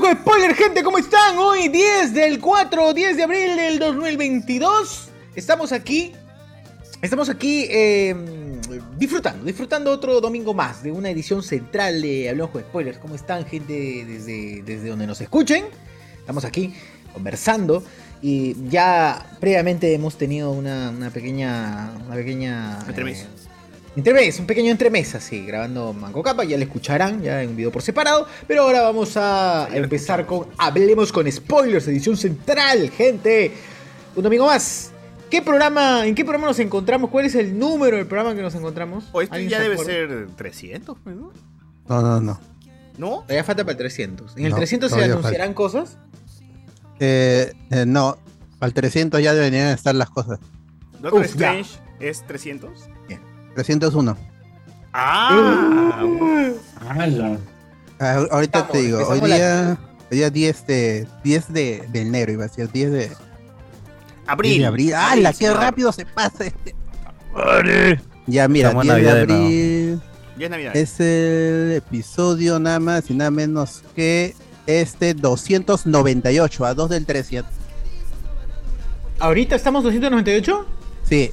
Loco Spoiler, gente, ¿cómo están? Hoy 10 del 4, 10 de abril del 2022. Estamos aquí, estamos aquí eh, disfrutando, disfrutando otro domingo más de una edición central de Hablamos con Spoilers. ¿Cómo están, gente, desde, desde donde nos escuchen? Estamos aquí conversando y ya previamente hemos tenido una, una pequeña, una pequeña... Entremesa. eh, Entremés, un pequeño entremés así, grabando Manco Capa, ya lo escucharán ya en un video por separado, pero ahora vamos a empezar con Hablemos con Spoilers, edición central, gente. Un domingo más. ¿Qué programa, ¿En qué programa nos encontramos? ¿Cuál es el número del programa que nos encontramos? O este ¿Alguien ya se debe ser 300, pues, ¿no? No, no, no. ¿No? Todavía falta para el 300. ¿En el No, 300 se anunciarán cosas? Eh, eh, no, al 300 ya deberían estar las cosas. Doctor Uf, ya. Strange es 300. 301. Ah, Ah, ahorita Estamos, te digo, hoy día, hoy día 10 de, 10 de, de enero iba a ser 10 de, 10 abril. de abril. ¡Hala! ¡Qué rápido se pasa este! Ya, mira, Estamos en 10 de de abril Ya es Navidad. es el episodio nada más y nada menos que este 298, a 2 del 300. ¿Ahorita estamos 298? Sí,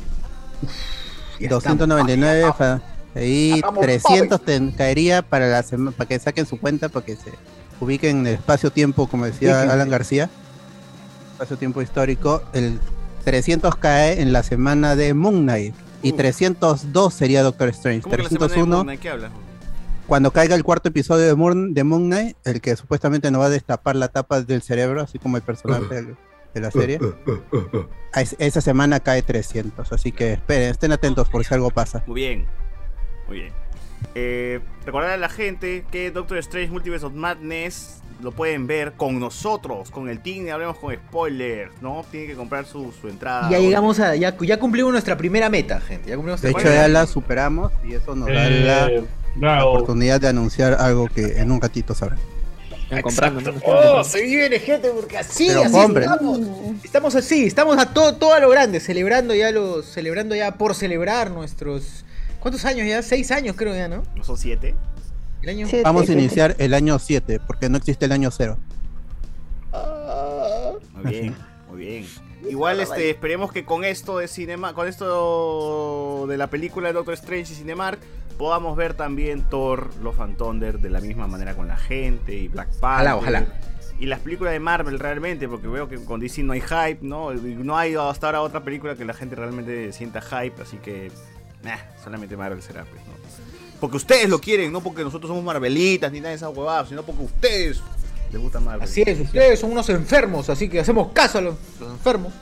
Ya 299, fa- ahí Vamos, 300 te caería para la sema- para que saquen su cuenta, para que se ubiquen en el espacio-tiempo, como decía Sí, sí, Alan. García, espacio-tiempo histórico, el 300 cae en la semana de Moon Knight y Uh. 302 sería Doctor Strange, ¿Cómo que la semana de 301 Moon Knight? ¿Qué hablas? cuando caiga el cuarto episodio de Moon, de Moon Knight, el que supuestamente nos va a destapar la tapa del cerebro, así como el personaje del- de la serie. es- Esa semana cae 300, así que esperen, estén atentos por si algo pasa. Muy bien. Muy bien. Eh, recordar a la gente que Doctor Strange Multiverse of Madness lo pueden ver con nosotros, con el team. Hablemos con spoilers, ¿no? Tienen que comprar su, su entrada. Ya llegamos a. Ya, ya cumplimos nuestra primera meta, gente. Ya cumplimos De hecho, ya la superamos y eso nos da la Eh, bravo. oportunidad de anunciar algo que en un ratito sabrán. Comprando. Oh, se viene gente porque así, Pero así compren. estamos. Estamos así, estamos a todo, todo a lo grande, celebrando ya los, celebrando ya por celebrar nuestros, ¿cuántos años ya? Seis años creo ya, ¿no? ¿No son siete? El año. Sí. Vamos a iniciar el año 7, porque no existe el año 0. Ah, Muy bien, muy bien. Igual este, esperemos que con esto de cinema, con esto de la película de Doctor Strange y Cinemark, podamos ver también Thor, Love and Thunder de la misma manera con la gente y Black Panther. Ojalá, ojalá. Y las películas de Marvel realmente, porque veo que con DC no hay hype, ¿no? No hay hasta ahora otra película que la gente realmente sienta hype, así que nah, solamente Marvel será, pues, ¿no? Porque ustedes lo quieren, no porque nosotros somos Marvelitas ni nada de esas huevadas, sino porque ustedes les gusta Marvel. Así es, ustedes son unos enfermos, así que hacemos caso a los, los enfermos.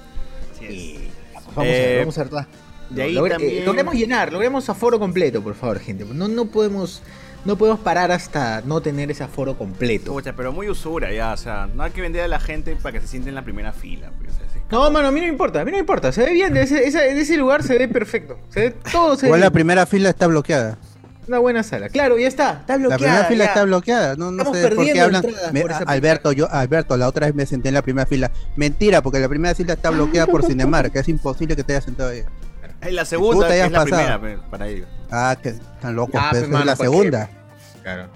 Así es. Y vamos a ver, Eh, vamos a ver. de ahí Logre- también- eh, logremos llenar, logremos aforo completo, por favor, gente. No, no podemos, no podemos parar hasta no tener ese aforo completo. Pucha, pero muy usura ya, o sea, no hay que vender a la gente para que se siente en la primera fila. Pues. No, mano, a mí no me importa, a mí no me importa. Se ve bien, de ese, de ese lugar se ve perfecto. Se ve todo, se Igual ve la bien. primera fila está bloqueada. Una buena sala. Claro, ya está, está bloqueada. La primera fila ya. está bloqueada. No, no Estamos sé por qué perdiendo hablan. Me- por Alberto, yo, Alberto, la otra vez me senté en la primera fila. Mentira, porque la primera fila está bloqueada por Cinemark. Es imposible que te hayas sentado ahí. Es la segunda, ya es la pasado. primera pe, para ellos. Ah, que están locos. Ya, pues, pues, es la segunda. Claro.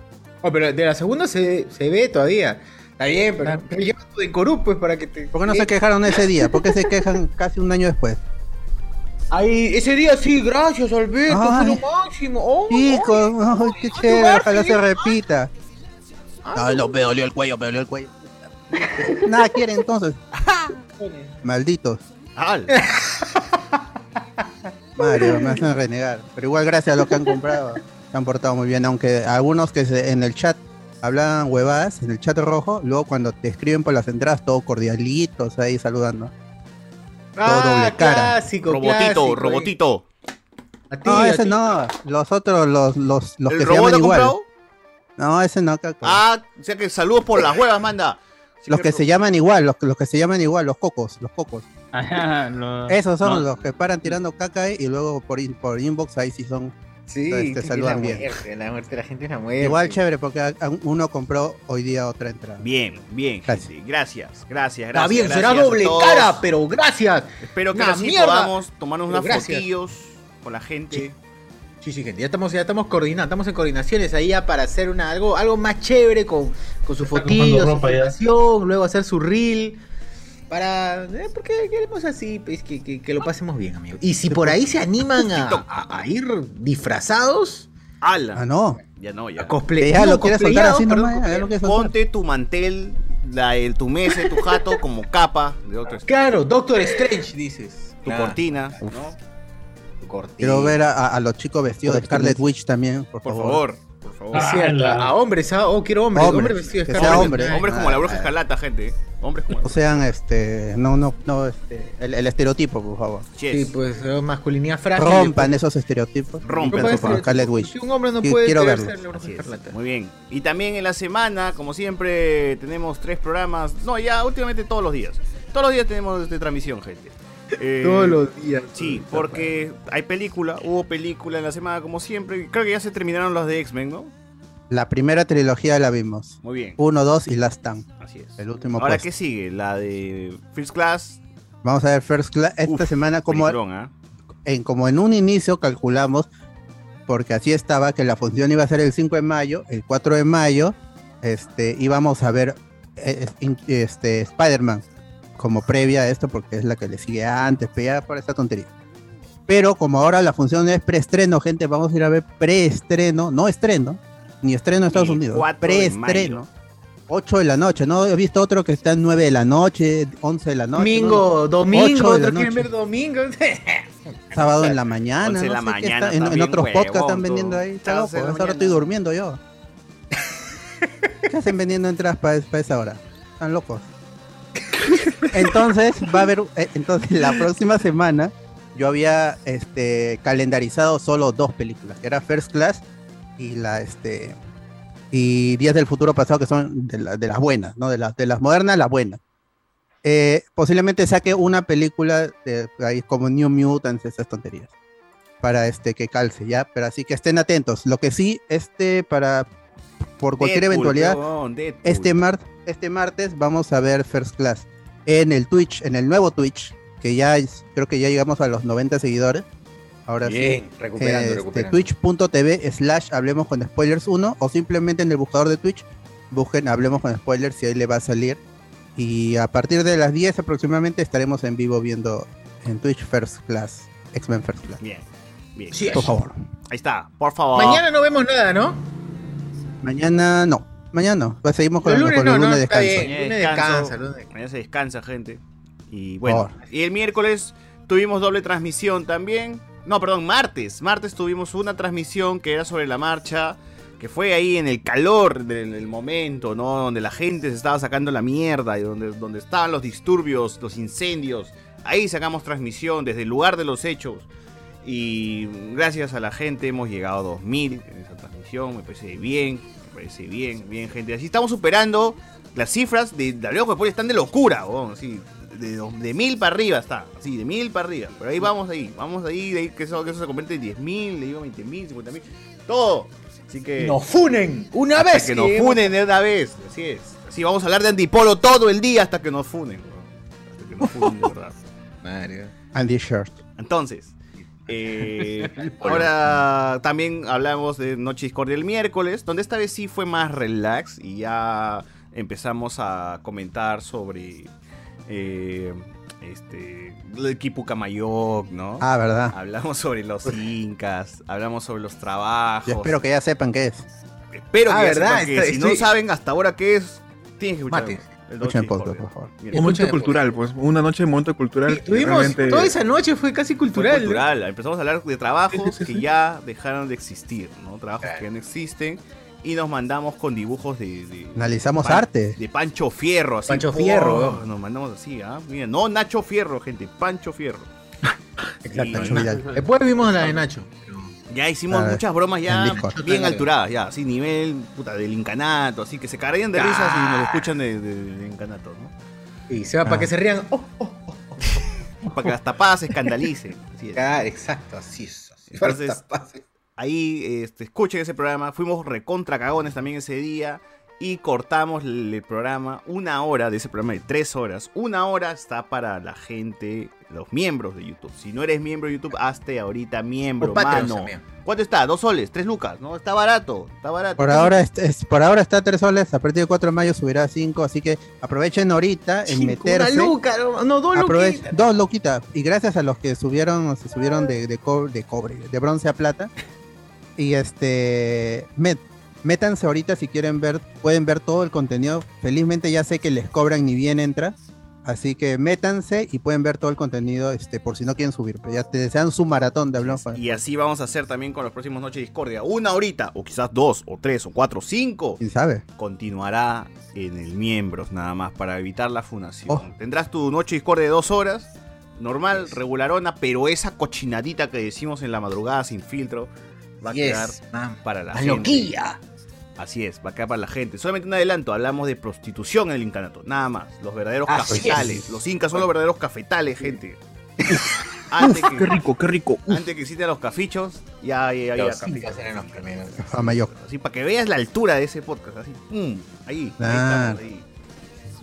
Oh, pero de la segunda se, se ve todavía. Está bien, pero, pero lleva tu decorú, pues, para que te... ¿Por qué no se quejaron ese día? ¿Por qué se quejan casi un año después? Ay, ese día sí, gracias, Alberto, fue lo máximo. Oh, Hijo, ay, ay, qué chévere, ojalá se repita. Ah, No, no, me dolió el cuello, me dolió el cuello. Nada quiere entonces, malditos. Al. Mario, me hacen renegar. Pero igual gracias a lo que han comprado, se han portado muy bien, aunque algunos que se- en el chat hablaban huevadas, en el chat rojo, luego cuando te escriben por las entradas, todo cordialitos ahí saludando. Ah, doble cara. clásico, Robotito, clásico, robotito. eh. A ti, No, a ese ti. no, los otros, los, los, los ¿El que se robot llaman ha igual. comprado? No, ese no, caco. Ah, o sea que saludos por las huevas, manda. Sí, los que se llaman igual, los, que- los que se llaman igual, los cocos, los cocos. Ajá, lo- Esos son no, los que paran tirando caca y luego por, in- por inbox ahí sí son Sí, Entonces te sí, saludan la bien. muerte, la muerte, la gente es la muerte. igual chévere porque uno compró hoy día otra entrada. Bien, bien, Gracias. gente. Gracias, gracias, gracias. Está bien, será gracias a doble cara, pero gracias. Espero que Una así podamos tomarnos Pero unas gracias. fotillos con la gente. Sí, sí, gente, ya estamos, ya estamos coordinando, estamos en coordinaciones ahí ya para hacer una, algo, algo más chévere con, con su fotillo, su luego hacer su reel. Para. eh, porque queremos así, pues, que, que- que lo pasemos bien, amigo. Y si por ahí se animan a, a- a ir disfrazados, ¡Hala! Ah, no. Ya no, ya. cosplay. Ya no, lo quieres soltar así perdón, nomás, ya lo quieres soltar. Ponte tu mantel, la, el, tu mesa, tu jato como capa de otro Claro, Doctor Strange, dices. tu cortina, ¿no? tu cortina. Quiero ver a, a- a los chicos vestidos de Scarlet Witch también, por, Por favor. favor, por favor. Cierto, Ah, a hombres, ¿ah? Oh, quiero hombres, Hombres, hombres vestidos de Scarlet Hombres como la bruja Ah, escarlata, gente. Hombres como O sean, este, no, no, no, este, el, el estereotipo, por favor. Yes. Sí, pues eh, masculinidad frágil. Rompan esos estereotipos. Rompan, Rompan por Scarlet Witch. Si un hombre no puede quiero verlo. la bruja es. escarlata. Muy bien. Y también en la semana, como siempre, tenemos tres programas. No, ya últimamente todos los días. Todos los días tenemos de transmisión, gente. Eh, Todos los días. Sí, porque hay película, hubo película en la semana como siempre. Creo que ya se terminaron los de X-Men, ¿no? La primera trilogía la vimos. Muy bien, Uno, dos y Last Stand. así es. El último Ahora, puesto. ¿qué sigue? La de First Class. Vamos a ver First Class. Esta Uf, semana, como ¿ah? en, como en un inicio calculamos, porque así estaba, que la función iba a ser el 5 de mayo, el 4 de mayo, este, íbamos a ver eh, este, Spider-Man como previa a esto, porque es la que le sigue antes, pero ya por esta tontería. Pero como ahora la función es preestreno, gente, vamos a ir a ver preestreno, no estreno, ni estreno en Estados Unidos, 4 de preestreno. 8 de la noche, ¿no? He visto otro que está en 9 de la noche, 11 de la noche. Domingo, ¿no? domingo, otro quieren ver domingo. Sábado en la mañana. 11 de no la sé qué mañana, está- en, en otros podcasts huevón, están vendiendo ahí. Está loco, en a la esa hora mañana. estoy durmiendo yo. ¿Qué hacen vendiendo entradas para esa hora? Están locos. Entonces, va a haber. eh, Entonces, la próxima semana yo había este calendarizado solo dos películas, que era First Class y la este. Y Días del Futuro Pasado, que son de, la- de las buenas, ¿no? De, las de las modernas, las buenas. Eh, posiblemente saque una película de ahí como New Mutants, esas tonterías. Para este que calce, ¿ya? Pero así que estén atentos. Lo que sí, este, para. Por cualquier Deadpool, eventualidad, este, mar- este martes vamos a ver First Class en el Twitch, en el nuevo Twitch, que ya es- creo que ya llegamos a los 90 seguidores. Ahora Bien, sí. recuperando, Este, recuperando. Twitch.tv slash hablemos con spoilers 1 o simplemente en el buscador de Twitch busquen hablemos con spoilers y ahí le va a salir. Y a partir de las 10 aproximadamente estaremos en vivo viendo en Twitch First Class, X-Men First Class. Bien, bien. Sí, Por favor. Ahí está, por favor. Mañana no vemos nada, ¿no? Mañana no. Mañana no. Pues seguimos con, El lunes con no, el no, lunes descanso. descansa, lunes descansa. Mañana se descansa, gente. Y bueno, Por y el miércoles tuvimos doble transmisión también. No, perdón, martes. Martes tuvimos una transmisión que era sobre la marcha, que fue ahí en el calor del, del momento, ¿no? Donde la gente se estaba sacando la mierda y donde, donde estaban los disturbios, los incendios. Ahí sacamos transmisión desde el lugar de los hechos. Y gracias a la gente hemos llegado a 2000 en esa transmisión. Me parece bien, me parece bien, bien, gente. Así estamos superando las cifras de de Hablemos con Spoilers están de locura, weón, así, de, dos- de mil para arriba está, así, de mil para arriba. Pero ahí vamos ahí, vamos ahí, de ahí que eso, que eso se convierte en 10 mil, le digo 20 mil, 50 mil, todo. Así que... Nos funen una hasta vez. que nos funen de una vez, así es. Así vamos a hablar de antipolo todo el día hasta que nos funen, weón. Hasta que nos funen, de verdad. Mario. Andy Shirt. Entonces, eh, ahora también hablamos de Noche Discordia el miércoles, donde esta vez sí fue más relax y ya empezamos a comentar sobre eh, este el Kipucamayoc, ¿no? Ah, verdad. Hablamos sobre los incas, hablamos sobre los trabajos. Yo espero que ya sepan qué es. Espero Ah, que ya ¿verdad? sepan que Estoy- si no estoy- saben hasta ahora qué es, tienen que escuchar. Mate. El Escuchen Noche podcast, Discordia. por favor. Mira, Un momento cultural, pues. Una noche de momento cultural. Y tuvimos, realmente- toda esa noche fue casi Fue cultural. ¿no? cultural. Empezamos a hablar de trabajos Sí, sí, sí, que ya dejaron de existir, ¿no? Trabajos Claro. que ya no existen. Y nos mandamos con dibujos de. de Analizamos Pan- arte. De Pancho Fierro, así. Pancho. Fierro. Nos mandamos así, ¿ah? Mira, no Nacho Fierro, gente, Pancho Fierro. Exacto. Y- Nacho Vidal. Después vimos la de Nacho. Ya hicimos Ah, muchas bromas ya bien alturadas, ya, así nivel puta, del incanato, así que se cargarían de risas y nos escuchan de, de- de incanato, ¿no? Y se va para Ah. que se rían. Oh, oh, Para que las tapadas se escandalicen. así es. claro, exacto, así es. así es. Entonces-. Ahí este, escuchen ese programa. Fuimos recontra cagones también ese día. Y cortamos el programa. Una hora de ese programa de tres horas. Una hora está para la gente, los miembros de YouTube. Si no eres miembro de YouTube, hazte ahorita miembro, O Patreon mano. también. ¿Cuánto está? Dos soles, tres lucas, ¿no? Está barato, está barato. Por ahora, es, es- por ahora está 3 soles, a partir del 4 de mayo subirá a 5, así que aprovechen ahorita en Cinco, meterse. Una luca, no, no, dos luquitas. dos loquitas. Y gracias a los que subieron, se subieron de, de, co- de cobre, de bronce a plata. Y este, met- métanse ahorita si quieren ver, pueden ver todo el contenido. Felizmente ya sé que les cobran ni bien entra. Así que métanse y pueden ver todo el contenido este, por si no quieren subir. Pero ya te desean su maratón de Hablamos Y así vamos a hacer también con los próximos Noches de Discordia. Una horita, o quizás dos, o tres, o cuatro, o cinco. ¿Quién sabe? continuará en el miembros nada más para evitar la funación. Oh. Tendrás tu noche Discord de dos horas, normal, regularona, pero esa cochinadita que decimos en la madrugada sin filtro va a quedar man. para la La gente. loquilla. Así es, va a quedar para la gente. Solamente un adelanto, hablamos de prostitución en el incanato, nada más. Los verdaderos Así cafetales. es. Los incas son los verdaderos cafetales, gente. antes, Qué que, rico, qué rico. Uf, antes que existan los cafichos, ya, ya, ya había Los cafichos. incas eran los primeros. Famayoc. Así para que veas la altura de ese podcast. Así, ¡pum! ahí, ahí Claro. estamos, ahí.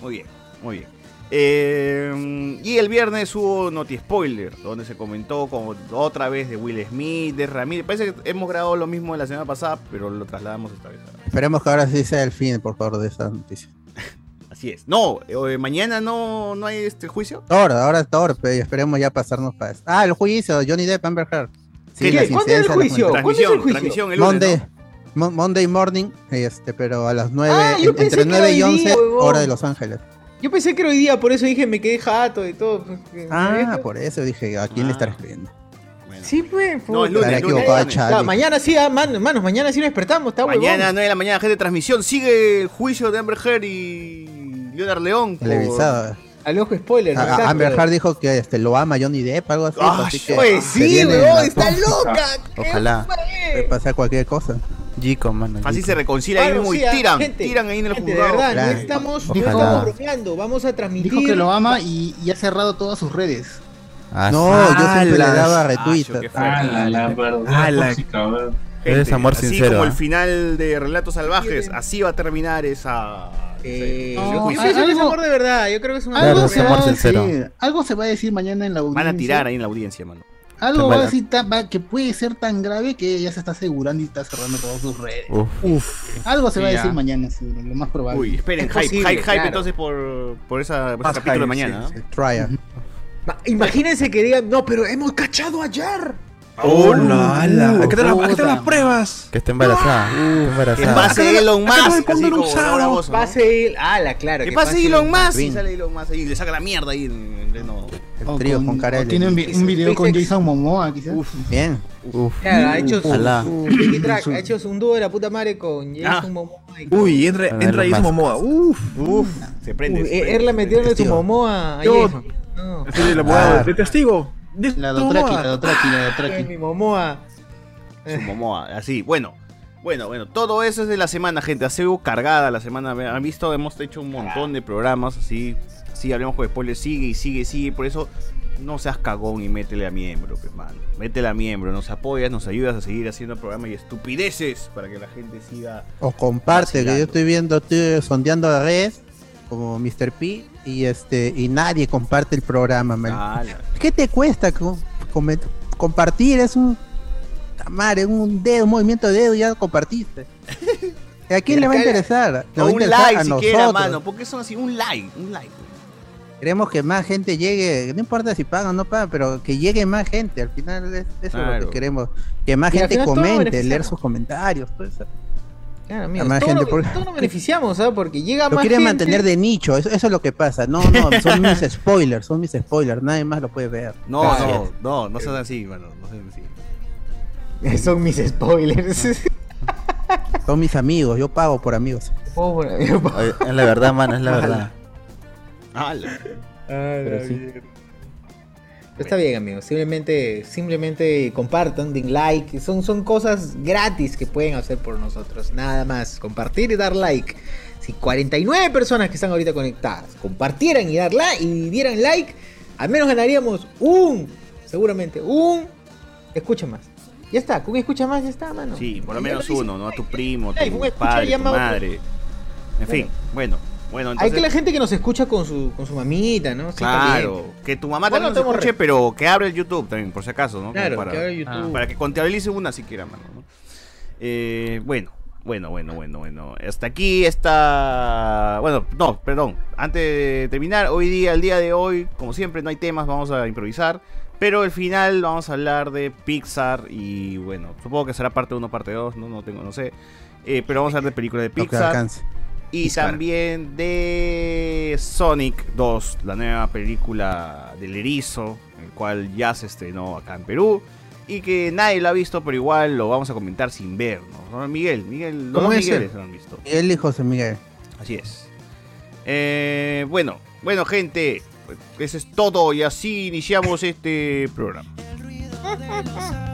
Muy bien, muy bien. Eh, y el viernes hubo Noti Spoiler, donde se comentó como otra vez de Will Smith, de Ramírez. Parece que hemos grabado lo mismo de la semana pasada, pero lo trasladamos esta vez. Esperemos que ahora sí sea el fin, por favor, de esta noticia. Así es. No, eh, mañana no, no hay este juicio. Ahora, ahora es torpe y esperemos ya pasarnos para eso. Ah, el juicio, Johnny Depp, Amber Heard. ¿Qué? las ¿Cuándo es el juicio? ¿Cuándo es el Transmisión, juicio? transmisión el lunes, Monday, ¿no? Mon- Monday morning, este, pero a las 9, Ah, en- entre que 9 y era hoy 11, día, huevón. hora de Los Ángeles. Yo pensé que era hoy día, por eso dije me quedé jato y todo. pues, Ah, por eso dije, ¿a quién le Ah. estará escribiendo? Sí, pues. No, es lunes, lunes, equivocado, lunes. Charlie. Claro, mañana sí, ah, man- manos, mañana sí nos despertamos, está huevón. Mañana 9 de la mañana, gente de transmisión. Sigue el juicio de Amber Heard y Leonard León. por- Televisado. Al ojo spoiler. A- a- exacto. Amber Heard dijo que este, lo ama Johnny Depp, algo así. Ah, así que Pues se sí, viene huevón, la- está loca. ¿Qué Ojalá. Puede pasar cualquier cosa. Gico, mano. Así Gico. se reconcilia ahí mismo y ah, tiran, gente, tiran ahí en el gente, de juzgado. verdad, Claro. no estamos, no Ojalá. estamos bromeando, vamos a transmitir. Dijo que lo ama y, y ha cerrado todas sus redes. Ah, No, sí. yo siempre le daba retweet. Ah, la, la verdad Ah, la- tóxica. Eres amor así sincero, como el ¿ah? final de Relatos Salvajes, así va a terminar esa... Eh, No, que es algo- amor de verdad, yo creo que es un Claro, Algo es se, va amor a sincero. decir, algo se va a decir mañana en la audiencia. Van a tirar ahí en la audiencia, mano. Algo va a decir va- que puede ser tan grave que ya se está asegurando y está cerrando todas sus redes. Uf. Algo se va a decir ya. mañana, sí, lo más probable. Uy, esperen, Es hype, posible, hype, hype entonces por, por, esa, por ese capítulo de mañana. ¿no? Imagínense que digan, no, pero hemos cachado ayer. ¡Oh, la, ala! Aquí están las- pruebas. Que está embarazada. Está Que embarazada. pase Elon no Musk, ¿no? Pase el. Ah, la claro. Que que pase Elon Musk y sale Elon Musk ahí y le saca la mierda ahí pleno... El O trío con- con, cara o tiene un, vi- un video con Jason Momoa, quizás. Bien. Uf. Claro, ha hecho su, ha hecho un dúo de la puta madre con Ah. Jason Momoa. y con- Uy, entra, Con entra Musk. Momoa. Uf. Uf, se prende. Eh, él la metió en su. Momoa. No. Es el abogado Ah. de testigo. De La Dotraki, la Dotraki, la Ay, Dotraki. mi Momoa. Su Momoa, así, bueno. Bueno, bueno, todo eso es de la semana, gente. Ha sido cargada la semana. Han visto, hemos hecho un montón de programas así. Sí, hablemos con spoilers, sigue y sigue, sigue. Por eso no seas cagón y métele a miembro, pues, mano. Métele a miembro, nos apoyas, nos ayudas a seguir haciendo programas y estupideces para que la gente siga. O comparte, que yo estoy viendo, estoy sondeando las redes, como Mr. P, y este, y nadie comparte el programa, man. ¿Qué te cuesta co- come- compartir? Es un. Madre, un dedo, un movimiento de dedo, ya compartiste. ¿A quién le va a interesar? O va un interesar like a siquiera, nosotros. mano. ¿Por qué son así? Un like, un like. Queremos que más gente llegue, no importa si pagan o no pagan, pero que llegue más gente. Al final es, eso es lo que queremos. Que más Y gente comente, leer sus comentarios. todo eso. Claro, amigos, más gente nos, por- todos nos beneficiamos, ¿sabes? Porque llega Lo más quieren gente. mantener de nicho, eso, eso es lo que pasa. No, no, son mis spoilers, son mis spoilers, nadie más lo puede ver. No, no, no, no seas así, mano. No seas así. Son mis spoilers. Son mis amigos, yo pago por amigos. Pobre- Oye, Es la verdad, mano, es la verdad. ¡Hala! Pero sí. Está bien, amigos. Simplemente, simplemente compartan, den like. Son, son cosas gratis que pueden hacer por nosotros. Nada más. Compartir y dar like. Si 49 personas que están ahorita conectadas compartieran y dar like y dieran like, al menos ganaríamos un, seguramente, un escucha más. Ya está, con escucha más ya está, mano. Sí, por lo menos uno, ¿no? A tu primo, Ay, tu padre, tu madre. En fin, bueno. Bueno, Hay que la gente que nos escucha con su, con su mamita, ¿no? Sí, Claro, también. que tu mamá Bueno, también nos escuche, re- pero que abra el YouTube también, por si acaso, ¿no? Claro, para, que abra YouTube. para que contabilice una siquiera, mano, ¿no? Eh, bueno, bueno, bueno, bueno, bueno. Hasta aquí está... Bueno, no, perdón. Antes de terminar, hoy día, el día de hoy, como siempre, no hay temas, vamos a improvisar. Pero al final vamos a hablar de Pixar y bueno, supongo que será parte 1, parte 2, no, no tengo, no sé. Eh, pero vamos a hablar de películas de Lo que Pixar. Y también de Sonic 2, la nueva película del erizo, el cual ya se estrenó acá en Perú. Y que nadie lo ha visto, pero igual lo vamos a comentar sin ver, ¿no? Miguel, Miguel, los ¿Cómo dos es Migueles él? lo han visto. Él y José Miguel. Así es. Eh, bueno, bueno, gente, eso es todo y así iniciamos este programa.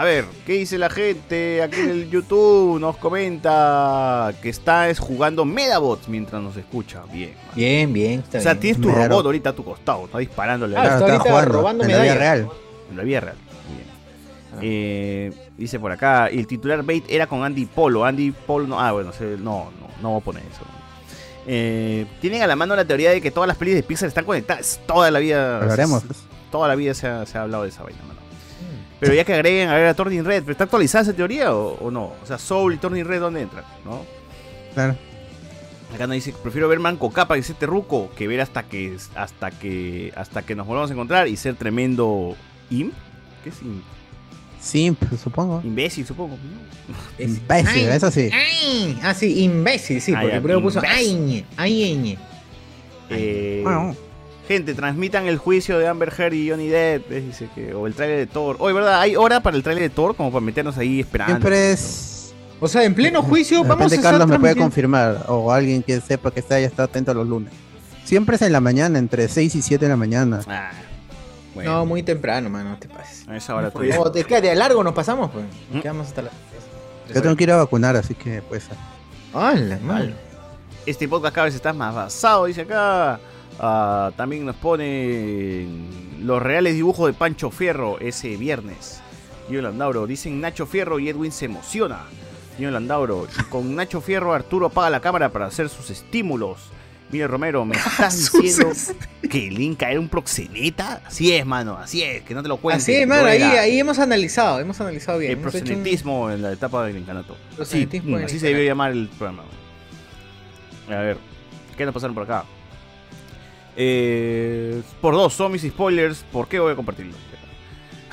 A ver, ¿qué dice la gente aquí en el YouTube? Nos comenta que está es jugando Medabots mientras nos escucha. Bien. man. Bien, bien. Está O sea, bien. tienes tu robot ahorita a tu costado, está disparándole Ah, a está ahorita jugando robando en la vida real. en la vida real. Bien. Ah. Eh, dice por acá, el titular bait era con Andy Polo. Andy Polo, no, ah, bueno, no, no, no voy a poner eso. Eh, Tienen a la mano la teoría de que todas las pelis de Pixar están conectadas. Toda la vida. Hablaremos. Toda la vida se ha, se ha hablado de esa vaina, mano. Pero ya que agreguen a ver a Turning Red, ¿pero ¿está actualizada esa teoría o, o no? O sea, Soul y Turning Red, ¿dónde entran? ¿No? Claro. Acá nos dice, prefiero ver Manco Capa y ser terruco que ver hasta que hasta que hasta que nos volvamos a encontrar y ser tremendo imp. ¿Qué es imp? Pues, supongo. Imbécil, supongo. Imbécil, Ay, eso sí. ay. Ah, sí, imbécil, sí, Ah, porque primero puso imbécil. ay, ay, Eh, Bueno. Gente, transmitan el juicio de Amber Heard y Johnny Depp, ¿ves? dice que o el tráiler de Thor. Oye, ¿verdad? ¿Hay hora para el tráiler de Thor como para meternos ahí esperando? Siempre es. O sea, en pleno juicio, De vamos a Carlos me puede confirmar, o alguien que sepa que está haya estado atento a los lunes. Siempre es en la mañana, entre 6 y 7 de la mañana. Ah, bueno, No, muy temprano, mano, no te pases. a esa hora todavía. O te queda de largo nos pasamos, pues. ¿Mm? Quedamos hasta la. Yo tengo que ir a vacunar, así que pues. ¡Hala, mano! Este podcast cada vez está más basado, dice acá. Ah, también nos ponen los reales dibujos de Pancho Fierro ese viernes. Yo Landauro, dicen Nacho Fierro y Edwin se emociona. Yo Landauro, con Nacho Fierro Arturo apaga la cámara para hacer sus estímulos. Mire Romero, ¿me estás diciendo que el Inca era un proxeneta? Así es, mano, así es, que no te lo cuentes. Así es, mano, ahí, hemos analizado, hemos analizado bien. El un- proxenetismo en la etapa del incanato. Sí, así el se debió llamar el programa. A ver, ¿qué nos pasaron por acá? Eh, por dos, zombies y spoilers, ¿por qué voy a compartirlo?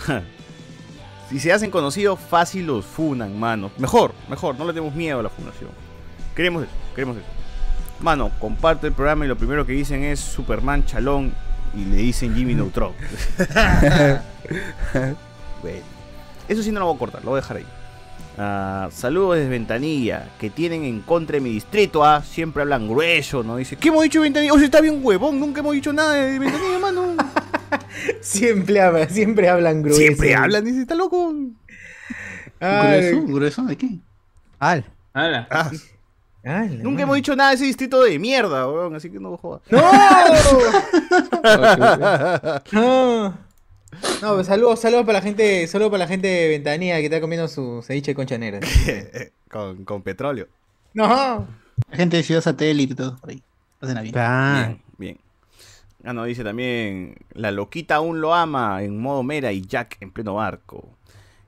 si se hacen conocidos, fácil los funan, mano. Mejor, mejor, no le tenemos miedo a la funación. Queremos eso, queremos eso. Mano, comparte el programa y lo primero que dicen es Superman Chalón y le dicen Jimmy Neutron. Bueno, eso sí no lo voy a cortar, lo voy a dejar ahí. Ah, saludos desde Ventanilla, que tienen en contra de mi distrito, ah, siempre hablan grueso, ¿no? Dice, ¿qué hemos dicho de Ventanilla? O sea, está bien huevón, nunca hemos dicho nada de Ventanilla, mano. Siempre, hablan, siempre hablan grueso. Siempre hablan, dice, está loco. Ay, ¿Grueso? ¿Grueso? ¿De qué? Al. Ala. Ah, ay, la nunca hemos dicho nada de ese distrito de mierda, weón, así que no jodas. ¡No! no. No, pues saludos, saludos para la gente, saludos para la gente de Ventanilla que está comiendo su ceviche de concha negra. con, con petróleo. No. La gente de Ciudad Satélite y todo por ahí. Pasen bien. Ah, Bien, bien. Ah, no, dice también, la loquita aún lo ama en modo mera y Jack en pleno barco.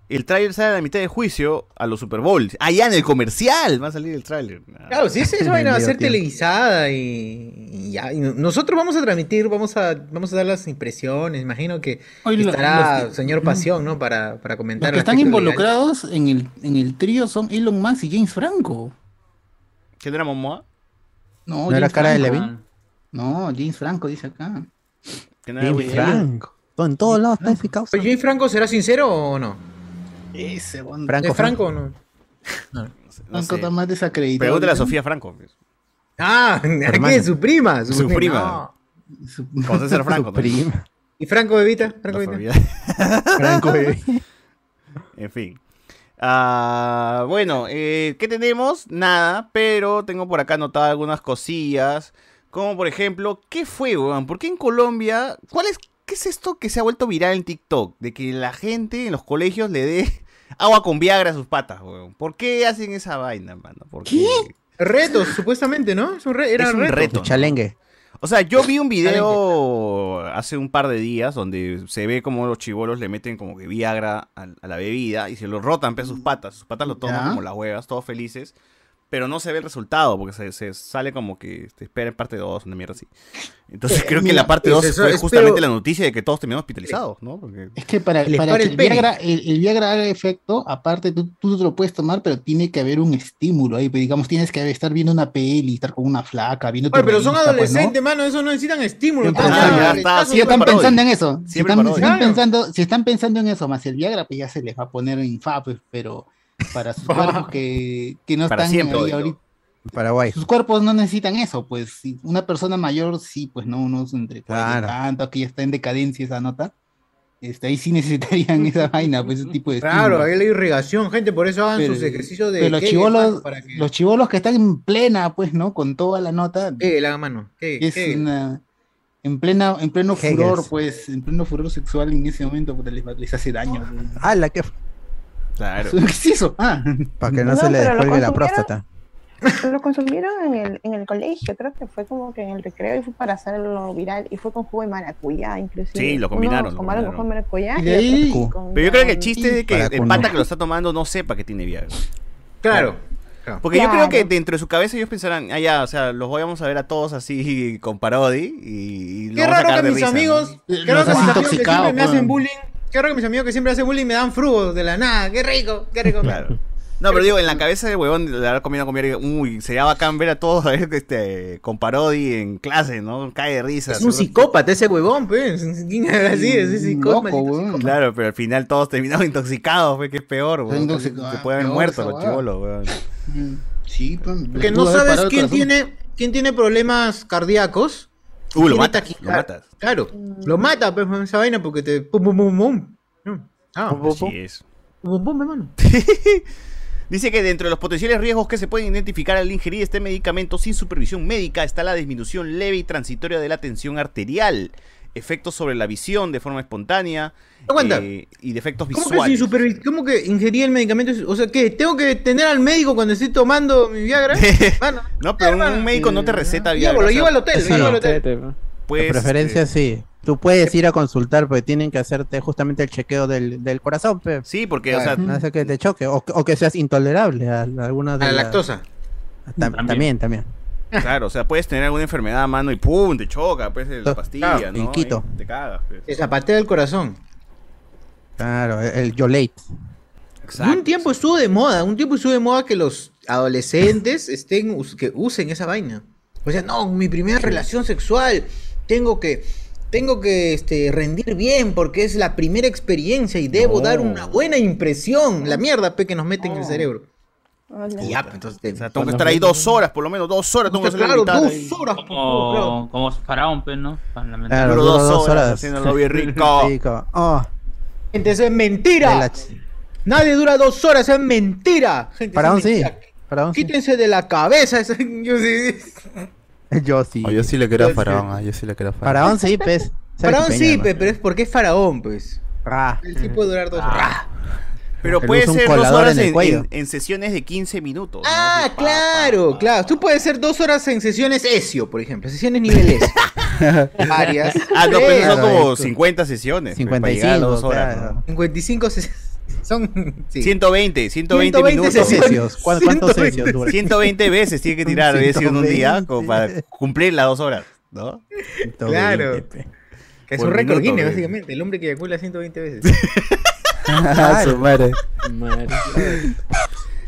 El tráiler sale a la mitad de juicio a los Super Bowls. Ya en el comercial va a salir el tráiler. Claro, si esa vaina va a ser tiempo. televisada y, y ya. y nosotros vamos a transmitir, vamos a, vamos a dar las impresiones. Imagino que estará los que- señor Pasión, ¿no? Para, para Los comentar. que al están legal. involucrados en el, en el trío son Elon Musk y James Franco. ¿Qué no era Momoa? No, ¿No era cara de. Levin? No, James Franco dice acá. ¿Qué James? Franco. En todos lados está causa. Oye, ¿James Franco será sincero o no? Ese, bueno. Franco, ¿Es Franco o no? No sé. Franco está más desacreditado. Pregúntale a. Sofía Franco. pues. Ah, ¿a hermano. qué? Su prima. Su, Su prima. No. Su- Franco. Su prima. ¿Y Franco Bebita? Franco No, Bebita. Franco. En fin. Ah, bueno, eh, ¿qué tenemos? Nada, pero tengo por acá anotadas algunas cosillas. Como por ejemplo, ¿qué fue, weón? ¿Por qué en Colombia? ¿Cuál es, ¿Qué es esto que se ha vuelto viral en TikTok? De que la gente en los colegios le dé agua con Viagra a sus patas, weón. ¿Por qué hacen esa vaina, mano? ¿Por qué? Retos, supuestamente, ¿no? Es un, re- era Es un reto. reto. Chalengue. O sea, yo vi un video hace un par de días donde se ve como los chivolos le meten como que Viagra a, a la bebida y se lo rotan pe, a sus patas. Sus patas lo toman Ya. como las huevas, todos felices. Pero no se ve el resultado porque se, se sale como que te espera en parte 2, una mierda así. Entonces Eh, creo que mira, la parte es 2 eso, fue es- justamente pero- la noticia de que todos terminamos hospitalizados, ¿no? Porque... Es que para, Les para para que el el. Viagra, el, el Viagra haga efecto, aparte tú, tú te lo puedes tomar, pero tiene que haber un estímulo ahí. pues, digamos, tienes que estar viendo una peli, estar con una flaca, viendo Oye, pero son pues, ¿no? adolescentes, mano, eso no necesitan estímulo. Ya ya está, Si están pues, pensando en eso, si están, si, pensando, si están pensando en eso, más el Viagra, pues ya se les va a poner en fa, pues, pero para sus cuerpos que, que no Para están siempre, ahí ahorita, Paraguay. sus cuerpos no necesitan eso, pues si una persona mayor sí, pues no, unos entre Claro. tantos, que ya está en decadencia esa nota, este, ahí sí necesitarían esa vaina, pues ese tipo de Claro, ahí la irrigación, gente, por eso hagan Pero- sus ejercicios de. Pero los chivolos, que- los chivolos que están en plena, pues, ¿no? Con toda la nota, Kegel, hagan mano. Kegel, es Kegel. una, en plena, en pleno furor, pues, en pleno furor sexual en ese momento, pues, les, les hace daño. pues. ¡Hala! ¿Qué? Claro. ¿Qué es eso? Ah, Para que no, No, se le descuelgue la próstata. Lo consumieron en el, en el colegio, creo que fue como que en el recreo y fue para hacerlo viral y fue con jugo de maracuyá, inclusive. Sí, lo combinaron, lo combinaron. con jugo de maracuyá Y ahí- con- Pero yo creo que el chiste es de que el pata que lo está tomando no sepa que tiene Viagra. Claro. Porque yo creo que dentro de su cabeza ellos pensarán, ah, ya, o sea, los vamos a ver a todos así con parodi y, y lo Qué raro que mis amigos, qué raro que mis amigos que siempre me hacen bullying, qué Qué rico mis amigos que siempre hacen bullying me dan frugos de la nada. Qué rico, qué rico. Claro. No, pero digo, en la cabeza del huevón de haber comido comer, uy, sería bacán ver a todos a ver, este, con Parodi en clase, ¿no? Cae de risa. Es un psicópata ese huevón, pues. ¿Quién era así? Ese psicópata. Claro, pero al final todos terminamos intoxicados, pues, que es peor, weón. Se pueden haber peor muerto los chibolos, weón. Sí, pues. Que no sabes quién tiene, quién tiene problemas cardíacos. Uh, lo matas, taquicardia. lo matas. Claro, lo mata pues, esa vaina porque te. Pum, pum, pum, pum. Ah, Así es. pum, pum, hermano. Dice que dentro de los potenciales riesgos que se pueden identificar al ingerir este medicamento sin supervisión médica está la disminución leve y transitoria de la tensión arterial, efectos sobre la visión de forma espontánea Aguanta. eh, y defectos ¿Cómo que, sin visuales. supervis- ¿Cómo que ingerir el medicamento? O sea, ¿qué? ¿Tengo que tener al médico cuando estoy tomando mi Viagra? Mano, No, pero un, un médico no te receta Llevo, Viagra, lo o sea, llevo al hotel, lo Sí. llevo al hotel. De pues, preferencia este, sí. Tú puedes ir a consultar porque tienen que hacerte justamente el chequeo del, del corazón, pe. Sí, porque, o sea, No hace que te choque. O, o que seas intolerable a, a alguna de A la las- lactosa. Tam- también, también. Claro, o sea, puedes tener alguna enfermedad a mano y pum, te choca, pues, la pastilla, Claro, ¿no? y quito. Te cagas, pues. Te zapatea el corazón. Claro, el, Yolate. Y un tiempo estuvo de moda, un tiempo estuvo de moda que los adolescentes estén que usen esa vaina. O sea, no, mi primera relación sexual, tengo que tengo que este, rendir bien porque es la primera experiencia y debo No. dar una buena impresión. La mierda pe, que nos meten en el cerebro. Y ya, pues, entonces te- O sea, tengo que estar ahí dos horas, por lo menos dos horas, tengo que Claro, dos ahí. horas. por Como, claro. como faraón, pues, ¿no? Claro, dos dos horas horas. haciéndolo bien rico. Rico. Oh, Gente, eso es mentira. la- Nadie dura dos horas, eso es mentira. Gente, Para eso un es sí. mentira. Para un sí. Quítense de la cabeza. eso- yo sí- Yo sí. Oh, yo sí le quiero a Faraón, ah, yo sí le quiero a Faraón. Faraón sí, pues. Faraón sí, pe, pero es porque es faraón, pues. Ah, Él sí puede durar dos horas. Pero puede ser dos horas en en, en- en sesiones de 15 minutos. ¿no? Ah, pa, claro, pa, pa. claro. Tú puedes ser dos horas en sesiones ESIO, por ejemplo. Sesiones nivel ESIO. Varias. Ah, no, pero son como ahí, 50 sesiones. pues, para llegar a 55, dos horas. claro. ¿no? 55 ses- son... sí. 120, 120, 120 minutos. sesiones. ¿Cuán- ¿Cuántos 120. cesios dura? 120 veces tiene que tirar en un día 120. como para cumplir las dos horas, ¿no? 120, Claro. Que es un récord Guinness, pe. básicamente. El hombre que eyacula 120 veces. Ah, su madre.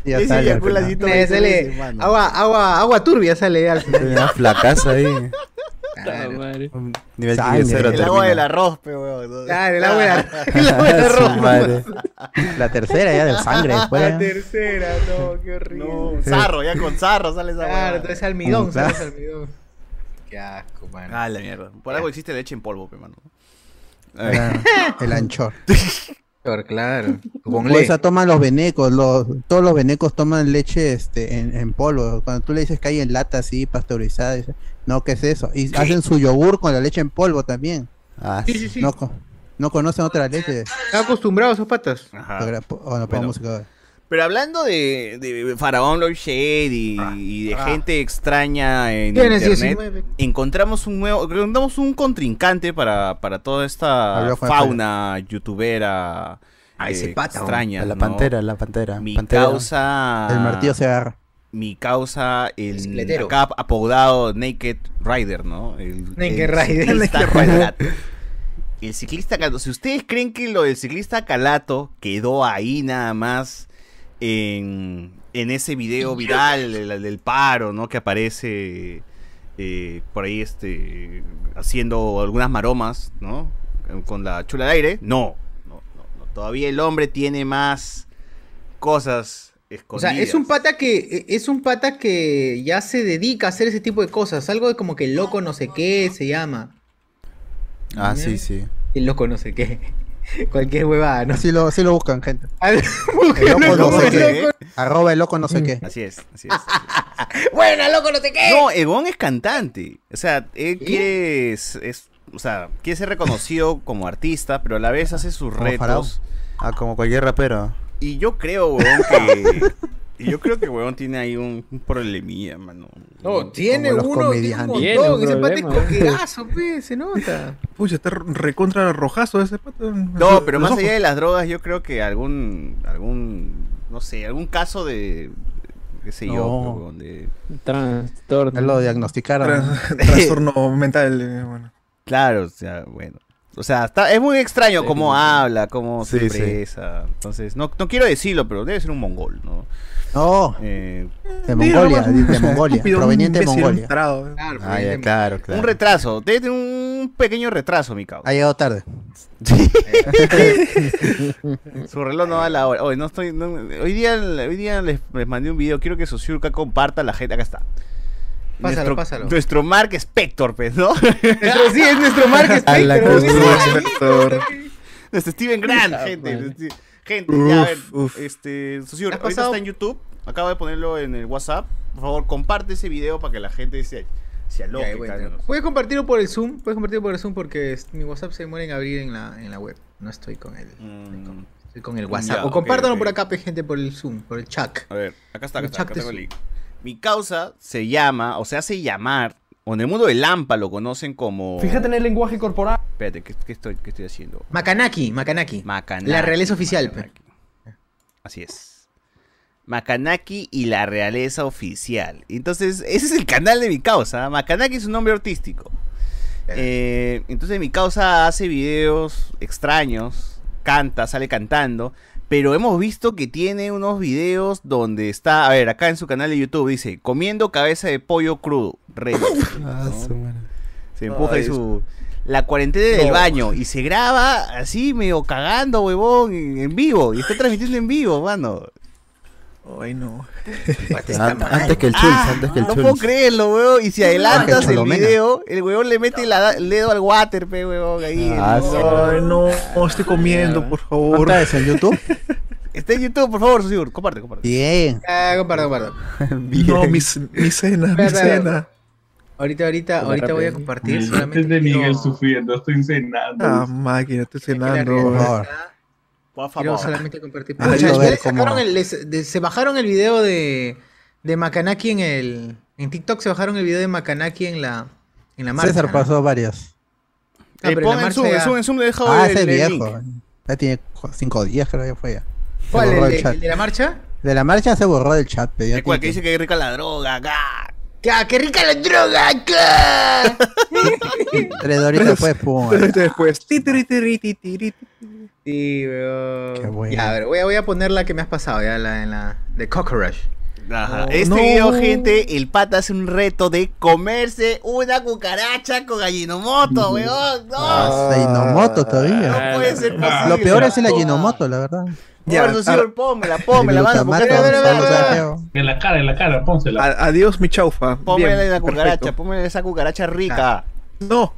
Ya Ese sale al eyacula final. 120 Eh, sale veces, mano. agua, agua, agua turbia sale al final. Una flacaza ahí. Claro, nivel Sangre. cero El agua del arroz, pe, weón. el agua de la- el agua de Su arroz. madre. La tercera ya del sangre después. La ya. tercera, no, qué horrible. No, zarro, ya con zarro sale esa Claro, entonces almidón, Mm. Almidón. Qué asco, mano. Ah, la mierda. Por algo existe leche en polvo, pe, mano. El anchor. Claro, claro. Por eso toman los venecos, los, todos los venecos toman leche este, en, en polvo. Cuando tú le dices que hay en lata así, pasteurizada, dice, no, ¿qué es eso? Y hacen su yogur con la leche en polvo también. Ah, Sí, sí, sí. No, no conocen otra leche. Están acostumbrados esos patas. Ajá. No, Bueno. música. Pero hablando de, de Faraón Lord Shade y, y de ah. gente extraña en internet, 19. encontramos un nuevo, encontramos un contrincante para, para toda esta fauna youtubera Ah, ese eh, pata, extraña. la ¿no? pantera, la pantera. Mi pantera. causa. El martillo se agarra. Mi causa, el acá apodado Naked Rider, ¿no? El, Naked el Rider. ciclista calato. El ciclista calato. Si ustedes creen que lo del ciclista calato quedó ahí nada más en, en ese video viral del, del paro, ¿no? Que aparece eh, por ahí este haciendo algunas maromas, ¿no? Con la chula al aire. No, no, no, no. Todavía el hombre tiene más cosas O escondidas. sea, es un pata que es un pata que ya se dedica a hacer ese tipo de cosas. Algo de como que el loco no sé qué se llama. Ah, sí, sí. El loco no sé qué. Cualquier huevada, ¿no? Así lo, así lo buscan, gente. Al- El loco no sé qué. loco- Arroba el loco no sé qué. Así es, así es. Buena, loco, no sé qué. No, Egon es cantante. O sea, él quiere. Es, es- o sea, quiere ser reconocido como artista, pero a la vez hace sus Como retos. Faraón. Ah, como cualquier rapero. Y yo creo, weón, que. Y yo creo que weón tiene ahí un, un problemilla, mano. No, tiene uno, tiene un montón. Tiene un Ese pata es coquerazo, pe, se nota. Pucha, está recontra rojazo ese pato. No, pero más allá de las drogas, yo creo que algún. algún. no sé, algún caso de. qué sé yo, No. weón, de. Trastorno. Él lo diagnosticaron. Tras- trastorno mental. eh, bueno. Claro, o sea, bueno. O sea, está, es muy extraño cómo habla, cómo se Sí, sí. expresa. Entonces, no, no quiero decirlo, pero debe ser un mongol, ¿no? No, Eh, de Mongolia, de Mongolia, proveniente de Mongolia. Claro, Ah, ya, claro, claro. Un retraso, debe tener un pequeño retraso, mi causa. Ha llegado tarde. Su reloj no da la hora. Hoy no estoy. no- hoy día, hoy día les, les mandé un video. Quiero que Sociurca comparta a la gente. Acá está. Pásalo, nuestro, pásalo. Nuestro Mark Spector, pues, ¿no? Nuestro- sí, es nuestro Mark A la Spector. nuestro Steven Grant, gente. Gente, ya, a ver. Uf. Este, Sociurca, ¿Has ahorita pasado? está en YouTube. Acabo de ponerlo en el WhatsApp. Por favor, comparte ese video para que la gente se, se Ya, aloque. bueno. Puedes compartirlo por el Zoom, puedes compartirlo por el Zoom porque mi WhatsApp se muere en abrir en la, en la web. No estoy con el, Mm, estoy con el WhatsApp. Ya, o compártanlo por acá, pe, gente, por el Zoom, por el chat. A ver, acá está, acá está, acá el link. Mi causa se llama, o se hace llamar, o en el mundo del Lampa lo conocen como... Fíjate en el lenguaje corporal. Espérate, ¿qué, qué estoy, qué estoy haciendo? Makanaki, Makanaki. Macanaki. La realeza oficial. Macanaki. Así es. Macanaki y la realeza oficial. Entonces, ese es el canal de mi causa. Macanaki es un nombre artístico. Eh, entonces mi causa hace videos extraños, canta, sale cantando, pero hemos visto que tiene unos videos donde está, a ver, acá en su canal de YouTube dice, comiendo cabeza de pollo crudo, rey. Ah. Se empuja su... La cuarentena del baño y se graba así medio cagando, huevón, en vivo. Y está transmitiendo en vivo, mano. Ay, no. An- Antes que el Chulz, antes que el No puedo creerlo, weón. Y si adelantas el video, el weón le mete la- el dedo al water, pe, weón, ahí. Ah, ¿no? sí. Ay, no. no, Estoy comiendo, por favor. ¿Cuánta es en YouTube? Está en YouTube, por favor, Susur, comparte, comparte. Bien. Ah, comparto, comparto. No, mi, mi cena, mi cena. Ahorita, ahorita, ahorita voy a compartir. Solamente Antes de quiero- Miguel sufriendo, estoy cenando. Ah, máquina, estoy cenando. Por favor. Por Quiero favor. solamente compartir. Pucha, ver cómo- sacaron el- les- de- se bajaron el video de, de Makanaki en el. En TikTok se bajaron el video de Makanaki en la, en la marcha. César ¿no? pasó varios. Ah, Eh, en pon Zoom, en ya- Zoom, en Zoom le he dejado Ah, el, ese el viejo. link. Ya tiene cinco días, creo que fue ya. ¿Cuál? ¿El, el de- el de la marcha? De la marcha se borró del chat. El cual que dice que es rica la droga, acá. ¡Ah, ¡Qué rica la droga! Tres doritos pum. Después. Titiri. Sí, weón. Qué bueno. Ya, a ver, voy a, voy a poner la que me has pasado, ya, la, en la de Cockroach. Ajá. No, este no. video, gente, el pata hace un reto de comerse una cucaracha con gallinomoto, weón. No, Ah, Ajinomoto todavía. no puede ser posible. Lo peor es el Ajinomoto, la verdad. Ya, señor, pómela, mano, porque feo. En la cara, en la cara, pónsela. A- adiós, mi chaufa. Póngale Bien, la cucaracha, póngale esa cucaracha rica. No.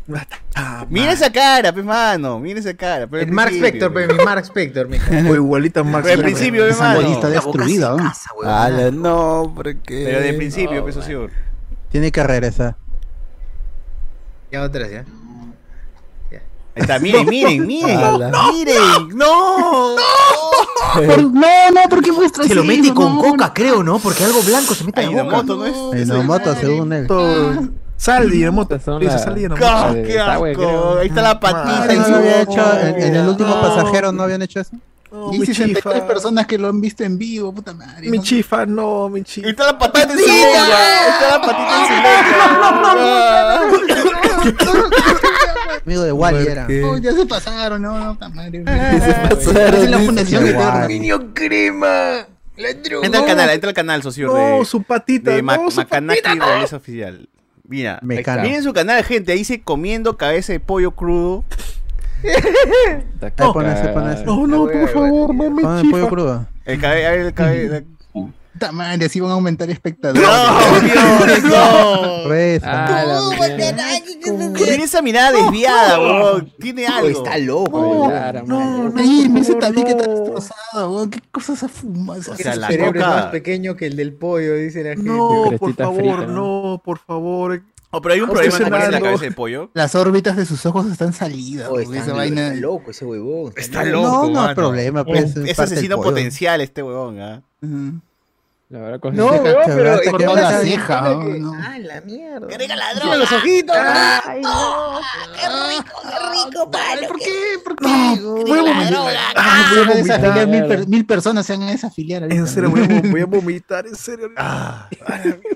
Ah, Mira esa cara, pe mano, mira esa cara. Pero El Mark Spector, pe. mi Mark Spector, mija. O igualita a Max. Pero al principio, pe, Esa mano. bolita destruida, ¿no? Ala, no, porque. Pero de principio, peso seguro. Tiene que regresar. Ya otras, ya. Ahí está, miren, miren, miren. Miren, no. Por- no, no, ¿por qué muestras Se lo mete eso? con No, coca, creo, ¿no? Porque algo blanco se mete en la boca. ¿no es? Ajinomoto, según él. Sal, Dice, las- sal, ¡Ah, Dinamoto. ¡Qué asco! Ahí está la patita Ah, en ¿no su hecho, en, en el último No. pasajero no habían hecho eso. No, Y mi 63 chifa. personas que lo han visto en vivo, puta madre. Mi ¿no? chifa, no, mi chifa. está la patita en. Ahí está la patita en boca. Amigo de Wally era. Oh, ya se pasaron, no, no, puta madre. pasaron, Es la fundación. Wally. Niño crema. Entra al canal, entra al canal, socio. No, de, su patita. de su Macanaki. Realeza Oficial. Mira, miren su canal, gente. Ahí dice comiendo cabeza de pollo crudo. Ese. No, no, por favor, no, mi Pon el pollo chifa. crudo. El cabe, a ver, el cabe. Puta madre, así van a aumentar espectadores. ¡No, Dios, no! Reza. Ah. Tiene esa mirada desviada, weón. Tiene algo. Está loco. No, no, no, dime ese tabique está no. destrozado, weón. ¿Qué cosas ha fumado? La cerebro es más pequeño que el del pollo, dice la gente. No, por favor, no, por favor. Oh, pero hay un No problema con la cabeza de pollo. Las órbitas de sus ojos están salidas, Oh, está, esa vaina. está loco ese huevón. Está No, loco, no hay mano. problema, pues, es asesino potencial este huevón, ¿ah? La verdad, cosa No, es- weón, pero. que cortó la ceja, que- ¿no? Ah, la mierda. ¡Que rica la Mira droga! los ojitos! Ay, no. ¿Por qué? ¿Por qué? No, voy a vomitar. Ah, Se voy a van a desafiliar, mil, mil personas se van a desafiliar. ahorita. En serio, voy a, vom- voy a vomitar, en serio. Ah,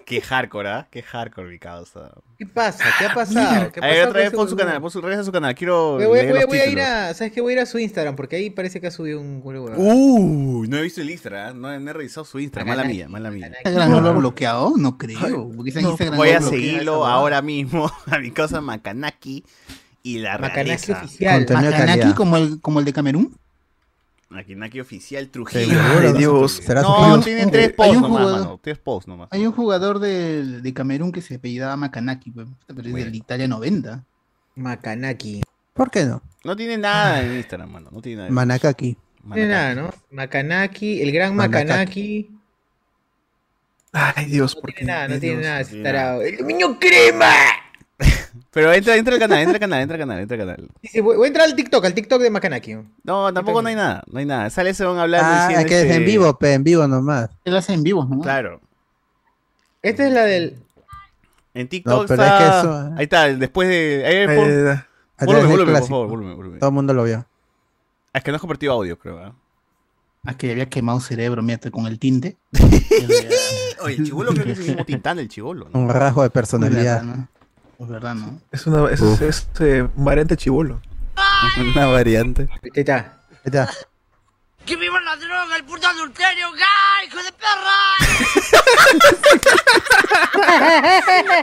qué hardcore, ¿ah? Qué hardcore, mi causa. ¿Qué pasa? ¿Qué ha pasado? ¿Qué ha pasado otra vez pon su canal, pon su, regresa a su canal. Quiero Voy, leer voy- los voy a ir a, ¿sabes qué? Voy a ir a su Instagram porque ahí parece que ha subido un huevo. Uh, no he visto el Instagram, no, no he revisado su Instagram. Mala mía, mala mía. Instagram no lo ha bloqueado, no creo. Porque ese Instagram Voy no a seguirlo ahora mismo a mi casa Makanaki y la Makanaki realeza. oficial. Macanaki como el, como el de Camerún. Makanaki oficial Trujillo. Ay, ¿no? Dios. Será No, tiene tres hay posts un nomás, jugador- mano. Tres posts nomás. Hay un jugador del- de Camerún que se apellidaba Macanaki, pero es del Italia 90. Makanaki. ¿Por qué no? No tiene nada en Instagram, mano. No tiene nada. Manakaki. No tiene nada, ¿no? Makanaki, el gran. Makanaki. Ay, Dios, No ¿por qué? tiene nada, no tiene nada. no tiene tarado. ¡El niño crema! Pero entra, entra al canal, entra al canal, entra al canal, entra al canal. Sí, sí, voy, voy a entrar al TikTok, al TikTok de Makanaki. No, tampoco no hay nada, no hay nada. Sale se van hablando Ah, diciendo es que es este- en vivo, pe, en vivo nomás. Él hace en vivo, ¿no? Claro. Esta es la del. En TikTok No, pero está... es que eso- Ahí está, después de... Ahí. A Volumen, del volumen, por favor, volumen, volumen. Todo el mundo lo vio. Es que no has compartido audio, creo. ¿ah? Ah, que había quemado cerebro, mira, con el tinte. Oye, el chivolo creo que es el mismo tintán del chivolo, ¿no? Un rasgo de Es verdad, personalidad. ¿no? Es verdad, ¿no? Es, una, es, es, eh, un variante chivolo. Una variante. Ahí está. Ya. ¡Que viva la droga, el puto adulterio! ¡Gay, hijo de perra!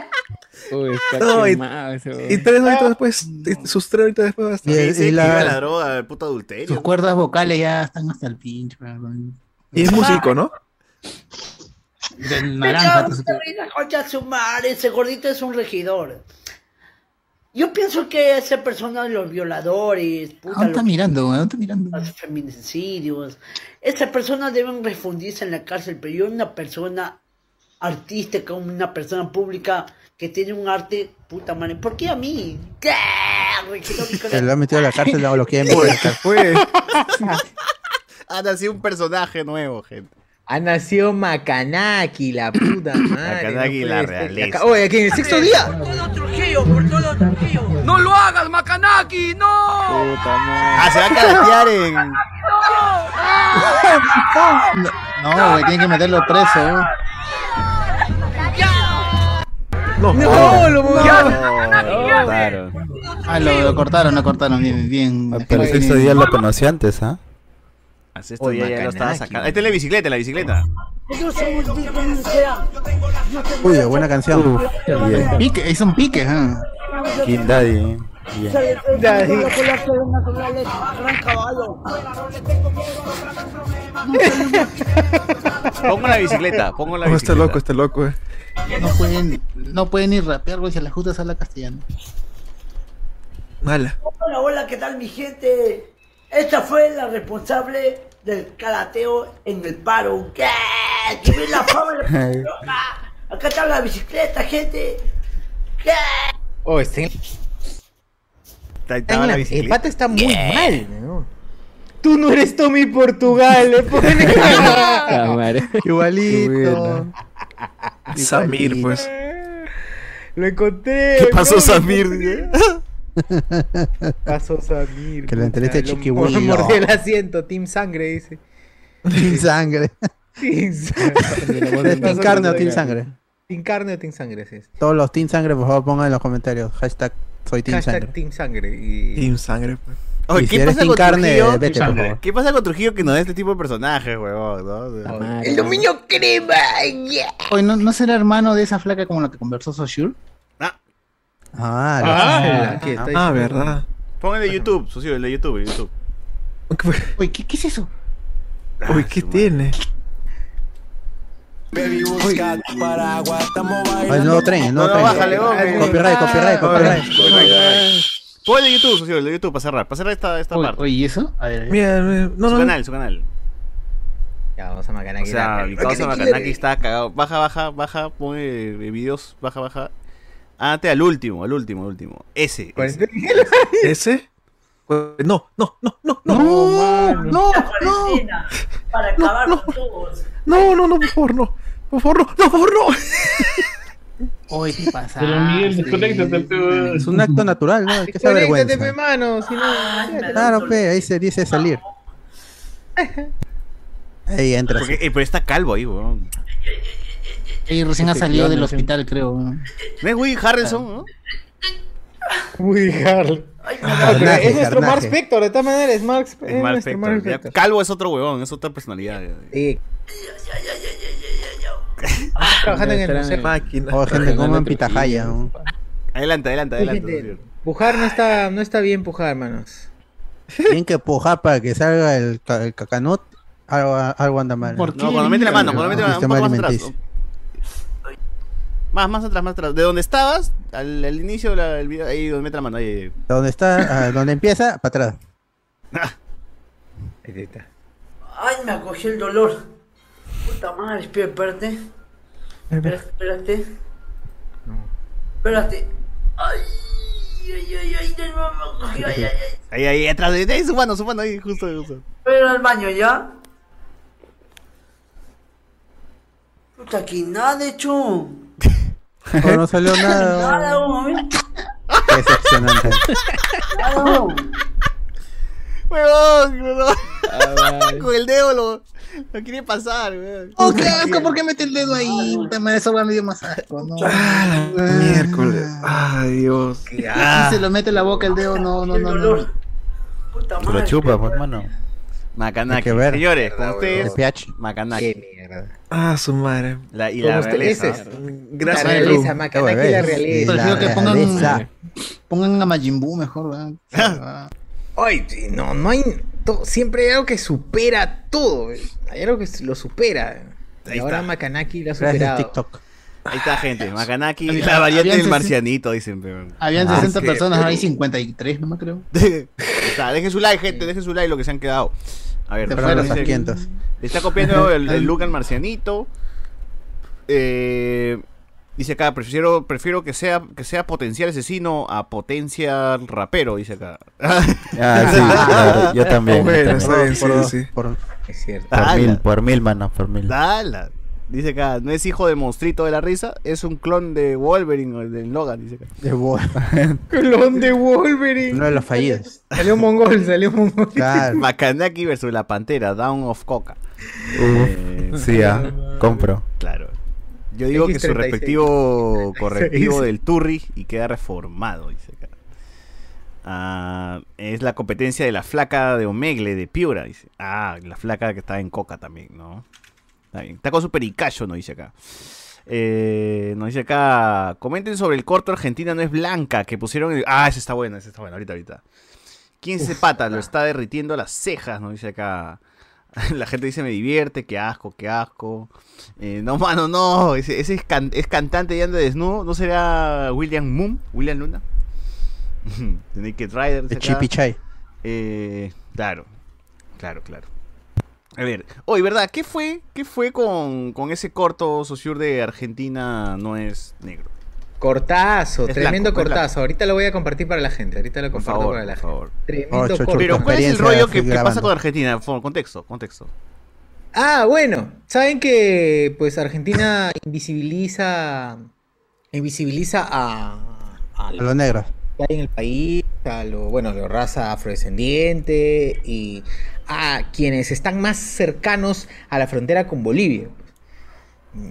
Uy, está No, y- ese tres horitas después, y- sus tres horitas después va a estar. Y, el- y la la, droga, el puto adulterio. Sus cuerdas vocales ya están hasta el pinche. Y es músico, ¿no? Del naranja. de su madre, ese gordito es un regidor. Yo pienso que esa persona, los violadores, ¿A puta, dónde está los, mirando? ¿A dónde está mirando? los feminicidios, esas personas deben refundirse en la cárcel, pero yo una persona artística, una persona pública que tiene un arte, puta madre, ¿por qué a mí? ¿Qué? De- que lo ha metido a la cárcel, no lo quieren meter a la cárcel. Fue. Ha nacido un personaje nuevo, gente. Ha nacido Makanaki, la puta madre. Makanaki, no la realeza. Oye, aquí en el sexto día. Por todo Trujillo, por todo Trujillo. ¡No lo hagas, Macanaki! ¡No! Puta madre. Ah, se va a caratear en... No, güey, tienen que meterlo preso. ¿eh? No, No, lo No, claro. Ah, lo, cortaron, lo cortaron bien. bien. Ah, Pero ese ese día lo conocí antes, ¿ah? Así esto Oye, ya, lo estaba sacando. Ahí está la bicicleta, la bicicleta. Yo soy. Uy, buena canción. Bien. Pique, hizo un pique, ¿ah? King Daddy. Caballo. Pongo la bicicleta, pongo la no, bicicleta. está loco, está loco, eh. No pueden, no pueden ni rapear, güey, si a la justa habla castellano. Mala. Hola, hola, ¿qué tal mi gente? Esta fue la responsable del carateo en el paro. ¿Qué? ¿Que ve la fama? Acá está la bicicleta, gente. ¿Qué? Oh, Ahí está estaba la la- el pata está muy mal, ¿no? Tú no eres Tommy Portugal, le pone. Puta madre. Igualito. Samir, pues. Lo encontré. ¿Qué pasó, Samir? Pasó Samir. Que lo puta, lo- Chiquihuilo. Mordió el asiento, Team Sangre, dice. Team Sangre. Team Sangre. ¿Es Team Carne o Team Sangre? Team Carne o Team Sangre, es. Todos los Team Sangre, por favor, pongan en los comentarios. Hashtag soy Team Hashtag Sangre. Team Sangre. Y... Team Sangre, pues. Oye, ¿qué si pasa Team con Carne, Trujillo? vete, por Sangre. favor. ¿Qué pasa con Trujillo que nos da este tipo de personajes, huevón? ¿no? El dominio crema. yeah. Oye, ¿no, ¿no será hermano de esa flaca como la que conversó Soshur? Ah, Ah, Ah, la- Ah, diciendo. verdad. pon el de YouTube, socio, el de YouTube, el de YouTube. Oye, ¿qué, qué es eso? Uy, ¿qué tiene? Ah, el nuevo tren, el No, nuevo no, tren. bájale, hombre. Copyright, copyright, copyright. Pon el de YouTube, socio, el de YouTube, para cerrar, para cerrar esta, esta Oye, parte. oye, ¿y eso? A ver, a ver. Mira, mira, no, su no. canal, su canal. Ya, vamos a O Macanaki. sea, mi causa Macanaki está cagado. Baja, baja, baja, pon eh, videos, baja, baja. Ándate al último, al último, al último. Ese. ese. ¿Ese? No, no, no, no, no. No, no, no. Para acabar con todos. No, no, no, por favor, no. Por favor, no, no, por favor, no. Hoy ¿qué pasa? Pero Miguel, desconéctate. Es un acto natural, ¿no? Hay que vergüenza. pe, mano. Si no, Claro, pe, ahí se dice salir. Ahí entra. Porque, eh, pero está calvo ahí, weón. Y recién ha salido del hospital, creo. ¿No es Woody Harrelson, no? Woody Harrelson. Es nuestro Mark. Spector, de todas maneras, es Mark, Spector. Calvo es otro huevón, es otra personalidad. Sí. Trabajando en el museo. Máquina. Oh, gente, como en Pitahaya. ¿no? Adelante, adelante, Sí, adelante. Pujar no está, no está bien pujar, manos. Tienen que pujar para que salga el, ca- el cacanot. Algo, algo anda mal. ¿Por No, cuando mete la mano, cuando mete la mano, un Sistema poco más atrás. Más, más atrás, más atrás. De donde estabas, al, al inicio del video, ahí donde mete la mano, ahí. ahí. Donde está, ah, donde empieza, para atrás. Ahí está. Ay, me acogió el dolor. Puta madre, espera, espérate. Espérate, espérate. Espérate. Ay, ay, ay, ay, de nuevo me acogió, ay, ay, ay. Ahí, ahí, atrás, ahí, ahí, su mano, su mano, ahí, justo, justo. Voy a ir al baño ya. Puta, aquí nada, de hecho. Oh, no salió nada. Nada. Qué decepcionante. Nada. Huevón, huevón. Ah, Con el dedo lo, lo quiere pasar, weón. Oh, qué asco, ¿por qué mete el dedo ahí? Puta madre, Eso va medio más asco, ¿no? Ah, la miércoles. Ay, Dios. Si se lo mete en la boca el dedo, no, no, no. no. Puta Te lo madre. chupa, pues, hermano. Macanaki. Hay que ver. Señores, con ustedes, pH. Macanaki. Qué mierda. Ah, su madre. La, y la realeza. Gracias, la realeza, Macanaki, la realeza. Prefiero que La pongan, realeza. pongan a Majin Buu mejor, ¿verdad? Ay, no, no hay. to- siempre hay algo que supera todo. Hay algo que lo supera. Ahí y ahora está. Makanaki lo ha Gracias superado. TikTok. Ahí está, gente. Macanaki, Había- la variante del marcianito, dicen, pero. Habían Ah, 60 sí, personas, ahora hay pero- 53, no me creo. Está, dejen su like, gente, dejen su like lo que se han quedado. A ver, dice- los 500. Le está copiando el, el look al marcianito. Eh, dice acá, prefiero, prefiero que sea, que sea potencial asesino a potencia rapero, dice acá. Ah, sí, claro, yo también. Bueno, yo también. sí, Por, sí. por- Es cierto. Por mil, por mil, mano, por mil. Dala. Dice acá, no es hijo de monstruito de la risa, es un clon de Wolverine o de Logan, dice acá. de bo- Clon de Wolverine. uno de los fallidos. Salió mongol, salió mongol. Claro. Makanaki versus la pantera, Down of Coca. Eh, sí, ah, compro. Claro. Yo digo que su X36. respectivo correctivo del Turri y queda reformado, dice acá. Ah, es la competencia de la flaca de Omegle de Piura, dice. Ah, la flaca que está en Coca también, ¿no? Está bien. Está con su pericacho, nos dice acá. Eh, nos dice acá, comenten sobre el corto Argentina no es blanca que pusieron. en- Ah, ese está bueno, ese está bueno, ahorita, ahorita. ¿Quién se pata? Lo está derritiendo las cejas, nos dice acá. La gente dice me divierte, qué asco, qué asco. Eh, no, mano, no. Ese, ese es, can- es cantante y anda desnudo. ¿No será William Moon? ¿William Luna? The Naked Rider. De acá. Chipichai. Eh, claro, claro, claro. A ver, oye, ¿verdad? ¿Qué fue, qué fue con, con ese corto Sociur de Argentina no es negro? Cortazo, Es tremendo blanco, cortazo. Ahorita lo voy a compartir para la gente. Ahorita lo comparto favor, para la gente. Tremendo Oh, corto. Pero, ¿cuál es el rollo que, pasa con Argentina? Por contexto, contexto. Ah, bueno, saben que pues Argentina invisibiliza invisibiliza a, a A los negros. que hay en el país, a lo, bueno, a la raza afrodescendiente y a quienes están más cercanos a la frontera con Bolivia.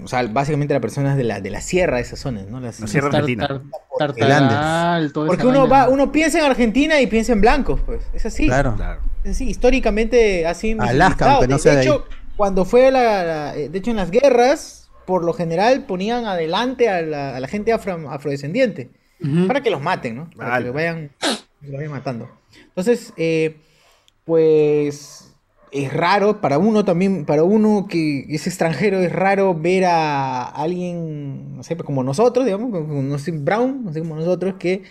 O sea, básicamente las personas de la, de la sierra, de esas zonas, ¿no? Las- La Sierra Tar- Argentina. tar- Tartagal, toda Porque uno vaina. va, uno piensa en Argentina y piensa en blancos, pues. Es así. Claro. Claro. Es así, históricamente así Alaska, aunque no sea de de hecho, cuando fue la, la- eh, de hecho en las guerras, por lo general ponían adelante a la, a la gente afro- afrodescendiente Ujú. para que los maten, ¿no? Para Vale. que los vayan, los vayan matando. Entonces, eh, pues es raro para uno también, para uno que es extranjero, es raro ver a alguien, no sé, como nosotros, digamos, como no sé, Brown, no sé, como nosotros, que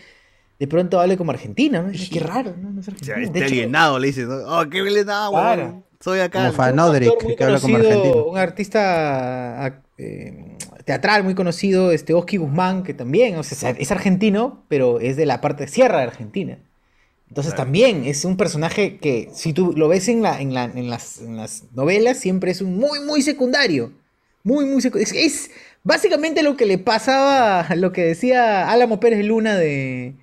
de pronto hable como Argentina, ¿no? Es que raro, ¿no? No es O sea, Argentina. De este alienado le dices, oh, qué alienado, Claro. weón. Soy acá. Como ¿no? fan- un Fanodric, actor muy que habla como conocido, argentino. Un artista eh, teatral muy conocido, este Oski Guzmán, que también, o sea, es argentino, pero es de la parte sierra de Argentina. Entonces Claro. también es un personaje que, si tú lo ves en, la, en, la- en las, en las novelas, siempre es un muy, muy secundario. Muy, muy secundario. Es, es Básicamente lo que le pasaba, lo que decía Álamo Pérez Luna de,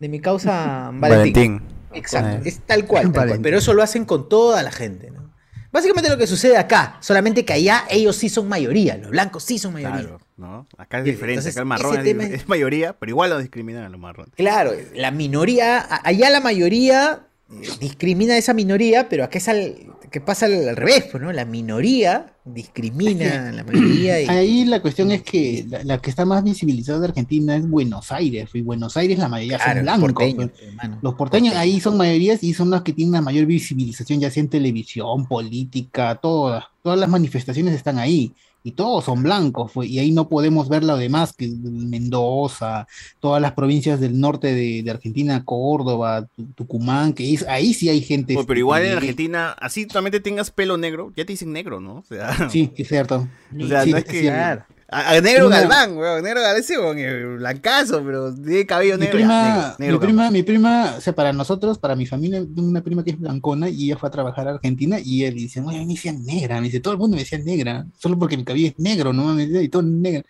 de mi causa Valentín. Valentín. Exacto, Eh. es tal cual, tal cual. Pero eso lo hacen con toda la gente, ¿no? Básicamente lo que sucede acá, solamente que allá ellos sí son mayoría, los blancos sí son mayoría. Claro, ¿no? Acá es diferente, entonces, acá el marrón es, tema es es- mayoría, pero igual lo discriminan a los marrones. Claro, la minoría, allá la mayoría eh, discrimina a esa minoría, pero acá es al, que pasa al, revés, pues, ¿no? La minoría discrimina a la mayoría y... Ahí la cuestión es que la, la que está más visibilizada de Argentina es Buenos Aires, y Buenos Aires la mayoría Claro, son blancos. pues. hermano. Los porteños ahí son mayorías y son los que tienen la mayor visibilización, ya sea en televisión, política, todas, todas las manifestaciones están ahí. Y todos son blancos, pues, y ahí no podemos ver lo demás, que Mendoza, todas las provincias del norte de, de Argentina, Córdoba, Tu- Tucumán, que es, ahí sí hay gente. Oye, pero igual en Argentina, así solamente tengas pelo negro, ya te dicen negro, ¿no? O sea, Sí, es cierto. o sea Sí, no es que... A, a negro Una- Galván, weón, negro Galván, ese weón, blancazo, pero tiene cabello Mi negro. prima, negro, negro mi prima, mi prima, o sea, para nosotros, para mi familia, una prima que es blancona y ella fue a trabajar a Argentina y ella dice, oye, a mí me decían negra, me dice, todo el mundo me decía negra, solo porque mi cabello es negro, no me decía, y todo negro.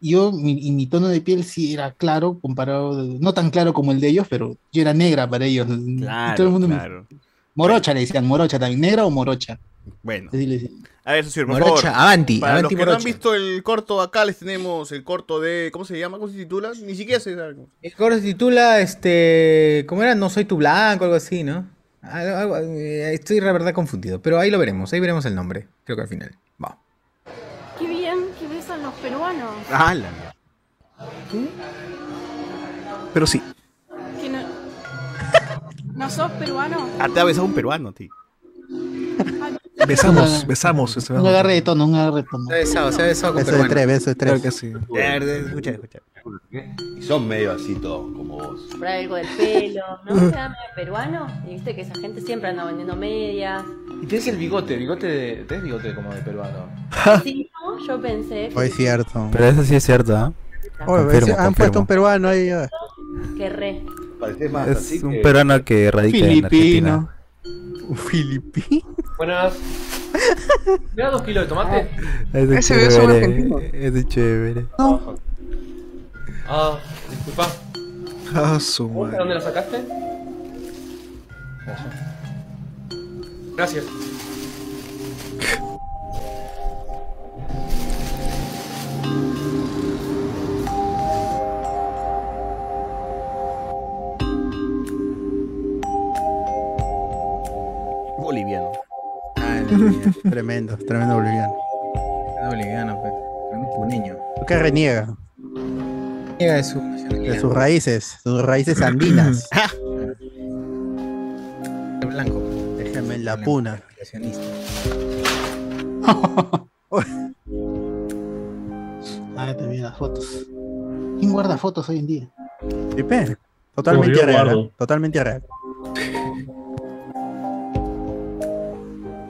Y yo, mi, y mi tono de piel sí era claro, comparado, no tan claro como el de ellos, pero yo era negra para ellos. Y Claro, todo el mundo me- claro. morocha le decían, morocha también, negra o morocha. Bueno. A ver, socio, por Morocha, favor. avanti, Para avanti los que no han visto el corto, acá les tenemos el corto de. ¿Cómo se llama? ¿Cómo se titula? Ni siquiera se sabe. El coro se titula, este, ¿cómo era? No soy tu blanco, algo así, ¿no? Algo- algo- eh, estoy la verdad confundido, pero ahí lo veremos, ahí veremos el nombre, creo que al final. Va. Qué bien que besan los peruanos. ¡Hala! Pero sí. Que no... ¿No sos peruano? Ah, te ha besado un peruano, tío. Besamos, besamos. Un agarre de tono, un agarre de tono. Se ha besado, se ha besado con Beso de tres, beso de tres. Claro que sí. Escucha, escucha. Y son medio así todos, como vos. Por algo del pelo, ¿no? Queda medio peruano. Y viste que esa gente siempre anda vendiendo medias. Y tienes el bigote, bigote de. Tienes bigote como de peruano. Sí, ¿no? Yo pensé es cierto. Pero eso sí es cierto, ¿ah? Confirmo, han puesto un peruano ahí. ah. que re. Pareces más Es así un que- peruano que radica en Filipino. Argentina. Un filipino. Buenas. ¿Me das dos kilos de tomate? Es de Ese beso chévere. argentino. Es de chévere. Ah, disculpa. Ah, su ¿Vos de madre. dónde la sacaste? Gracias. Tremendo, tremendo boliviano. boliviano, pues. Puneño. ¿Por qué reniega? Llega de su De sus raíces, sus raíces andinas. El blanco. Déjame en la puna. Creacionista. Ah, también las fotos. ¿Quién guarda fotos hoy en día? Sí, pe. Totalmente real. ¿eh? Totalmente real.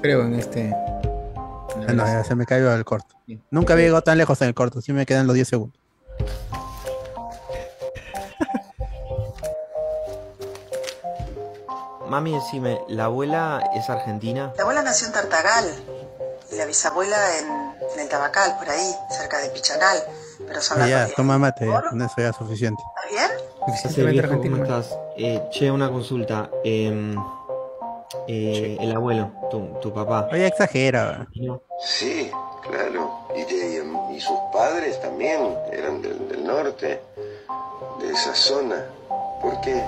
Creo en este. Ah, no, ya se me cayó el corto. Nunca había llegado tan lejos en el corto, sí me quedan los 10 segundos. Mami, decime, ¿la abuela es argentina? La abuela nació en Tartagal y la bisabuela en, en el Tabacal, por ahí, cerca de Pichanal. Pero son las Ya, dos toma mate, ya, con eso ya es suficiente. ¿Está bien? Suficientemente argentino. ¿cómo estás? Eh, che, una consulta. em, eh, el abuelo, tu, tu papá. Oye, exagera. Sí, claro. Y, y- y sus padres también eran del, del norte, de esa zona. ¿Por qué?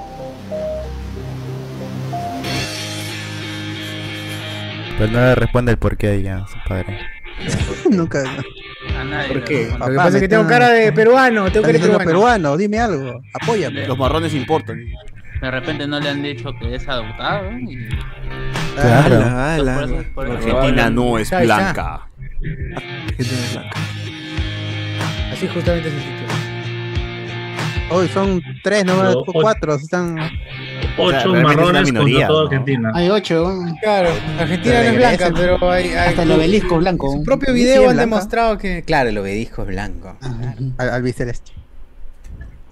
Pero no le responde el porqué ahí a su padre. Nunca. A nadie ¿Por qué? responde. Lo que pasa es que tengo cara de peruano, tengo cara de peruano. peruano, dime algo. Apóyame. Los marrones importan. De repente no le han dicho que es adoptado. Y... Claro. Ala, ala, Por eso- ala. por eso- Argentina no es blanca. Argentina es blanca. Así justamente es el título. Hoy son tres Pero, ocho. cuatro. Están. Ocho una marrones minoría, contra toda ¿no? Argentina. Hay ocho. Claro, Argentina no es blanca, pero hay, hay- Hasta el obelisco blanco. En su propio video han blanca. demostrado que. Claro, el obelisco es blanco. Al, albiceleste.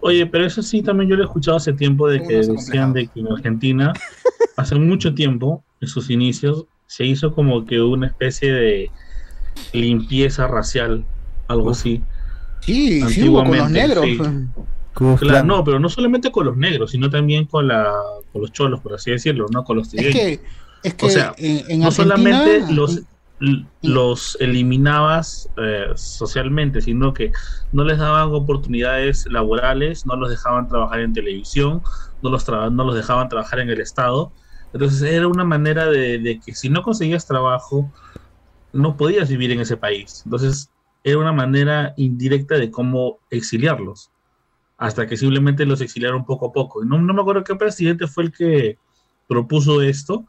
Oye, pero eso sí también yo lo he escuchado hace tiempo de que decían de que en Argentina, hace mucho tiempo, en sus inicios, se hizo como que una especie de limpieza racial algo así. Sí, sí, hubo con los negros. sí. Claro, no, pero no solamente con los negros, sino también con la con los cholos, por así decirlo, no con los Es que, es que o sea, en, en no Argentina, solamente los los eliminabas eh, socialmente, sino que no les daban oportunidades laborales, no los dejaban trabajar en televisión, no los, no los dejaban trabajar en el Estado. Entonces era una manera de, que si no conseguías trabajo, no podías vivir en ese país. Entonces era una manera indirecta de cómo exiliarlos, hasta que simplemente los exiliaron poco a poco. No me acuerdo qué presidente fue el que propuso esto,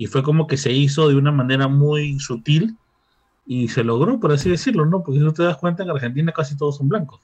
y fue como que se hizo de una manera muy sutil y se logró, por así decirlo, ¿no? Porque si no te das cuenta, en Argentina casi todos son blancos.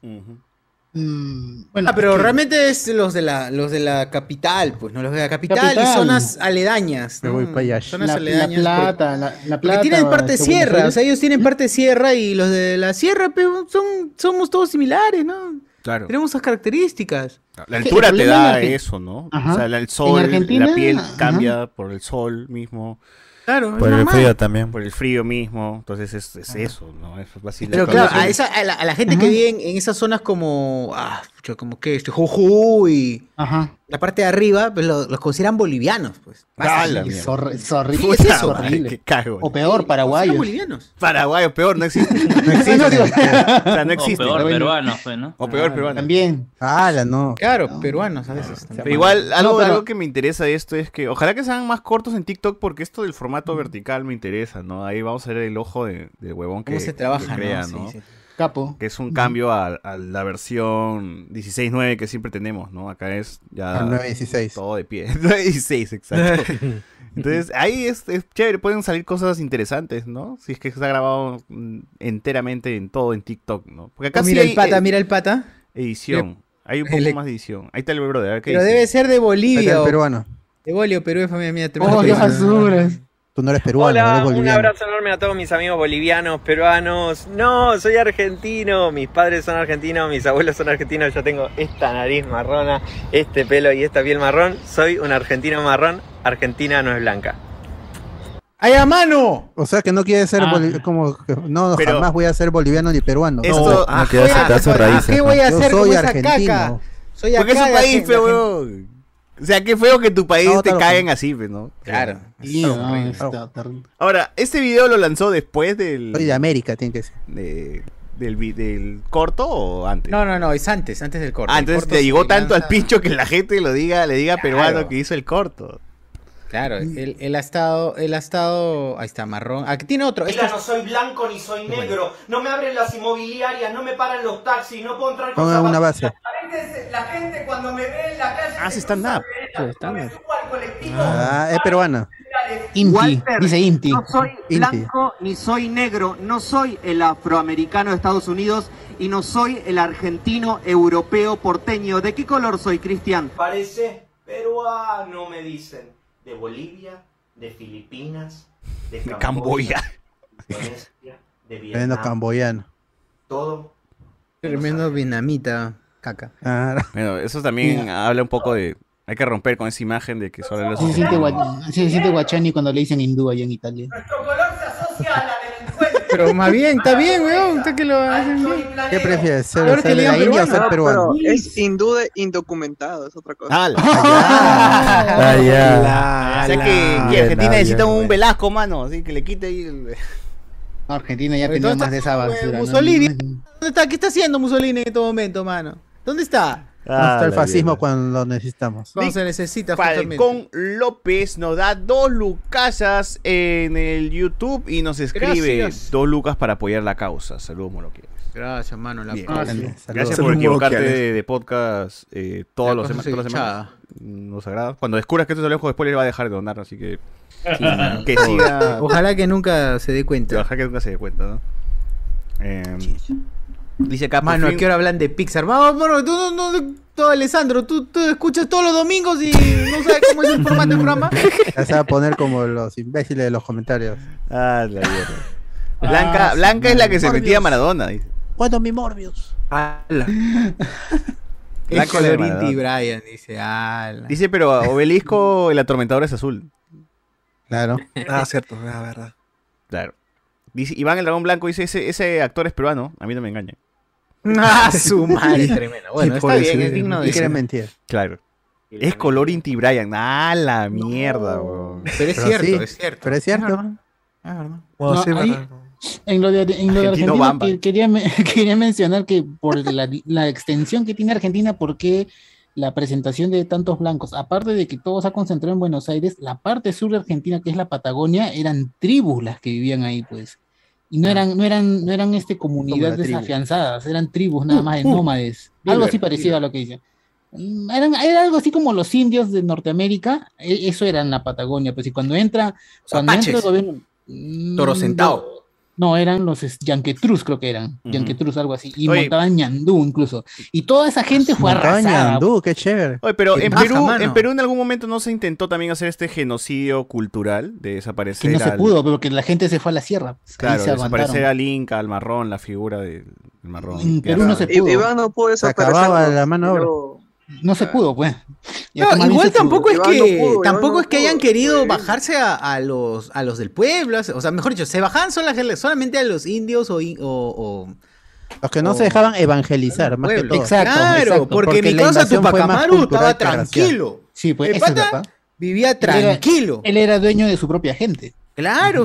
ah, pero es que- realmente es los de la los de la capital, pues, no los de la capital, y Capital. zonas aledañas. Me ¿no? voy pa' allá. Zonas La, la aledañas. plata, porque- la, la porque plata. tienen parte sierra, o sea, ellos tienen parte sierra y los de la sierra pe, son, somos todos similares, ¿no? Claro. Tenemos esas características. La altura te da eso, ¿no? Ajá. O sea, el sol, la piel ajá. cambia por el sol mismo. Claro, Por el frío también. Por el frío mismo. Entonces es, es eso, ¿no? Es fácil. Pero claro, a, esa, a, la, a la gente que vive en, en esas zonas como, ah, pucha, como que este Jujuy, la parte de arriba, pues lo- los consideran bolivianos, pues. Ah, Es horrible. Puta es madre, horrible. qué cago. O peor, paraguayos. Son bolivianos. Paraguayo, peor, no existe. No existe. o sea, no O existe. peor peruano fue, ¿no? O peor peruano. También. Ah, la no. Claro, peruanos a veces. también. Pero igual, algo, No, pero- algo que me interesa de esto es que ojalá que sean más cortos en TikTok porque esto del formato vertical me interesa, ¿no? Ahí vamos a ver el ojo de- del huevón que, Cómo se que trabaja, ¿no? crea, Sí, ¿no? sí. Capo. Que es un cambio a, a la versión 16.9 que siempre tenemos, ¿no? Acá es ya... Al 9.16. Todo de pie. 9.16, exacto. Entonces, ahí es, es chévere, pueden salir cosas interesantes, ¿no? Si es que está grabado enteramente en todo en TikTok, ¿no? Porque acá Oh, sí mira hay el pata, eh, mira el pata. edición. Hay un poco El- más de edición. Ahí está el brother, a ver qué Pero dice. debe ser de Ahí Bolivia. está el o- peruano. De Bolivia, Perú familia mía. tremendo Oh, qué basuras. Tú no eres peruano, Hola, eres un abrazo enorme a todos mis amigos bolivianos, peruanos. No, soy argentino, mis padres son argentinos, mis abuelos son argentinos, yo tengo esta nariz marrona, este pelo y esta piel marrón. Soy un argentino marrón, Argentina no es blanca. ¡Ay, a mano! O sea que no quiere ser Ah. como no Pero- jamás voy a ser boliviano ni peruano. Esto- No, No quiere aceptar sus raíces. ¿Qué ¿no? voy a Yo hacer soy con esa argentino. caca? Soy Porque es un país feo. O sea, qué feo que tu país No, te caigan así, pues, ¿no? Claro. Sí, no, está terrible. Ahora, este video lo lanzó después del, de América, tiene que ser. de- del, del corto o antes? No, no, no, es antes, antes del corto. Ah, entonces corto te llegó tanto al pincho que la gente lo diga, le diga peruano que hizo el corto. Claro, él, él ha estado, él ha estado, ahí está, marrón. Aquí tiene otro. Este Mira, no soy blanco ni soy negro. No me abren las inmobiliarias, no me paran los taxis, no puedo entrar con Pongan una base. La gente, la gente cuando me ve en la calle. Hace stand-up. Ah, es peruana. Inti, Walter, dice Inti. No soy Inti. blanco ni soy negro, no soy el afroamericano de Estados Unidos y no soy el argentino europeo porteño. ¿De qué color soy, Cristian? Parece peruano, me dicen. De Bolivia, de Filipinas, de De Camboya. De Tremendo Vietnam. camboyano. Todo. Tremendo vietnamita, caca. Ah, Bueno, eso también habla un poco de... Hay que romper con esa imagen de que solo los... Sí se siente, gua- sí se siente guachani cuando le dicen hindú allá en Italia. Pero más bien, está bien, weón. Está que lo hacen bien. ¿Qué prefieres? ¿Ser, de la India o ser peruano? Es hindú de indocumentado, es otra cosa. Ah, la- Ah, ya. O sea que, Argentina ah, necesita un. Velasco, mano, así que le quite ahí el... Argentina ya tenía más de esa basura. ¿Dónde está? ¿Qué está haciendo Mussolini en este momento, mano? ¿Dónde está? ¿Dónde está el fascismo cuando lo necesitamos? Cuando se necesita, justamente. Falcón López nos da dos lucasas en el YouTube y nos escribe Gracias. dos lucas para apoyar la causa. Saludos, moloquiales. Gracias, mano. La Bien. Gracias por equivocarte de, de podcast eh, todos La los sema- se todas las semanas. Nos agrada. Cuando descubras que esto es lejos de spoiler va a dejar de donar, así que que siga. Ojalá que nunca se dé cuenta. Ojalá que nunca se dé cuenta, ¿no? Eh, dice acá, Mano, ¿a qué hora hablan de Pixar? Vamos, mano, tú no, no, tú, Alessandro, tú, tú escuchas todos los domingos y no sabes cómo es el formato del programa. Ya se va a poner como los imbéciles de los comentarios. Ah, la mierda. Blanca, Blanca es la que se metía a Maradona. Dice. ¿Cuándo mi Morbius? Es colorín Maradona. y Brian, dice. ala. Dice, pero Obelisco, el atormentador es azul. Claro. Ah, cierto, es verdad. Claro. Dice, Iván el Dragón Blanco dice, ese, ese actor es peruano, a mí no me engañan. Ah, su madre, tremendo. Bueno, Sí, está por bien, es digno de quiere mentir. Claro. Es color Inti Brian. Ah, la mierda, weón. Pero es Pero cierto, sí, es cierto. Pero es cierto. Bueno, No, sí, ahí- verdad. En lo de, en lo de Argentina, que- quería, quería mencionar que por la, la extensión que tiene Argentina, porque la presentación de tantos blancos, aparte de que todo se ha concentrado en Buenos Aires, la parte sur de Argentina, que es la Patagonia, eran tribus las que vivían ahí, pues. Y no eran, no eran, no eran este, comunidades tribu. desafianzadas, eran tribus nada más de Uh, uh. nómades. Algo así parecido a lo que dice. Mm, Eran, era algo así como los indios de Norteamérica, e- eso era en la Patagonia, pues y cuando entra, cuando entra el gobierno, mm, Toro sentado. No, eran los Yanquetrus, creo que eran. Ujú. Yanquetrus, algo así. Y Oye. montaban ñandú incluso. Y toda esa gente fue Montaban arrasada. ñandú, qué chévere. Oye, pero en paja, Perú, mano. en Perú en algún momento no se intentó también hacer este genocidio cultural de Que desaparecer no se al- pudo, porque la gente se fue a la sierra. Ahí Claro, se desaparecer al Inca, al marrón, la figura del marrón. En Perú no se pudo. Iván no pudo Se desaparecer. acababa ¿no? la mano. Pero- No se pudo, pues. No, igual tampoco es que no pudo, Iván tampoco no es que hayan pudo, querido bajarse a, a los a los del pueblo, o sea, mejor dicho, se bajaban sola- solamente a los indios o, in- o- o- Los que no o- se dejaban evangelizar, más que todo. Exacto, claro, exacto. porque, Porque mi la causa invasión fue más Tupac cultural estaba tranquilo. Sí, pues, El eso es pata vivía tranquilo. Él era dueño de su propia gente. Claro,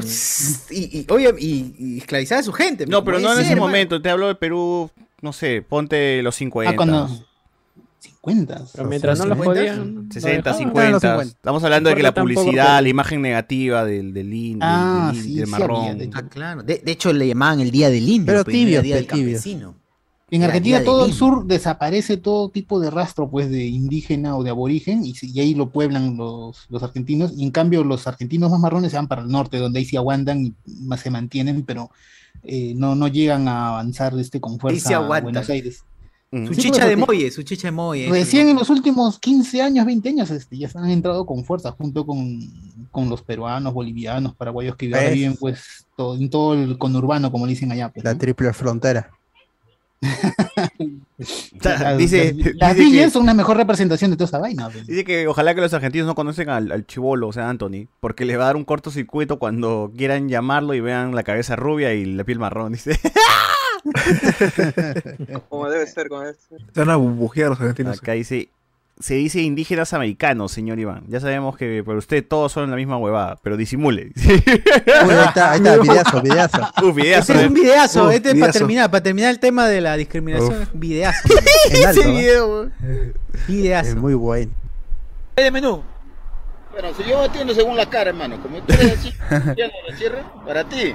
y, y, oye, y, y esclavizaba a su gente. No, pero no en ese momento. Te hablo de Perú, no sé, ponte los 50. Ah, cuando. 50. Pero mientras no los 50, podían. lo 60, dejaban. 50. los 50. Estamos hablando de que la publicidad, fue- la imagen negativa del, del Ah, del, sí, del sí marrón. había, de hecho. Ah, claro. De, de hecho, le llamaban el Día del Indio. Pero pues, era tibios, Día del pues. Campesino. En Argentina todo el sur desaparece todo tipo de rastro pues de indígena o de aborigen y, se- y ahí lo pueblan los, los argentinos y en cambio los argentinos más marrones se van para el norte donde ahí sí aguantan y más se mantienen pero eh, no, no llegan a avanzar este con fuerza se a. Buenos Aires. Mm. Su Sí, chicha de Moye, su chicha de Moye. Recién en los últimos 15 años, 20 años este, ya se han entrado con fuerza junto con, con los peruanos, bolivianos, paraguayos que ahora Pues. viven pues todo, en todo el conurbano como le dicen allá. pues, La ¿no? triple frontera. Las- dice, las- dice villas que, son una mejor representación de toda esa vaina. pues. dice que ojalá que los argentinos no conocen al, al chivolo, o sea, Anthony, porque le va a dar un cortocircuito cuando quieran llamarlo y vean la cabeza rubia y la piel marrón. Dice. Como debe ser, como debe ser. Se van a bujear los argentinos. Acá dice, se dice indígenas americanos, señor Iván. Ya sabemos que por usted todos son la misma huevada, pero disimule. Uy, ahí está, ahí está, videazo, videazo. Uf, videazo, Ese es eh. un videazo, Uf, este es para videazo. terminar, para terminar el tema de la discriminación, es videazo. Alto, Ese ¿no? video, weón. Es Videazo. muy bueno. de menú? Bueno, si yo atiendo según la cara, hermano, como tú eres así, ya no le cierre, para ti.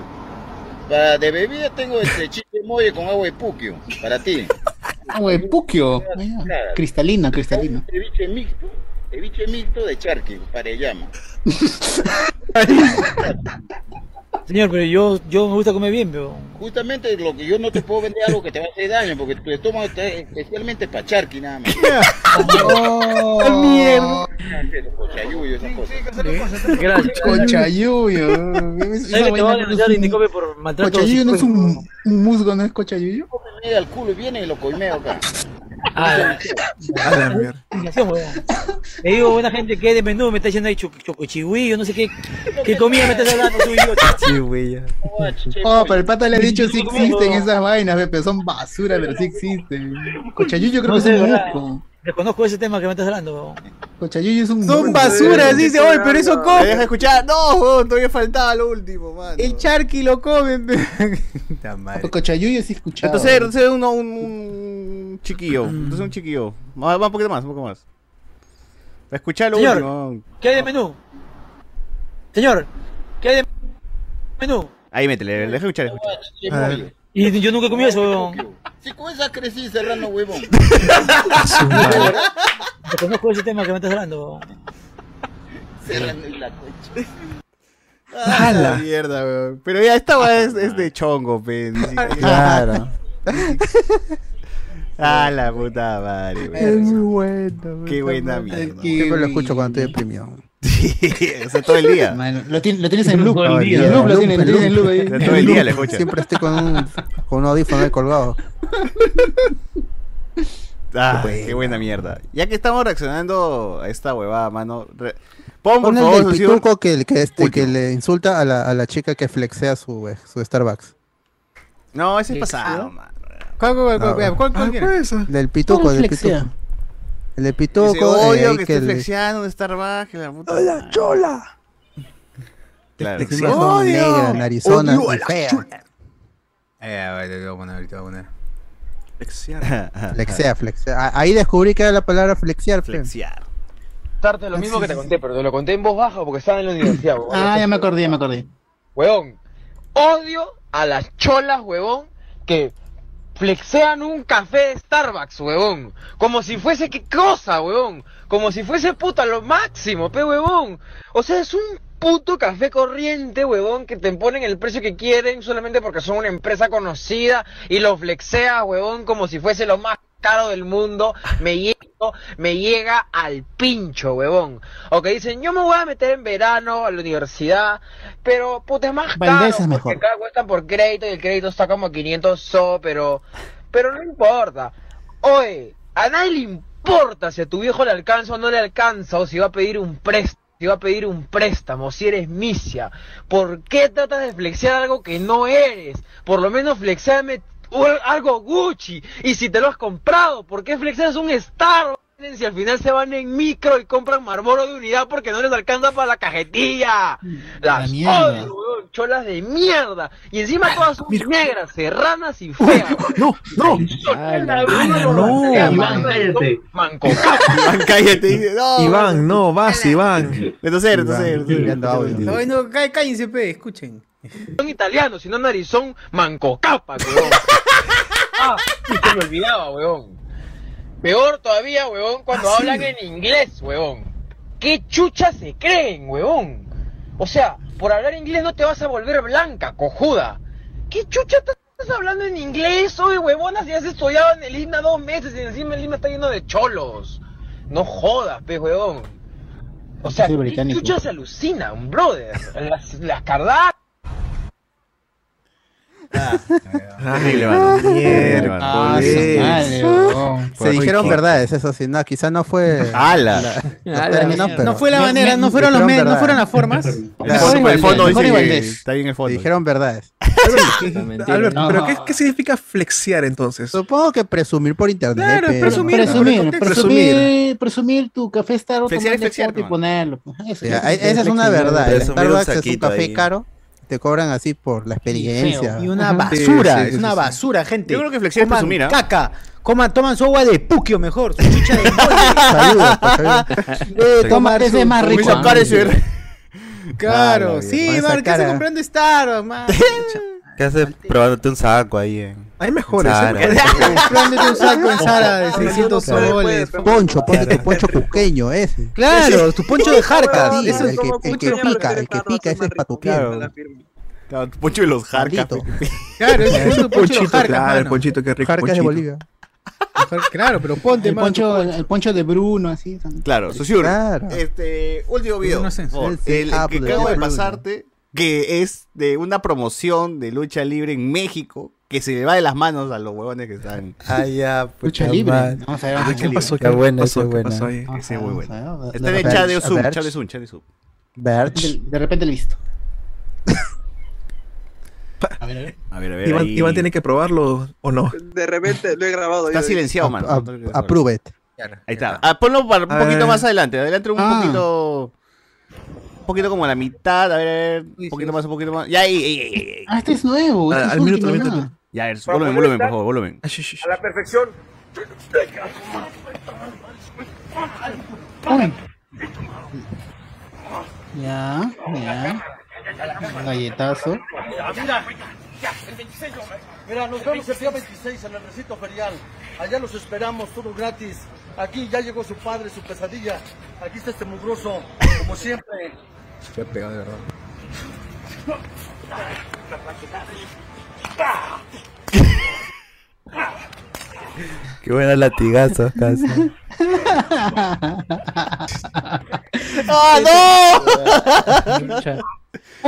Para de bebida tengo este chile molle con agua de puquio, para ti. Agua de puquio. Claro. Cristalina, cristalina. Ceviche mixto, ceviche mixto de charqui, para llama. Señor, pero yo, yo me gusta comer bien, pero. Justamente lo que yo no te puedo vender algo que te va a hacer daño, porque tu estómago está especialmente para charqui nada más. ¡Oh, mierda! Cochayuyo, esas cosas. Gracias. Cochayuyo. ¿Sabes que te van a denunciar y te come por maltrato Cochayuyo no es un, un musgo, ¿no es cochayuyo? Me da el culo y viene y lo coimeo acá. Ah, A la mierda. Le digo, buena gente, que de menú me está diciendo ahí cho- chocochihuillo, no sé qué. ¿Qué comida me estás hablando tú, idiota? Oh, pero el pata le ha dicho sí existen esas vainas, pero son basura, pero sí existen. Cochayuyo creo No que es un ¿verdad? Musgo. Desconozco ese tema que me estás hablando. Cochayuyo es un Son basuras, dice, oye, pero eso Me come. deja escuchar. No, weón, todavía faltaba lo último, mano. El charqui lo comen. madre. Pero Cochayuyo sí he escuchado. Entonces, entonces uno, un, un chiquillo. Entonces un chiquillo. Va, va un poquito más, un poco más. Para escuchar lo Señor. último. ¿Qué hay de menú? Señor, ¿qué hay de menú? Ahí métele, deja escuchar, escuchar. Y yo nunca he comido eso, weón. Si con esa crecí cerrando huevón. Desconozco ese tema que me estás hablando, weón. Cerrando la concha. Ah, la mierda, weón. Pero ya esta weá es, es de chongo, pe. Claro. Ah, la puta madre, Es weón. muy bueno. Qué buena mierda. Siempre lo escucho cuando estoy deprimido. Sí, o sea, todo el día. Mano, lo, tienes, lo tienes en loop. Todo el loop lo tienes, lo En loop ahí. Todo el día le escuchas. Siempre estoy con un, con un audífono ahí colgado. Ah, qué buena mierda. Ya que estamos reaccionando a esta huevada, mano. re- Pon, por Pon el favor, del socio. pituco que, que, este, que le insulta a la, a la chica que flexea su, eh, su Starbucks. No, ese es pasado, man. ¿Cuál, cuál, cuál, No. cuál, cuál Ah, quieres? Del pituco, ¿Cómo del flexea? pituco. El del Dice, eh, odio ahí que que esté le- flexiando de Starbucks, la puta. ¡Hola, chola! Claro. Encima son negra, narizona Odio a la fea. Eh, a ver, te voy a poner, ahorita voy a poner. Flexea, flexea. Ah, Ahí descubrí que era la palabra flexiar. Flexiar. Contarte lo mismo que te conté, pero te lo conté en voz baja porque estaba en la universidad, huevón. Ah, ya me acordé, ya me acordé. Huevón, odio a las cholas, huevón, que flexean un café de Starbucks, huevón. Como si fuese qué cosa, huevón. Como si fuese puta lo máximo, pe, huevón. O sea, es un puto café corriente, huevón, que te ponen el precio que quieren solamente porque son una empresa conocida y lo flexea, huevón, como si fuese lo más caro del mundo. Me llega, me llega al pincho, huevón. O que dicen, yo me voy a meter en verano a la universidad, pero puta es más Valdés caro. es mejor. Porque acá cuestan por crédito y el crédito está como 500 so, pero, pero no importa. Oye, a nadie le importa si a tu viejo le alcanza o no le alcanza, o si va a pedir un préstamo. Si va a pedir un préstamo, si eres misia, ¿por qué tratas de flexear algo que no eres? Por lo menos flexeame u- algo Gucci. Y si te lo has comprado, ¿por qué flexeas un Star? Si al final se van en micro y compran Marlboro de unidad porque no les alcanza para la cajetilla. Las mierda. odio, weón, cholas de mierda. Y encima todas son negras, serranas y feas. No, no. no. Iván, cállate. Manco. Iván, cállate. dice, No, Iván, no, vas, Iván. Entonces, entonces. Ay, no, cá- cállense, pe, escuchen. Son italianos, sino narizón manco capa, weón. ah, y se me olvidaba, weón. Peor todavía, weón, cuando Ah, sí. hablan en inglés, weón. ¿Qué chucha se creen, weón? O sea, por hablar inglés no te vas a volver blanca, cojuda. ¿Qué chucha estás hablando en inglés? Oye, huevona, si has estudiado en el INA dos meses y encima el INA está lleno de cholos. No jodas, pe, weón. O sea, ¿qué chucha se alucinan, brother? Las, las Kardashian. Ah. Se dijeron verdades, eso sí, no, quizá no fue. No fue la manera, no fueron los medios, no fueron las formas. Claro, el fondo dice que está bien el fondo. Dijeron verdades. Alberto, ¿pero qué, qué significa flexiar entonces? Supongo que presumir por internet. Claro, es pero- presumir, Presumir, Presumir. tu café Starbucks, Flexear y ponerlo. Esa es una verdad. El Starbucks es un café caro. Te cobran así por la experiencia. Y una basura, Sí, sí, es una sí. basura, gente. Yo creo que flexear es presumir, ¿ah? caca. Coman, toman su agua de puquio mejor. Su chucha de Saludos, saludos. Eh, toma, ese es más rico. Claro, sí, man, ¿qué hace comprando Starbucks, man? ¿Qué haces probándote un saco ahí en. Hay mejores. Un saco en Sara de 600 soles. Poncho, ponte tu poncho cusqueño ese. Claro, tu poncho de jarcas. Sí, el que, el que pica, el que pica, ese es para tu piel. Claro, tu poncho de los jarcas. Claro, ese es tu poncho de jarcas, claro, el ponchito, qué rico. Jarcas de. Bolivia. Claro, pero ponte, El mano, poncho, el poncho de Bruno, así. Claro, Susur. Claro. Este, último video. Por. El que acabo de de pasarte, que es de una promoción de lucha libre en México, que se le va de las manos a los huevones que están. Ah, ya, Lucha puta libre. Vamos a ver. Ah, vamos a ¿Qué ver. pasó? Está ¿Qué buena, pasó? ¿Qué buena. pasó ahí? Ese muy bueno. ver. Está en el Berch, chat de Zoom, Berch. chat de Zoom, chat de Zoom. Berch. De, de repente lo he visto. A ver, a ver. A ver, a ver. Iván, ahí. Iván tiene que probarlo o no. De repente lo he grabado. Está yo. silenciado, mano. Approve it. Ahí está. Ah, ponlo para un poquito más adelante. Adelante un Ah. poquito. Poquito como a la mitad. A ver, a ver. Un poquito más, un poquito más. Ya, ahí, ahí, ahí. Ah, este es nuevo. Ah, Este es al minuto, al minuto. Ya, a ver, volumen, volumen, por favor, volumen. Ah. A la perfección. Uy. Ya, ya. Galletazo. Mira, nos vemos el día 26 en el recinto ferial. Allá los esperamos, todo gratis. Aquí ya llegó su padre, su pesadilla. Aquí está este mugroso, como siempre. Se ha pegado de verdad. Qué buenos latigazos, casi. ¡Ah, no!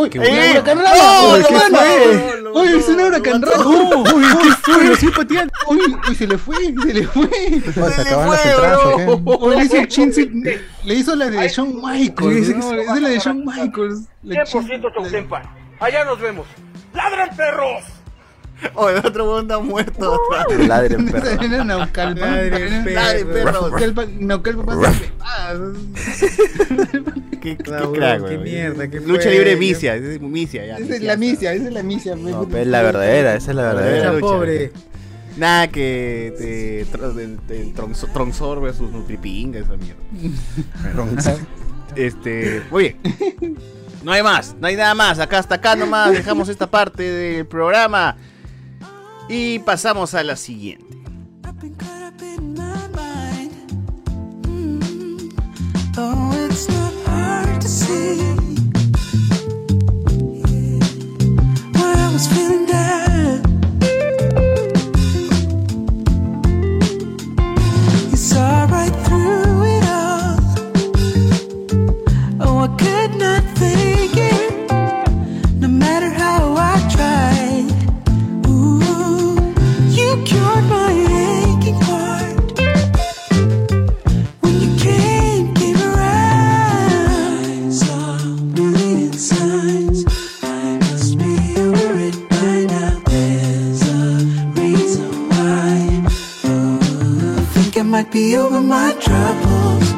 Uy, Qué bueno. Carlala. ¡No, Uy, no, ¿qué fue? botó, es una huracán rojo. Uy, ¿qué fue? Lo estoy pateando. Uy, uy, se le fue, se le fue. Se acaban las entradas. O le hizo el chin, le hizo la de Shawn Michaels. Hizo la de Shawn Michaels. La chin- 100% Chautempan. Allá nos vemos. ¡Ladran perros! Oh, el otro huevón está muerto. Ladren, perro. Era Naucalpan. Ladren, Era- Ladren, perros. Naucalpan- Naucalpan pasa pepadas. Qué, crack, qué weón. mierda, qué Lucha libre misia, es misia ya. Esa es la misia, esa es la misia. No, pero es la verdadera, esa es la verdadera. lucha. pobre. Nada que te, tro- de- de Tronzor Tronzor versus Nutripinga, esa mierda. Este, muy bien. No hay más, no hay nada más. Acá hasta acá nomás dejamos esta parte del programa. Y pasamos a la siguiente. Be over my troubles.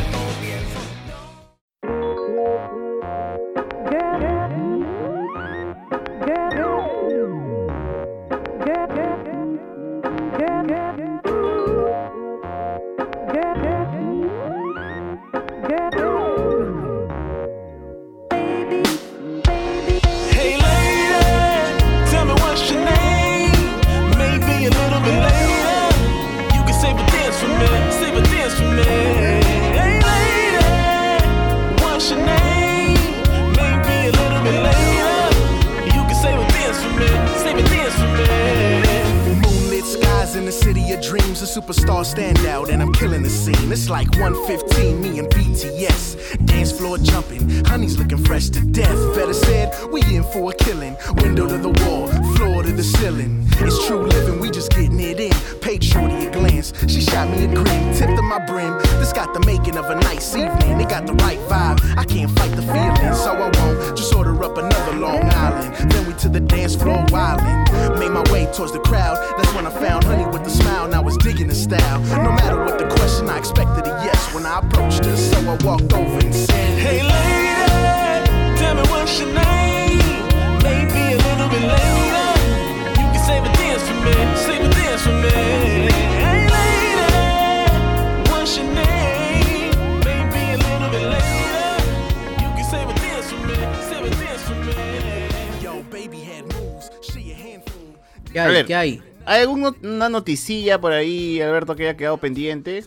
Superstar standout, and I'm killing the scene. It's like 115, me and BTS. Dance floor jumping, honey's looking fresh to death. Better said, we in for a killing. Window to the wall, floor to the ceiling. It's true living, we just getting it in. Paid shorty a glance, she shot me a grin, tipped to my brim. This got the making of a nice evening. It got the right vibe, I can't fight the feeling, so I won't just order up another Long Island. Then we to the dance floor wildin'. Made my way towards the crowd. That's when I found honey with a smile. Now I was digging the style. No matter what the question, I expected a yes when I approached her. So I walked over and said, Hey lady, tell me what's your name. Maybe a little bit later. You can save a dance for me, save a dance for me. Hey lady, what's your name? Maybe a little bit later. You can save a dance for me, save a dance for me. Yo, baby had moves. She a handful. ¿Qué A hay? ¿Qué hay? ¿Hay alguna noticilla por ahí, Alberto, que haya quedado pendiente?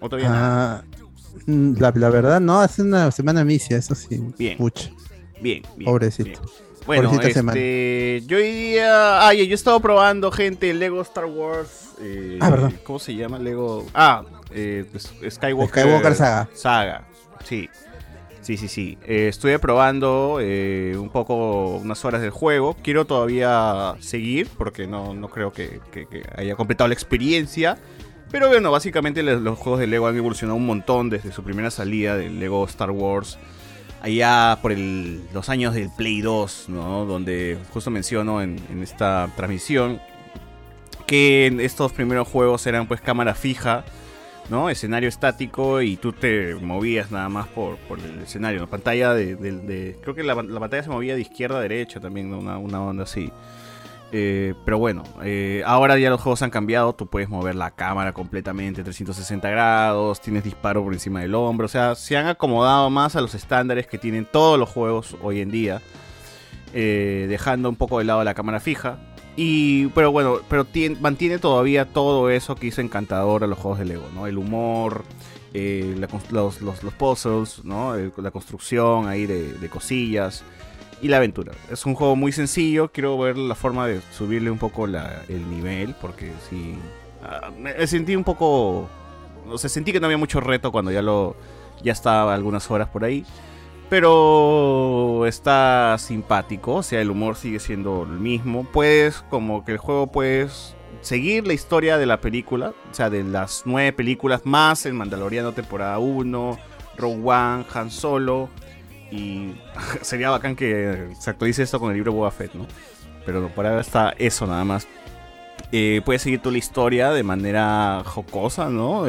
¿O todavía nada? Ah, mm, la, la verdad, no, hace una semana misia, eso sí. Bien. Pucha. Bien, bien. Pobrecito. Bueno, Pobrecita semana. este, yo hoy día, ah, yo he estado probando, gente, Lego Star Wars. eh, Ah, verdad. ¿Cómo se llama? Lego. Ah, eh, pues, Skywalker, Skywalker Saga. Saga, sí. Sí, sí, sí. Eh, estuve probando eh, un poco, unas horas del juego. Quiero todavía seguir porque no, no creo que, haya completado la experiencia. Pero bueno, básicamente los, juegos de Lego han evolucionado un montón desde su primera salida del Lego Star Wars. Allá por el- los años del Play 2, ¿no? Donde justo menciono en, en esta transmisión que estos primeros juegos eran pues cámara fija, ¿no? Escenario estático y tú te movías nada más por, por el escenario. La pantalla de- Creo que la, la pantalla se movía de izquierda a derecha también, ¿no? una, una onda así. Eh, pero bueno, eh, ahora ya los juegos han cambiado, tú puedes mover la cámara completamente 360 grados, tienes disparo por encima del hombro, o sea, se han acomodado más a los estándares que tienen todos los juegos hoy en día, eh, dejando un poco de lado la cámara fija. Y, pero bueno, pero tien- mantiene todavía todo eso que hizo encantador a los juegos de Lego, ¿no? El humor, eh, los, los, los puzzles, ¿no? La construcción ahí de, de cosillas y la aventura. Es un juego muy sencillo, quiero ver la forma de subirle un poco el nivel, porque sí, ah, me sentí un poco, o sea, sentí que no había mucho reto cuando ya lo, ya estaba algunas horas por ahí. Pero está simpático, o sea, el humor sigue siendo el mismo. Puedes, como que el juego puedes seguir la historia de la película, o sea, de las nueve películas más el Mandaloriano temporada 1, Rogue One, Han Solo y sería bacán que se actualice esto con el libro Boba Fett, ¿no? Pero por ahora está eso nada más. Eh, puedes seguir toda la historia de manera jocosa, ¿no?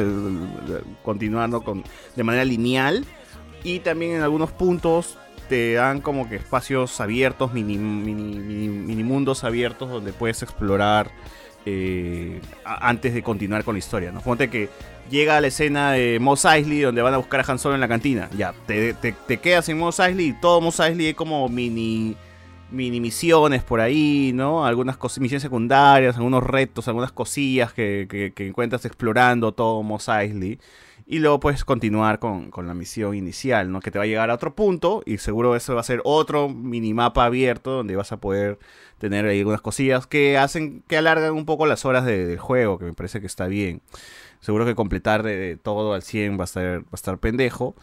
Continuando con, de manera lineal. Y también en algunos puntos te dan como que espacios abiertos, mini, mini, mundos abiertos donde puedes explorar eh, antes de continuar con la historia, ¿no? Ponte que llega a la escena de Mos Eisley donde van a buscar a Han Solo en la cantina. Ya, te, te- quedas en Mos Eisley y todo Mos Eisley es como mini mini misiones por ahí, ¿no? Algunas misiones secundarias, algunos retos, algunas cosillas que, que- que encuentras explorando todo Mos Eisley. Y luego puedes continuar con, con la misión inicial, ¿no? Que te va a llegar a otro punto y seguro eso va a ser otro minimapa abierto donde vas a poder tener ahí algunas cosillas que hacen, que alargan un poco las horas de- del juego, que me parece que está bien. Seguro que completar de todo al 100 va a estar, va a estar pendejo.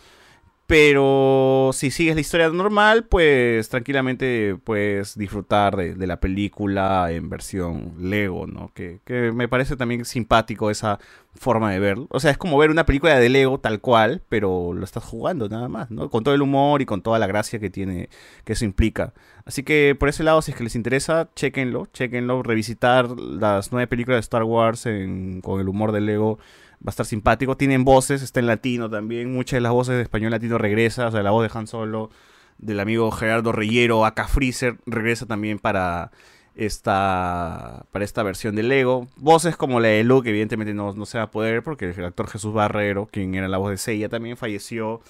Pero si sigues la historia normal, pues tranquilamente puedes disfrutar de, de la película en versión Lego, ¿no? Que, que me parece también simpático esa forma de verlo. O sea, es como ver una película de Lego tal cual, pero lo estás jugando nada más, ¿no? Con todo el humor y con toda la gracia que tiene, que eso implica. Así que por ese lado, si es que les interesa, chequenlo, chequenlo, revisitar las nueve películas de Star Wars en- con el humor de Lego va a estar simpático. Tienen voces, está en latino también. Muchas de las voces de español latino regresa. O sea, la voz de Han Solo, del amigo Gerardo Reyero, acá Freezer, regresa también para esta, para esta versión de Lego. Voces como la de Luke, evidentemente no, no se va a poder porque el actor Jesús Barrero, quien era la voz de Seiya, también falleció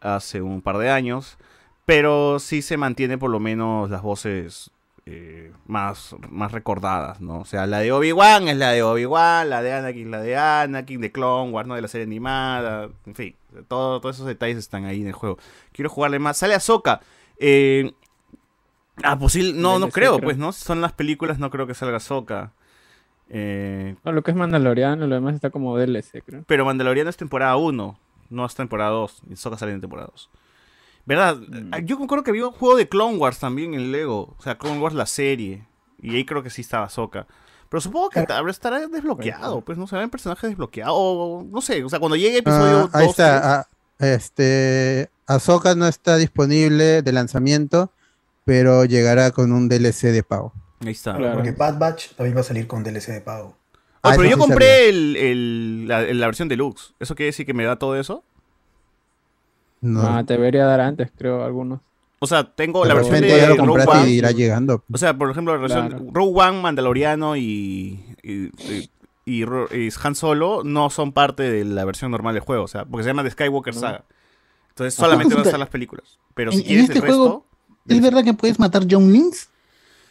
hace un par de años. Pero sí se mantiene por lo menos las voces eh, más, más recordadas, ¿no? O sea, la de Obi-Wan es la de Obi-Wan, la de Anakin es la de Anakin, de Clone Wars, ¿no? De la serie animada, en fin, todo- todos esos detalles están ahí en el juego. Quiero jugarle más. Sale Ahsoka. Eh, ah, posible, no, no DLC, creo, creo. pues, ¿no? Si Son las películas, no creo que salga Ahsoka. Eh, No, lo que es Mandaloriano, lo demás está como DLC, creo. pero Mandaloriano es temporada 1, no es temporada 2. Y Ahsoka sale en temporada 2. ¿Verdad? Mm. Ah, Yo acuerdo que había un juego de Clone Wars también en Lego. O sea, Clone Wars la serie. Y ahí creo que sí estaba Ahsoka. Pero supongo que tal vez estará desbloqueado. Pues no se ven personajes desbloqueados. O no sé. O sea, cuando llegue episodio Ah, ahí 2, está. ah, este, Ahsoka no está disponible de lanzamiento, pero llegará con un DLC de pago. Ahí está. Porque Bad Batch también va a salir con DLC de pago. Ah, Ah, pero yo sí compré el, el- la, la versión deluxe. ¿Eso quiere decir que me da todo eso? No. Ah, te debería dar antes, creo, algunos. O sea, tengo la versión de lo Rogue One. y irá llegando. O sea, por ejemplo, la versión Claro. Rogue One, Mandaloriano y, y, y- y Ro- y Han Solo no son parte de la versión normal del juego. O sea, porque se llama The Skywalker Saga. Entonces solamente van a estar las películas. Pero En, si en quieres este el resto, juego, ¿es verdad que puedes matar John Lins?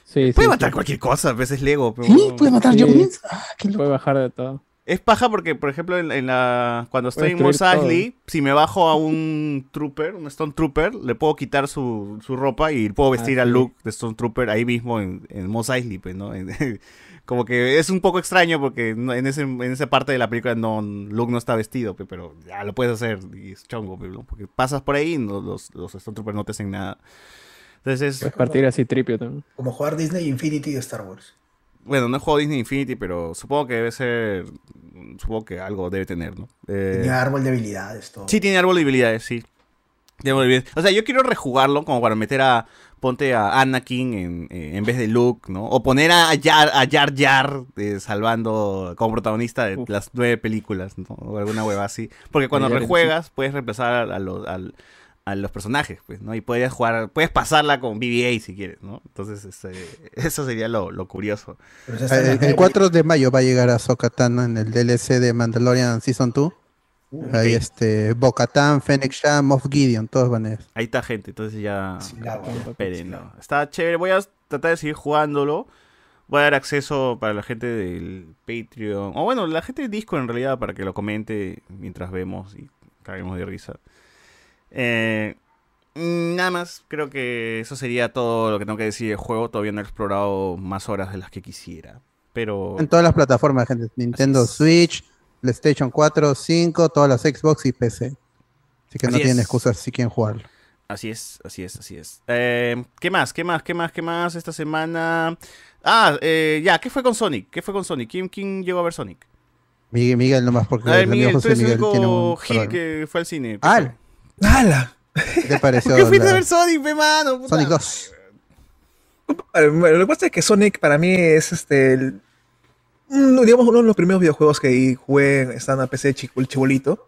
Sí, puede matar cualquier cosa. A veces Lego. pero- ¿Sí? ¿Puedes matar Sí. John Lins? Ah, Puede bajar de todo. Es paja porque, por ejemplo, en, en la cuando estoy en Mos Eisley, si me bajo a un Trooper, un Stone Trooper, le puedo quitar su, su ropa y puedo vestir Ah, al look de Stone Trooper ahí mismo en, en Mos Eisley, pues, ¿no? En- Como que es un poco extraño porque no- en, ese, en esa parte de la película no, Luke no está vestido, pe, pero ya lo puedes hacer y es chongo, ¿no? porque pasas por ahí y no- los, los Stormtroopers no te hacen nada. Entonces es... Puedes partir así tripio también. Como jugar Disney Infinity de Star Wars. Bueno, no he jugado Disney Infinity, pero supongo que debe ser... Supongo que algo debe tener, ¿no? Eh, Tiene árbol de habilidades, todo. Sí, tiene árbol de habilidades, sí. Tiene árbol de habilidades. O sea, yo quiero rejugarlo como para meter a. Ponte a Anakin en, eh, en vez de Luke, ¿no? O poner a Jar a Jar, Jar eh, salvando como protagonista de las nueve películas, ¿no? O alguna hueva así. Porque cuando rejuegas, puedes reemplazar a, a los, al- a los personajes, pues, ¿no? Y puedes jugar, puedes pasarla con BB-8 si quieres, ¿no? Entonces, este, eso sería lo, lo curioso. El, el 4 de mayo va a llegar a Sokatano en el DLC de Mandalorian Season 2. Ahí este, Bocatan, Fennec Shah, Moff Gideon, todos van a ir. Ahí está gente, entonces ya espérenlo. Está chévere, voy a tratar de seguir jugándolo. Voy a dar acceso para la gente del Patreon. O bueno, la gente de Discord en realidad para que lo comente mientras vemos y caguemos de risa. Eh, mm, nada más, creo que eso sería todo lo que tengo que decir del juego. Todavía no he explorado más horas de las que quisiera. Pero En todas las plataformas, gente. Nintendo Switch, PlayStation 4, 5, todas las Xbox y PC. Así que no Así tienen es. excusas si quieren jugarlo. Así es, así es, así es. Eh, ¿Qué más? ¿Qué más? ¿Qué más? ¿Qué más esta semana? Ah, eh, ya, ¿qué fue con Sonic? ¿Qué fue con Sonic? ¿Quién, quién llegó a ver Sonic? Miguel, Miguel nomás porque A ver, el Miguel, tú José eres el Miguel tiene único Gil que fue al cine. ¡Hala! ¡Hala! ¿Qué te pareció? ¿Por qué fuiste la- a ver Sonic, pe, mano? Puta. Sonic 2. Bueno, lo que pasa es que Sonic para mí es este. el- mm, digamos, uno de los primeros videojuegos que jugué estando en PC chico, el chibolito.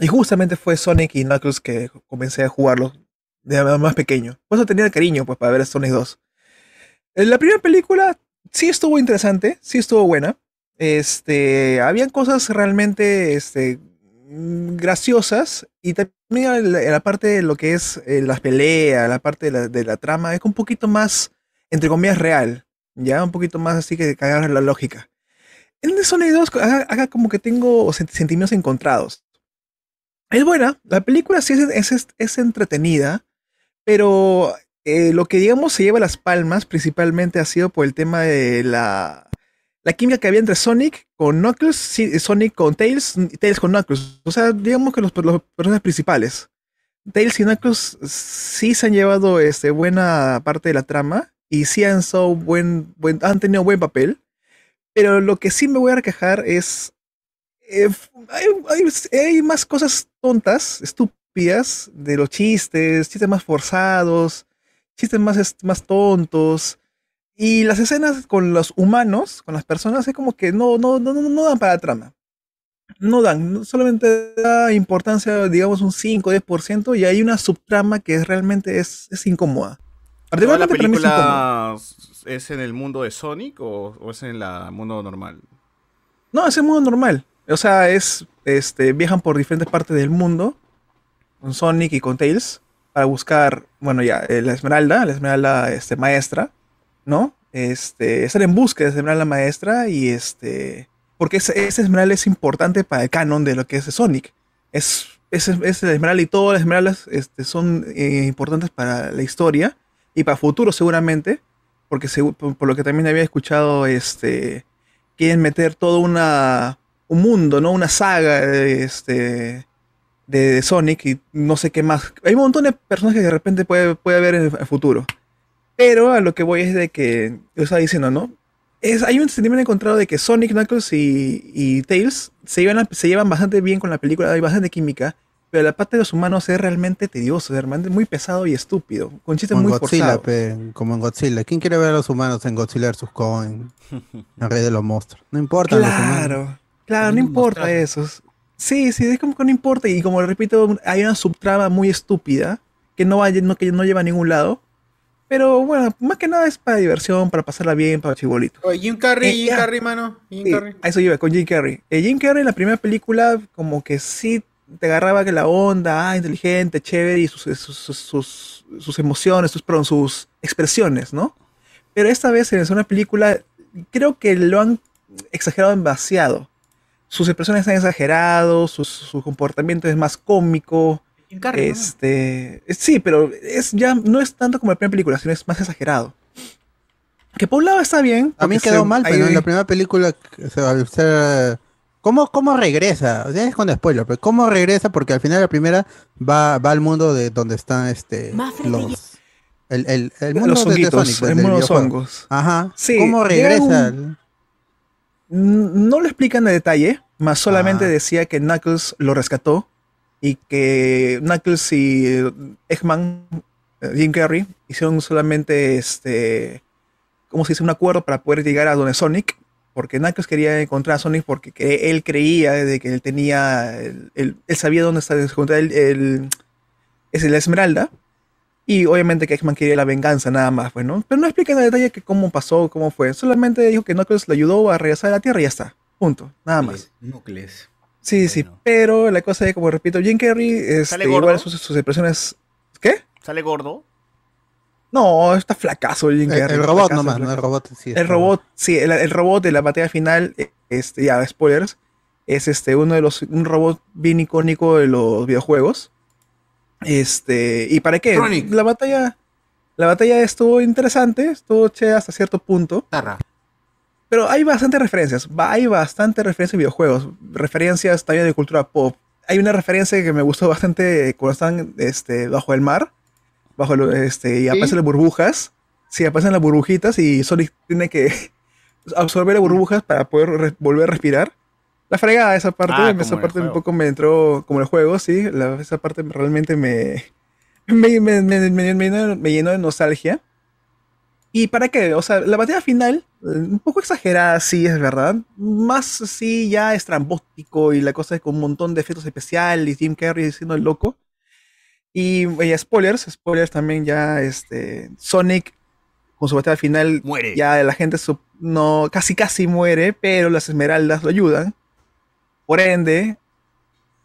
Y justamente fue Sonic y Knuckles que comencé a jugarlos de más pequeño. Por eso tenía cariño pues, para ver Sonic 2. Eh, La primera película sí estuvo interesante, sí estuvo buena. Este, habían cosas realmente este, graciosas y también la, parte de lo que es eh, las peleas, la parte de la, de la trama es un poquito más, entre comillas, real. Ya, un poquito más así que cagar la lógica. En Sonic 2 haga, como que tengo sent- sentimientos encontrados. Es buena, la película sí es, es, es entretenida, pero eh, lo que digamos se lleva las palmas principalmente ha sido por el tema de la, la química que había entre Sonic con Knuckles, sí, Sonic con Tails Tails con Knuckles. O sea, digamos que los, los personajes principales. Tails y Knuckles sí se han llevado este, buena parte de la trama y sí han, so buen, buen- han tenido buen papel. Pero lo que sí me voy a quejar es. eh, hay, hay- más cosas tontas, estúpidas, de los chistes, chistes más forzados, chistes más, más tontos. Y las escenas con los humanos, con las personas, es como que no, no, no, no, dan para la trama. No dan, solamente da importancia, digamos, un 5 o 10%, y hay una subtrama que es- realmente es, es incómoda. ¿Toda la Particularmente para mí es incómoda. película es en el mundo de Sonic o, o es en el mundo normal? No, es el mundo normal. O sea, es, este, viajan por diferentes partes del mundo, con Sonic y con Tails, para buscar, bueno, ya, eh, la Esmeralda, la Esmeralda este, maestra, ¿no? Este, estar en busca de Esmeralda maestra y este, porque esa Esmeralda es importante para el canon de lo que es Sonic. Es, es, Esmeralda y todas las Esmeraldas este, son eh, importantes para la historia y para futuro seguramente, porque por, lo que también había escuchado, este, quieren meter todo una, un mundo, ¿no? Una saga de, este, de Sonic y no sé qué más. Hay un montón de personajes que de repente puede, puede haber en el el futuro. Pero a lo que voy es de que, yo estaba diciendo, ¿no? Es, hay un sentimiento encontrado de que Sonic, Knuckles y, y Tails se llevan, se llevan bastante bien con la película, hay bastante química, pero la parte de los humanos es realmente tedioso, es realmente muy pesado y estúpido, con chistes en muy Godzilla, forzados. pe, como en Godzilla. ¿Quién quiere ver a los humanos en Godzilla vs. Kong? El rey de los monstruos. No importa. Claro, claro, no importa eso. Sí, sí, es como que no importa. Y como repito, hay una subtrama muy estúpida que no, va, no, que no lleva a ningún lado. Pero bueno, más que nada es para diversión, para pasarla bien, para chibolitos. Jim Carrey, Eh, Jim ya. Carrey, mano. Jim Sí, Carrey. a eso iba, con Jim Carrey. Eh, Jim Carrey en la primera película, como que sí te agarraba que la onda, ah, inteligente, chévere, y sus, sus, sus, sus- sus emociones, sus, perdón, sus expresiones, ¿no? Pero esta vez en segunda película, creo que lo han exagerado demasiado. Sus expresiones están exagerados, sus- su comportamiento es más cómico. Jim Carrey, ¿no? este, es- sí, pero es ya no es tanto como la primera película, sino es más exagerado. Que por un lado está bien. A mí quedó se- mal, pero ahí- en la primera película, o sea, al ser- ¿Cómo, ¿Cómo regresa? O sea, es con spoiler, pero ¿cómo regresa? Porque al final la primera va, va al mundo de donde están este los el, el, el mundo Los de- Sonic, pues, el mundo de los hongos. Ajá. Sí, ¿Cómo regresa? un- No lo explican en detalle, más solamente Ah. decía que Knuckles lo rescató y que Knuckles y Eggman, eh, Jim Carrey, hicieron solamente este, ¿cómo se dice? Un acuerdo para poder llegar a donde Sonic, porque Knuckles quería encontrar a Sonic porque que él creía de que él tenía, él sabía dónde está, se encontraba el, el- es la Esmeralda. Y obviamente que Eggman quería la venganza nada más, pues, ¿no? Pero no explican en detalle que cómo pasó, cómo fue. Solamente dijo que Knuckles le ayudó a regresar a la Tierra y ya está. Punto. Nada más. Núcleos. Sí, sí. Pero la cosa es, como repito, Jim Carrey, este, ¿Sale gordo? igual sus, sus expresiones... ¿Qué? ¿Sale gordo? No, está flacazo Jim El- Carrey. el robot flacazo, nomás, ¿no? El robot sí El robot, sí, el, el robot de la batalla final, eh, este, ya, spoilers, es este, uno de los, un robot bien icónico de los videojuegos. Este, ¿y para qué? La batalla, la batalla estuvo interesante, estuvo chévere hasta cierto punto. Pero hay bastantes referencias, hay bastantes referencias de videojuegos, referencias también de cultura pop. Hay una referencia que me gustó bastante cuando están este, bajo el mar, bajo lo- este, y aparecen las burbujas. Sí, aparecen las burbujitas y Sonic tiene que absorber las burbujas para poder volver a respirar. La fregada, esa parte, Ah, esa el parte un poco me entró como el juego, sí. la- esa parte realmente me, me, me, me- me- me llenó, me llenó de nostalgia. ¿Y para qué? O sea, la batalla final, eh, un poco exagerada, sí, es verdad. Más sí, ya estrambótico y la cosa es con un montón de efectos especiales, y Jim Carrey siendo el loco. Y, eh, spoilers, spoilers también ya, este, Sonic con su batalla final, Muere. ya la gente no, casi casi muere, pero las esmeraldas lo ayudan. Por ende,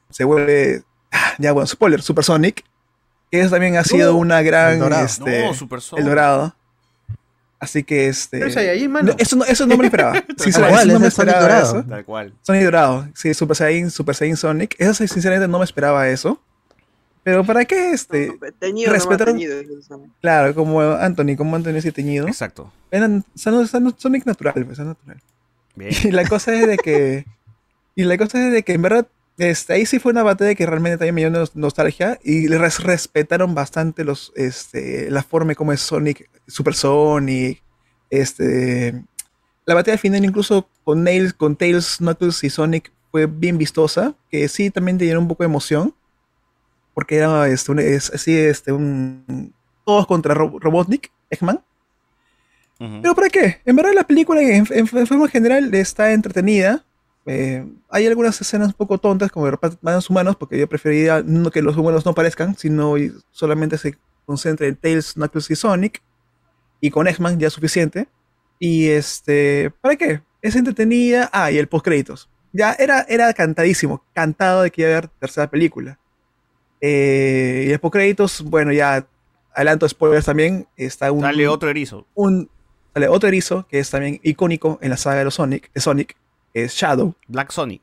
se vuelve, ah, ya bueno, spoiler, Super Sonic, que eso también ha sido No, una gran, el dorado. este, No, Super Sonic. el dorado. Así que este. Pero es Saiyajin, mano. no, eso, no, eso no me lo esperaba. Tal Sinceramente, cual, eso no me el Sonic esperaba dorado. eso. Tal cual. Sonic dorado. Sí, Super Saiyan, Super Saiyan Sonic. Eso sí, sinceramente no me esperaba eso. Pero ¿para qué este? Teñido respetaron- teñido. Claro, como Anthony, como Anthony así teñido. Exacto. Eran, son- son- Sonic natural, pues, es natural. Y la cosa es de que. Y la cosa es de que en verdad. Este, ahí sí fue una batalla que realmente también me dio nos- nostalgia y le res- respetaron bastante los, este, la forma como es Sonic, Super Sonic, este, la batalla final incluso con Nails, con Tails, Knuckles y Sonic fue bien vistosa, que sí también te llenó un poco de emoción, porque era este, un, es, así, este, un, todos contra Ro- Robotnik, Eggman, pero ¿para qué? En verdad la película en, en- en forma general está entretenida. Eh, hay algunas escenas un poco tontas como más humanos, porque yo preferiría no que los humanos no aparezcan, sino solamente se concentre en Tails, Knuckles y Sonic. Y con X-Man ya es suficiente. Y este, ¿para qué? Es entretenida. Ah, y el post créditos. Ya era, era cantadísimo, cantado de que iba a haber tercera película. Eh, y el post créditos, bueno, ya adelanto spoilers también. Está un, Dale otro erizo. un sale otro erizo que es también icónico en la saga de los Sonic, de Sonic, es Shadow. Black Sonic.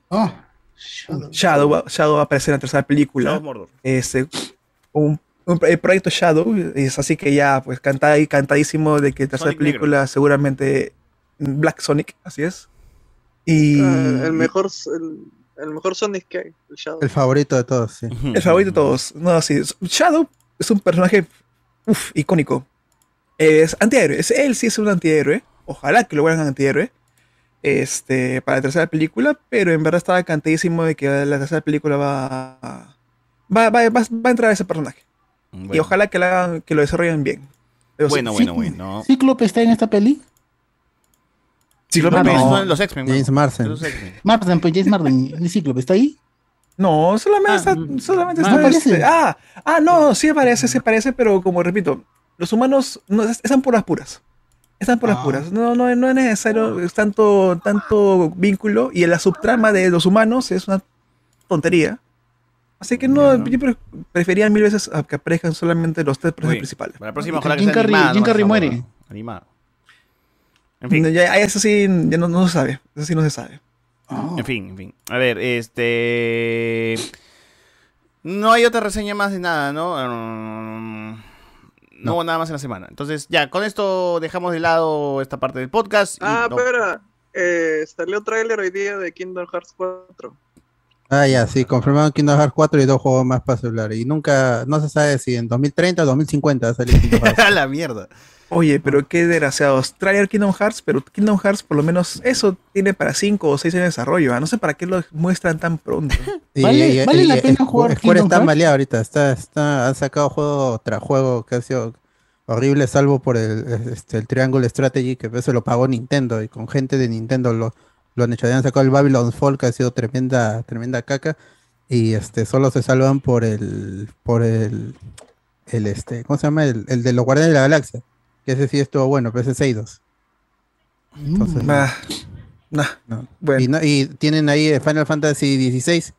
Shadow, va- Shadow va a aparecer en la tercera película. Shadow Mordor. Este, un, un- el proyecto Shadow es así que ya, pues, canta, cantadísimo de que la tercera Sonic negro. película seguramente Black Sonic, así es. Y Ah, el mejor el, el mejor Sonic que hay, el Shadow. El favorito de todos, sí. el favorito de todos. No, sí. Shadow es un personaje uf, icónico. Es antihéroe. Es, él sí es un antihéroe. Ojalá que lo vuelvan antihéroe. Este, para la tercera película, pero en verdad estaba cantadísimo de que la tercera película va a, va, va, va- va a entrar ese personaje. Y ojalá que, la que lo desarrollen bien. Pero Bueno, sí- bueno, bueno. ¿Cíclope está en esta peli? Cíclope Cíclope no. los X-Men. James Marsden. Los X-Men. Marsden, pues James Marsden. ¿El Cíclope está ahí? No, solamente está, solamente no está aparece. este- ah, ah, no, sí aparece, sí aparece, pero como repito, los humanos no, es- están por las puras. Están por las puras. No, no, no es necesario es tanto, tanto vínculo. Y en la subtrama de los humanos es una tontería. Así que no, yo pre- prefería mil veces a que aparezcan solamente los tres personajes principales. Para la próxima, ojalá Jim Carrey- no muere. Animado. En fin. Ya, eso sí, ya no, no se sabe. Eso sí no se sabe. En fin, en fin. A ver, este. No hay otra reseña más de nada, ¿no? Mm, No hubo nada más en la semana. Entonces, ya, con esto dejamos de lado esta parte del podcast. y Ah, no- espera. Eh, salió trailer hoy día de Kingdom Hearts 4. Ah, ya, sí, confirmaron Kingdom Hearts 4 y dos juegos más para celular. Y nunca, no se sabe si en 2030 o 2050 va a salir Kingdom Hearts. A la mierda. Oye, pero qué desgraciados. Traer Kingdom Hearts, pero Kingdom Hearts por lo menos eso tiene para 5 o 6 años de desarrollo. ¿ah? No sé para qué lo muestran tan pronto. Y- y- y- y- Square está maleado ahorita, está, está, han sacado juego tras juego que ha sido horrible, salvo por el, este, el Triangle Strategy, que eso lo pagó Nintendo, y con gente de Nintendo lo, lo han hecho. Han sacado el Babylon's Fall, que ha sido tremenda, tremenda caca, y este solo se salvan por el, por el, el este, ¿cómo se llama? El, el de los Guardianes de la Galaxia, ese sí estuvo bueno, pero ese es Eidos. Entonces, Nah, nah. no. Y, no- y tienen ahí eh, Final Fantasy XVI,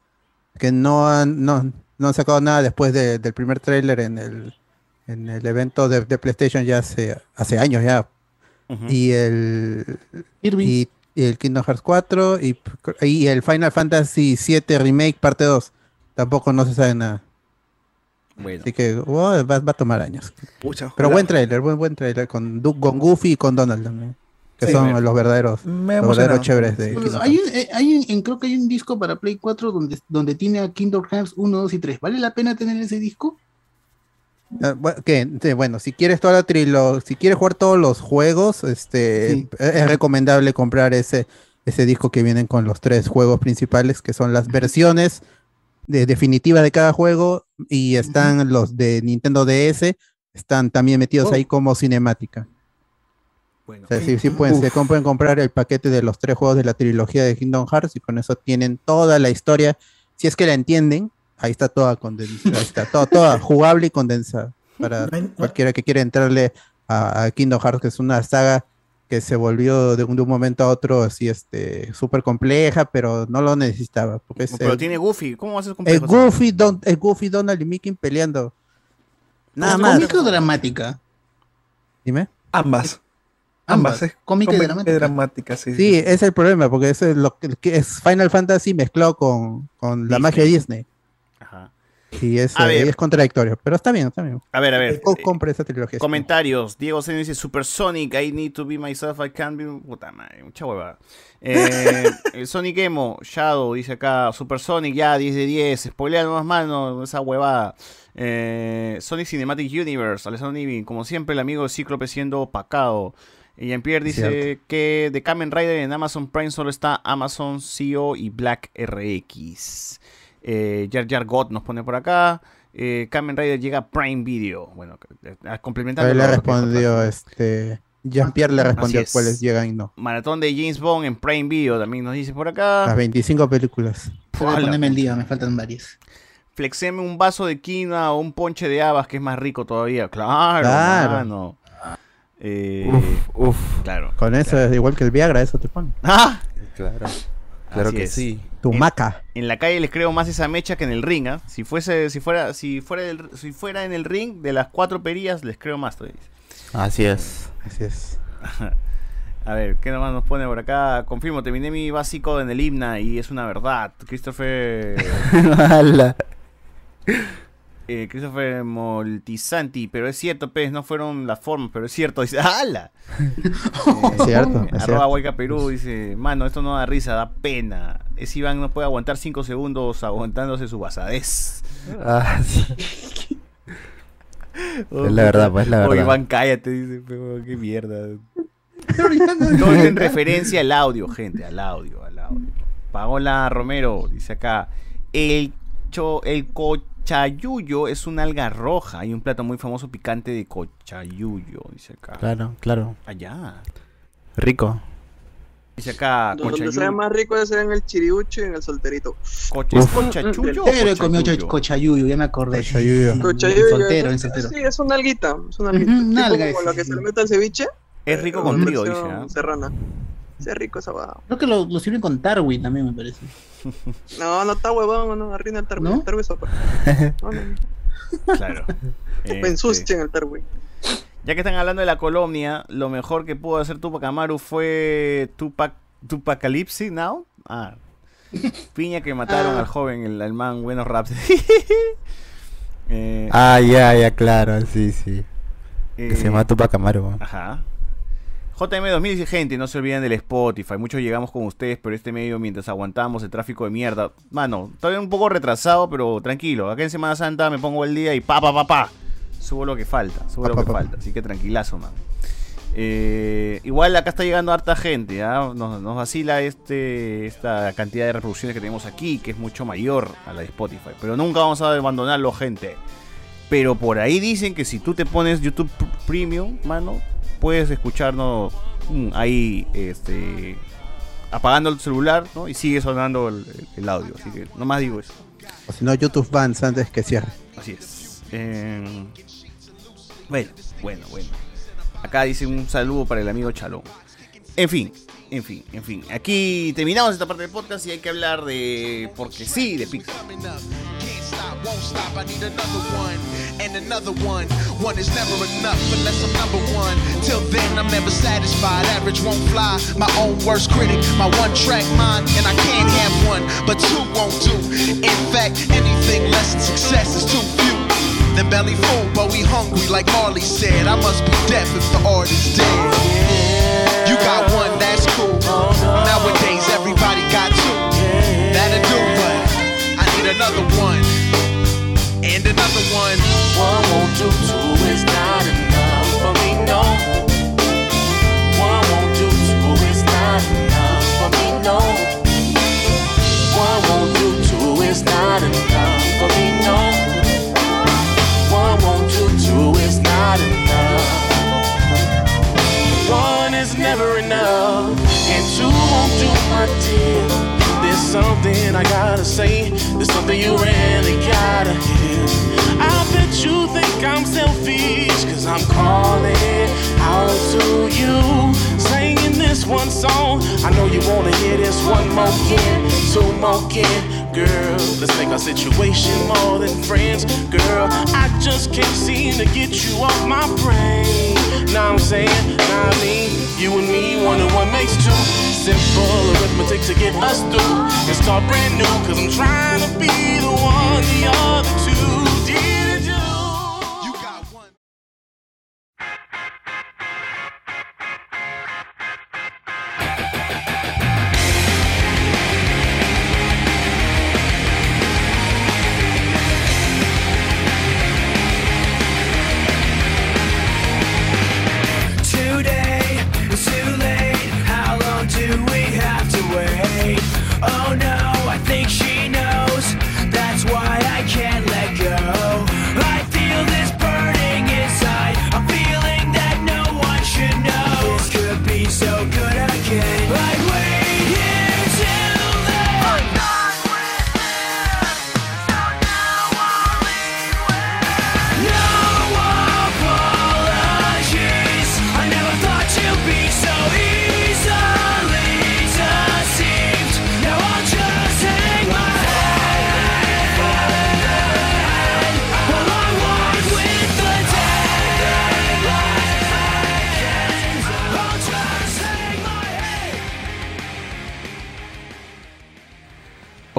que no han, no, no han sacado nada después de- del primer tráiler en el, en el evento de, de PlayStation ya hace, hace años ya. Y el y, y el Kingdom Hearts 4 y, y el Final Fantasy VII Remake parte 2. Tampoco no se sabe nada. Bueno. Así que oh, va, va a tomar años. Pucha, Pero buen trailer, buen, buen trailer con, Du- con Goofy y con Donald también. Que Sí, son me- los verdaderos, los verdaderos chéveres de Kingdom hay un, eh, hay un- creo que hay un disco para Play 4 donde, donde tiene a Kingdom Hearts 1, 2 y 3. ¿Vale la pena tener ese disco? Ah, que, sí, bueno, si quieres toda la trilogía, si quieres jugar todos los juegos, este Sí. es recomendable comprar ese, ese disco que vienen con los tres juegos principales, que son las versiones de, definitivas de cada juego, y están los de Nintendo DS, están también metidos Oh. ahí como cinemática. Bueno. O sea, sí, sí pueden, se pueden comprar el paquete de los tres juegos de la trilogía de Kingdom Hearts y con eso tienen toda la historia. Si es que la entienden, ahí está toda condensada, ahí está toda, toda jugable y condensada para cualquiera que quiera entrarle a, a Kingdom Hearts, que es una saga que se volvió de un, de un momento a otro así este súper compleja, pero no lo necesitaba. Porque es, Pero el- tiene Goofy. ¿Cómo va a ser es complejo? Goofy, Don, es Goofy, Donald y Mickey peleando. Nada más. ¿Cómica o dramática? Dime. Ambas. Ambas, ¿eh? cómica y dramática. dramática, sí. Sí, ese es el problema, porque eso es lo que, que es Final Fantasy mezclado con, con la magia de Disney. Ajá. Y es, A eh, ver. es contradictorio, pero está bien, está bien. A ver, a ver. Co- compre esa trilogía. Comentarios. Diego Seno dice Super Sonic, I need to be myself, I can be. Puta madre, mucha huevada. Eh, el Sonic Emo, Shadow, dice acá. Super Sonic, ya, 10 de 10. Spoilea más mano, esa huevada. Eh, Sonic Cinematic Universe, Alessandro Nivi, como siempre, el amigo de Cíclope siendo opacado. Y Jean-Pierre dice Cierto. que de Kamen Rider en Amazon Prime solo está Amazon CEO y Black RX. Eh, Jar Jar God nos pone por acá. Eh, Kamen Rider llega a Prime Video. Bueno, eh, complementando. Le respondió, este. Jean-Pierre le respondió es. cuáles llegan y no. Maratón de James Bond en Prime Video también nos dice por acá. Las 25 películas. Ponerme el día, me faltan varias. Flexeme un vaso de quinoa o un ponche de habas que es más rico todavía. Claro, Claro. mano. Eh, Uf, uf. Claro. Con eso es igual que el Viagra, eso te pone. ¡Ah! Claro. Claro Así que es. sí. Tu En- maca. En la calle les creo más esa mecha que en el ring, ¿ah? Si fuese, si fuera, si fuera del- si fuera en el ring de las cuatro perillas, les creo más todavía. Así es. Así es. A ver, ¿qué nomás nos pone por acá? Confirmo, terminé mi básico en el himna y es una verdad. Christopher. Eh, Christopher Moltisanti, pero es cierto, pues, no fueron las formas, pero es cierto. Dice, ¡hala! Es cierto, es Arroba. Huayca Perú dice, mano, esto no da risa, da pena. Ese Iván no puede aguantar 5 segundos aguantándose su basadez. Ah, sí. Es la verdad, pues, es la Oh, verdad. Iván, cállate, dice, pero qué mierda. Todo es en referencia al audio, gente, al audio, al audio. Paola Romero dice acá, el, cho, el cochayuyo es una alga roja. Hay un plato muy famoso picante de cochayuyo, dice acá. Claro, claro. Allá. Rico. Dice acá, Donde cochayuyo. sea más rico es en el chiriucho y en el solterito. Coche, ¿Es cochachullo o Pero comió cochayuyo? cochayuyo, ya me acordé. Cochayuyo. Cochayuyo, Soltero, es- en soltero. Sí, es una alguita. Es una alguita. Tipo alga como es, lo que se le mete al ceviche. Es rico eh, con trigo, dice. ¿ah? Serrana. Sí, es rico esa va. Creo que lo, lo sirven con Tarwi también, me parece. No, no está huevón, no, arruina el tarwi. ¿No? El tarwi es sopa. No, no, Claro. Me Este, ensucian el tarwi. Ya que están hablando de la colonia, lo mejor que pudo hacer Tupac Amaru fue Tupac, Tupacalipsis Now. Ah. Piña que mataron Ah. al joven, el, al man, buenos raps. Eh, Ah, ya, ya, claro, sí, sí. Que se llama Tupac Amaru. Ajá. JM2000 dice, gente, no se olviden del Spotify. Muchos llegamos con ustedes, pero este medio, mientras aguantamos el tráfico de mierda. Mano, todavía un poco retrasado, pero tranquilo. Acá en Semana Santa me pongo el día y pa, pa, pa, pa. Subo lo que falta, subo Pa, lo pa, que pa. falta. Así que tranquilazo, man. Eh, igual acá está llegando harta gente, ¿ah? nos, nos vacila este, esta cantidad de reproducciones que tenemos aquí, que es mucho mayor a la de Spotify. Pero nunca vamos a abandonarlo, gente. Pero por ahí dicen que si tú te pones YouTube Pr- Premium, mano, puedes escucharnos mm, ahí, este, apagando el celular, ¿no? Y sigue sonando el, el audio. Así que nomás digo eso. O si no, YouTube Bands antes que cierre. Así es. Eh, bueno, bueno, bueno. Acá dice un saludo para el amigo Chalón. En fin, en fin, en fin. Aquí terminamos esta parte del podcast y hay que hablar de. Porque sí, de Pixar. Till then, I'm never satisfied. Average won't fly. My own worst critic, my one track mind, and I can't have one, but two won't do. In fact, anything less than success is too few. Then belly full, but we hungry, like Marley said. I must be deaf if the art is dead. You got one, that's cool. Nowadays, everybody got two. That'll do, but I need another one. And another one. One won't do, something you really gotta hear. I bet you think I'm selfish, cause I'm calling out to you. Singing this one song. I know you wanna hear this one more again, two more again. Girl, let's make our situation more than friends. Girl, I just can't seem to get you off my brain. Now I'm saying, now I mean, you and me, one and one makes two. Simple arithmetic to get us through It's start brand new. Cause I'm trying to be the one the other two didn't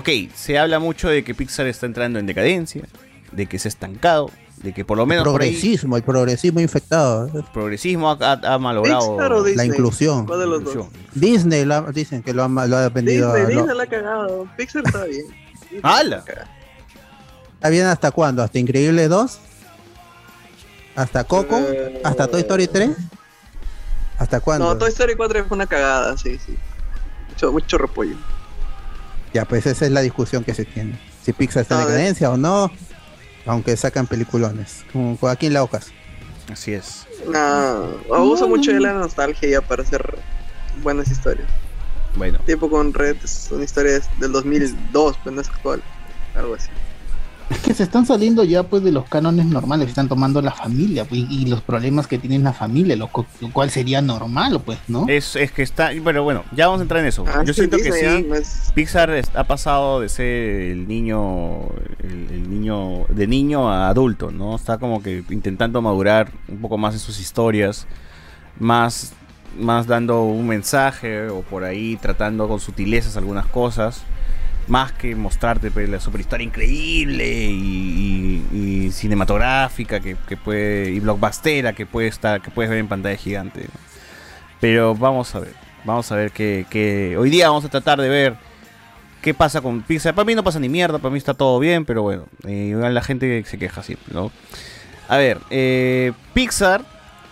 Ok, se habla mucho de que Pixar está entrando en decadencia, de que se ha estancado, de que por lo menos ahí progresismo, el progresismo infectado. el progresismo ha, ha- ha malogrado La Disney? inclusión. ¿Cuál de los dos? Disney lo ha- dicen que lo ha, lo ha vendido. Disney, lo- Disney la ha cagado. Pixar está bien. Disney ¡Hala! ¿Está bien hasta cuándo? ¿Hasta Increíble 2? ¿Hasta Coco? Eh, ¿Hasta Toy Story 3? ¿Hasta cuándo? No, Toy Story 4 fue una cagada, sí, sí. Mucho, mucho repollo. Ya, pues esa es la discusión que se tiene. Si Pixar está en A decadencia o no, aunque sacan peliculones. Como aquí en la Ocas. Así es. No, abuso mucho de la nostalgia ya para hacer buenas historias. Bueno. Tiempo con Red es una historia del 2002, pues no es actual. Algo así. Es que se están saliendo ya pues de los cánones normales, están tomando la familia pues, y los problemas que tiene la familia, lo, lo cual sería normal, pues, ¿no? Es, es que está. Pero bueno, ya vamos a entrar en eso. Ah, Yo sí, siento que sí. ah, no es- Pixar es- ha pasado de ser el niño. El, el niño. De niño a adulto, ¿no? Está como que intentando madurar un poco más en sus historias. Más. Más dando un mensaje. O por ahí tratando con sutilezas algunas cosas. Más que mostrarte pues, la superhistoria increíble y, cinematográfica que, puede y blockbustera que puede estar que puedes ver en pantalla gigante. Pero vamos a ver, vamos a ver que, que hoy día vamos a tratar de ver qué pasa con Pixar. Para mí no pasa ni mierda, para mí está todo bien, pero bueno, eh, la gente se queja siempre, ¿no? A ver, eh, Pixar,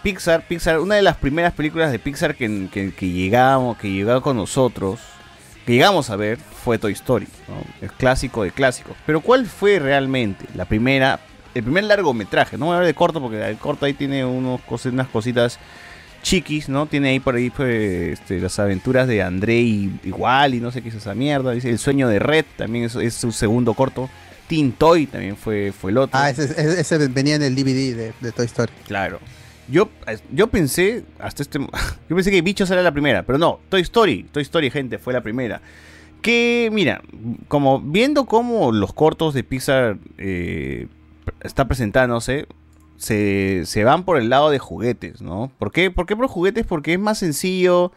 Pixar, Pixar, una de las primeras películas de Pixar que, que, que llegamos, que llegó con nosotros, que llegamos a ver, fue Toy Story, ¿no? El clásico de clásicos. Pero ¿cuál fue realmente la primera, el primer largometraje? No voy a hablar de corto porque el corto ahí tiene unos, cos- unas cositas chiquis, ¿no? Tiene ahí por ahí pues, este, las aventuras de André y igual y no sé qué es esa mierda. Dice El sueño de Red también es, es su segundo corto. Teen Toy también fue, fue el otro. Ah, ese, ese- ese venía en el DVD de, de Toy Story. Claro. Yo, yo pensé, hasta este, yo pensé que Bichos era la primera, pero no, Toy Story, Toy Story, gente, fue la primera. Que, mira, como viendo cómo los cortos de Pixar eh, está presentándose, se, se van por el lado de juguetes, ¿no? ¿Por qué? ¿Por qué por juguetes? Porque es más sencillo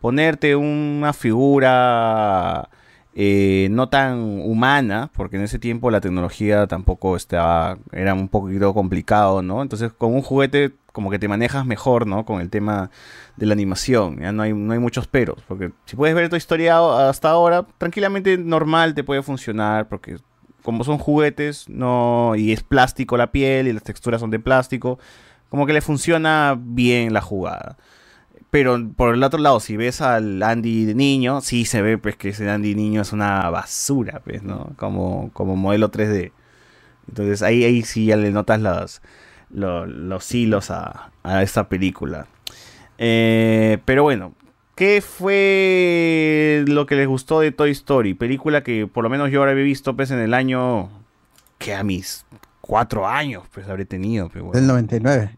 ponerte una figura eh, no tan humana, porque en ese tiempo la tecnología tampoco estaba, era un poquito complicado, ¿no? Entonces con un juguete como que te manejas mejor, ¿no? Con el tema de la animación, ya no hay, no hay muchos peros, porque si puedes ver tu historia hasta ahora, tranquilamente normal te puede funcionar, porque como son juguetes, no, y es plástico la piel y las texturas son de plástico, como que le funciona bien la jugada. Pero por el otro lado, si ves al Andy de niño, sí se ve pues que ese Andy niño es una basura, pues, ¿no? Como, como modelo 3D. Entonces ahí, ahí sí ya le notas los, los, los hilos a, a esta película. Eh, pero bueno, ¿qué fue lo que les gustó de Toy Story? Película que por lo menos yo ahora había visto pues en el año que a mis cuatro años pues habré tenido. Del bueno. 99.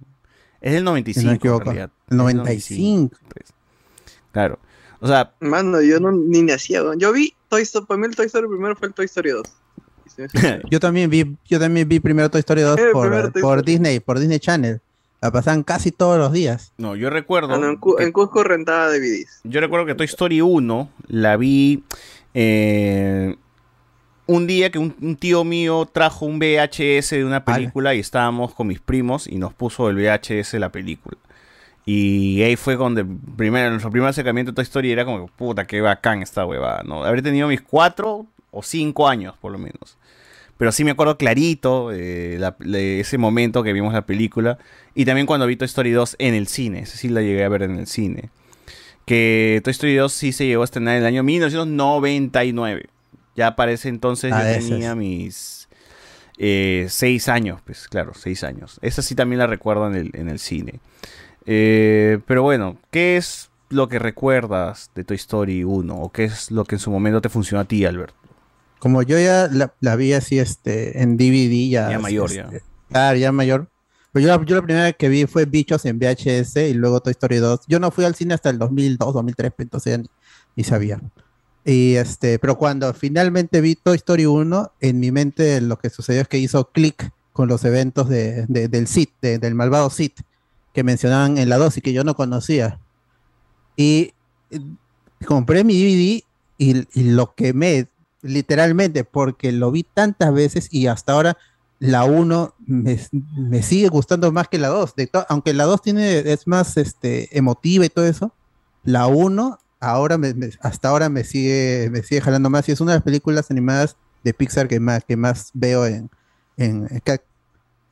Es del Si no 95. me equivoco. El 95. pues. Claro. O sea, Mano, yo no, ni nacía. Yo vi Toy Story, para mí el Toy Story primero fue el Toy Story 2. Yo también vi, yo también vi primero Toy Story 2 Eh, por. Disney, por Disney Channel. La pasaban casi todos los días. no, yo recuerdo. Ah, no, en, Cu- en Cusco rentaba DVDs. Yo recuerdo que Toy Story 1 la vi eh, un día que un, un tío mío trajo un VHS de una película y estábamos con mis primos y nos puso el VHS de la película. Y ahí fue donde primero, nuestro primer acercamiento a Toy Story era como, puta, qué bacán esta huevada, ¿no? Habré tenido mis cuatro o cinco años, por lo menos. Pero sí me acuerdo clarito eh, la- de ese momento que vimos la película. Y también cuando vi Toy Story 2 en el cine. Esa sí la llegué a ver en el cine. Que Toy Story 2 sí se llegó a estrenar en el año 1999. Ya para ese entonces Ah, yo tenía es. mis eh, seis años, pues claro, seis años. Esa sí también la recuerdo en el, en el cine. Eh, pero bueno, ¿qué es lo que recuerdas de Toy Story 1? ¿O qué es lo que en su momento te funcionó a ti, Albert? Como yo ya la, la vi así este, en DVD, ya. Ya mayor, este, ya. Claro, ya mayor. Pero yo, la- yo la primera que vi fue Bichos en VHS y luego Toy Story 2. Yo no fui al cine hasta el 2002, 2003, pues, entonces ya ni, ni sabía. Y este, pero cuando finalmente vi Toy Story 1, en mi mente lo que sucedió es que hizo clic con los eventos de, de- del Sid, de- del malvado Sid, que mencionaban en la 2 y que yo no conocía. Y eh, compré mi DVD y, y lo quemé literalmente porque lo vi tantas veces y hasta ahora la 1 me, me sigue gustando más que la 2. De to- aunque la 2 tiene, es más este, emotiva y todo eso, la 1 ahora me- hasta ahora me sigue, me sigue jalando más y es una de las películas animadas de Pixar que más, que más veo en,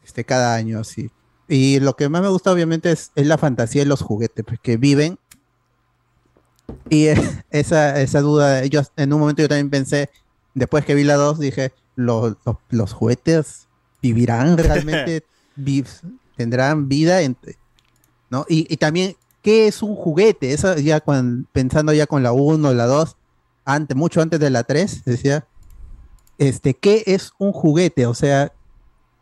este, cada año. Sí. Y lo que más me gusta obviamente es, es la fantasía de los juguetes, pues, que viven y eh, esa, esa duda, yo en un momento yo también pensé, después que vi la 2, dije, ¿los, los, los juguetes vivirán realmente? Vi- ¿Tendrán vida? en- ¿no? Y, y también, ¿qué es un juguete? Eso ya cuan- pensando ya con la 1, la 2, antes, mucho antes de la 3, decía, este, ¿qué es un juguete? O sea,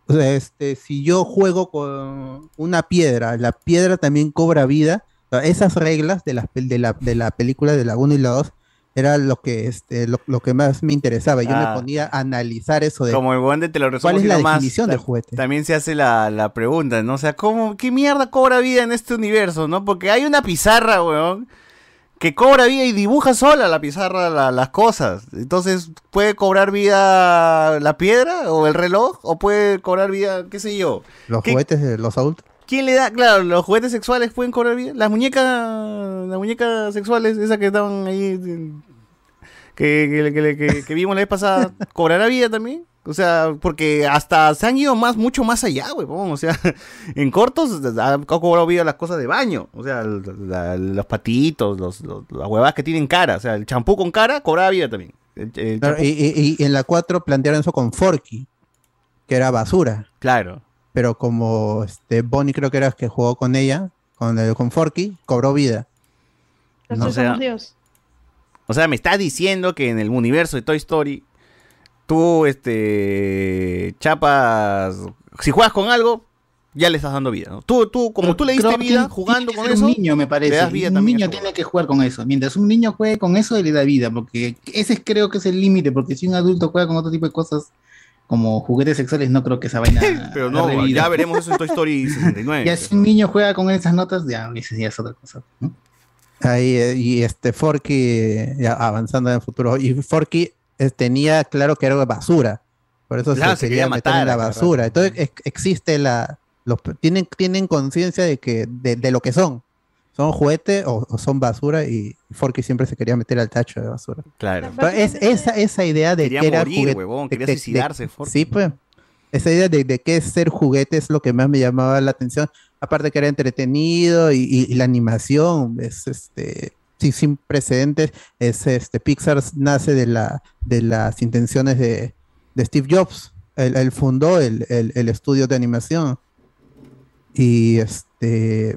o sea, este, si yo juego con una piedra, la piedra también cobra vida. Sea, esas reglas de la, de la, de la película de la 1 y la 2 era lo que, este, lo, lo que más me interesaba. Yo Ah. me ponía a analizar eso de Como el buen de te lo cuál es la definición de ta- juguete. También se hace la, la pregunta, ¿no? O sea, ¿cómo, ¿qué mierda cobra vida en este universo, no? Porque hay una pizarra, weón, que cobra vida y dibuja sola la pizarra la- las cosas. Entonces, ¿puede cobrar vida la piedra o el reloj? ¿O puede cobrar vida, qué sé yo? Los ¿Qué- juguetes de los adultos. ¿Quién le da? Claro, los juguetes sexuales pueden cobrar vida. Las muñecas, las muñecas sexuales, esas que estaban ahí, que, que, que- vimos la vez pasada, ¿cobrará vida también? O sea, porque hasta se han ido más, mucho más allá, huevón. O sea, en cortos han cobrado vida las cosas de baño. O sea, la- los patitos, los, los- las huevadas que tienen cara. O sea, el champú con cara cobraba vida también. El- el Claro, champú- y, y- y en la 4 plantearon eso con Forky, que era basura. Claro. Pero como este Bonnie creo que era el que jugó con ella, con, el, con Forky, cobró vida. No, o sea, O sea, me estás diciendo que en el universo de Toy Story, tú, este, chapas, si juegas con algo, ya le estás dando vida. ¿no? Tú, tú, como tú le diste vida jugando con eso, Un niño, me parece. le das vida un también. niño tiene que jugar con eso. Mientras un niño juegue con eso, le da vida. Porque ese es- creo que es el límite. Porque si un adulto juega con otro tipo de cosas, como juguetes sexuales, no creo que esa vaina. Pero no, ya veremos eso en Toy Story 69. Ya si un niño juega con esas notas, ya, ya es otra cosa. ¿no? Ahí, eh, y este Forky, ya avanzando en el futuro, y Forky eh, tenía claro que era basura. Por eso Claro, se se quería quería meter matar en la basura. Entonces ex- existe la. Los, tienen tienen conciencia de que de, de lo que son. ¿Son juguete o, o son basura? Y Forky siempre se quería meter al tacho de basura. Claro. Pero es esa, esa idea de Quería que era morir, juguete- huevón, quería de- suicidarse, de- Forky. Sí, pues. Esa idea de, de qué es ser juguete es lo que más me llamaba la atención. Aparte que era entretenido y, y- y la animación es este sí, sin precedentes. Es este Pixar nace de la de las intenciones de, de Steve Jobs. Él, él fundó el, el- el estudio de animación. Y este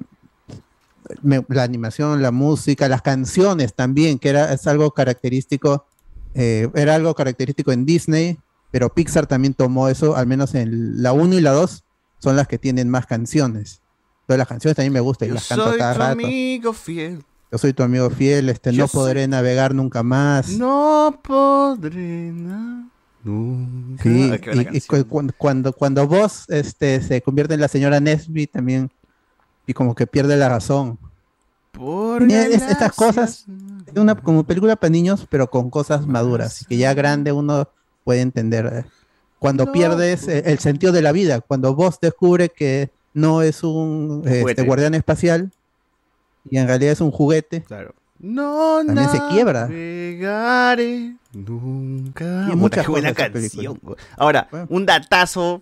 me- la animación, la música, las canciones también, que era, es algo característico, eh, era algo característico en Disney, pero Pixar también tomó eso, al menos en la 1 y la 2 son las que tienen más canciones. Entonces las canciones también me gustan y Yo las canto soy cada tu rato. amigo fiel. Yo soy tu amigo fiel, este, Yo no soy- podré navegar nunca más. No podré na- nunca. Sí, y, y canción. cu- cuando, cuando, cuando vos este, se convierte en la señora Nesby también, y como que pierde la razón. Por Tenía es- galaxias. estas cosas, una como película para niños, pero con cosas maduras, que ya grande uno puede entender. eh. Cuando No, pierdes eh, el sentido de la vida, cuando vos descubres que no es un este, Juguete. guardián espacial y en realidad es un juguete, Claro. No, también se quiebra. Navegaré nunca. Puta, muchas qué buena cosas esa canción. película. Ahora, un datazo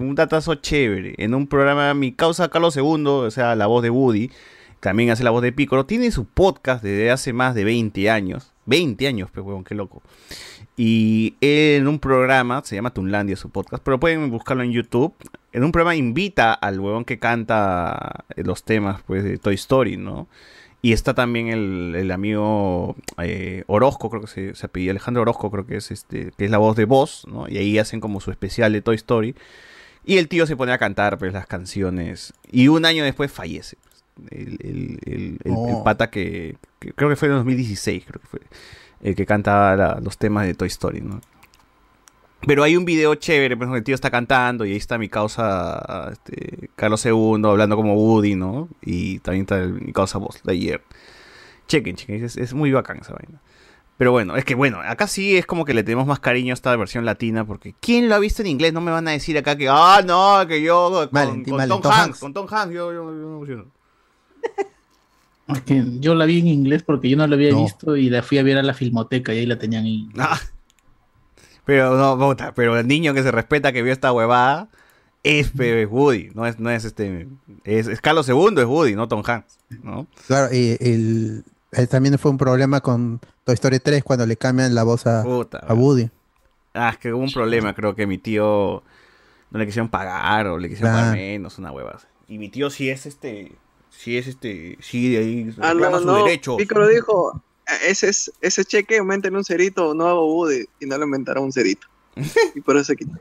un datazo chévere en un programa mi causa Carlos II, o sea, la voz de Woody, también hace la voz de Piccolo, tiene su podcast desde hace más de 20 años. 20 años, pues, huevón, qué loco. Y en un programa, se llama Tunlandia su podcast, pero pueden buscarlo en YouTube. En un programa invita al huevón que canta los temas pues, de Toy Story, ¿no? Y está también el, el amigo eh, Orozco, creo que se, se apellida Alejandro Orozco, creo que es este, que es la voz de voz, ¿no? Y ahí hacen como su especial de Toy Story. Y el tío se pone a cantar pues, las canciones. Y un año después fallece. pues, el, el- el- Oh. pata que, que creo que fue en 2016, creo que fue. El que cantaba la- los temas de Toy Story, ¿no? Pero hay un video chévere, por ejemplo, el tío está cantando y ahí está mi causa este, Carlos II hablando como Woody, ¿no? Y también está el- mi causa voz de ayer. Chequen, chequen, es, es muy bacán esa vaina. Pero bueno, es que bueno, acá sí es como que le tenemos más cariño a esta versión latina porque ¿quién lo ha visto en inglés? No me van a decir acá que, ah, no, que yo con, Valentín, con Valentín, Tom, Tom Hanks, Hanks. con Tom Hanks, yo, yo, yo me emociono. Es que yo la vi en inglés porque yo no la había No. visto y la fui a ver a la filmoteca y ahí la tenían ahí. Ah. Pero no, puta, pero el niño que se respeta que vio esta huevada es, es Woody, no es, no es este, es, es Carlos II, es Woody, no Tom Hanks, ¿no? Claro, y el, también fue un problema con Toy Story 3 cuando le cambian la voz a, Puta, a Woody. Ah, es que hubo un problema, creo que mi tío no le quisieron pagar o le quisieron pagar Claro. menos, una hueva. Y mi tío sí es este, sí es este, sí de ahí Ah, no, reclama sus no. derechos. Dijo, "Eh, ese, es, ese cheque aumenten un cerito, no hago Woody, y no le aumentaron un cerito. y por eso se quitó.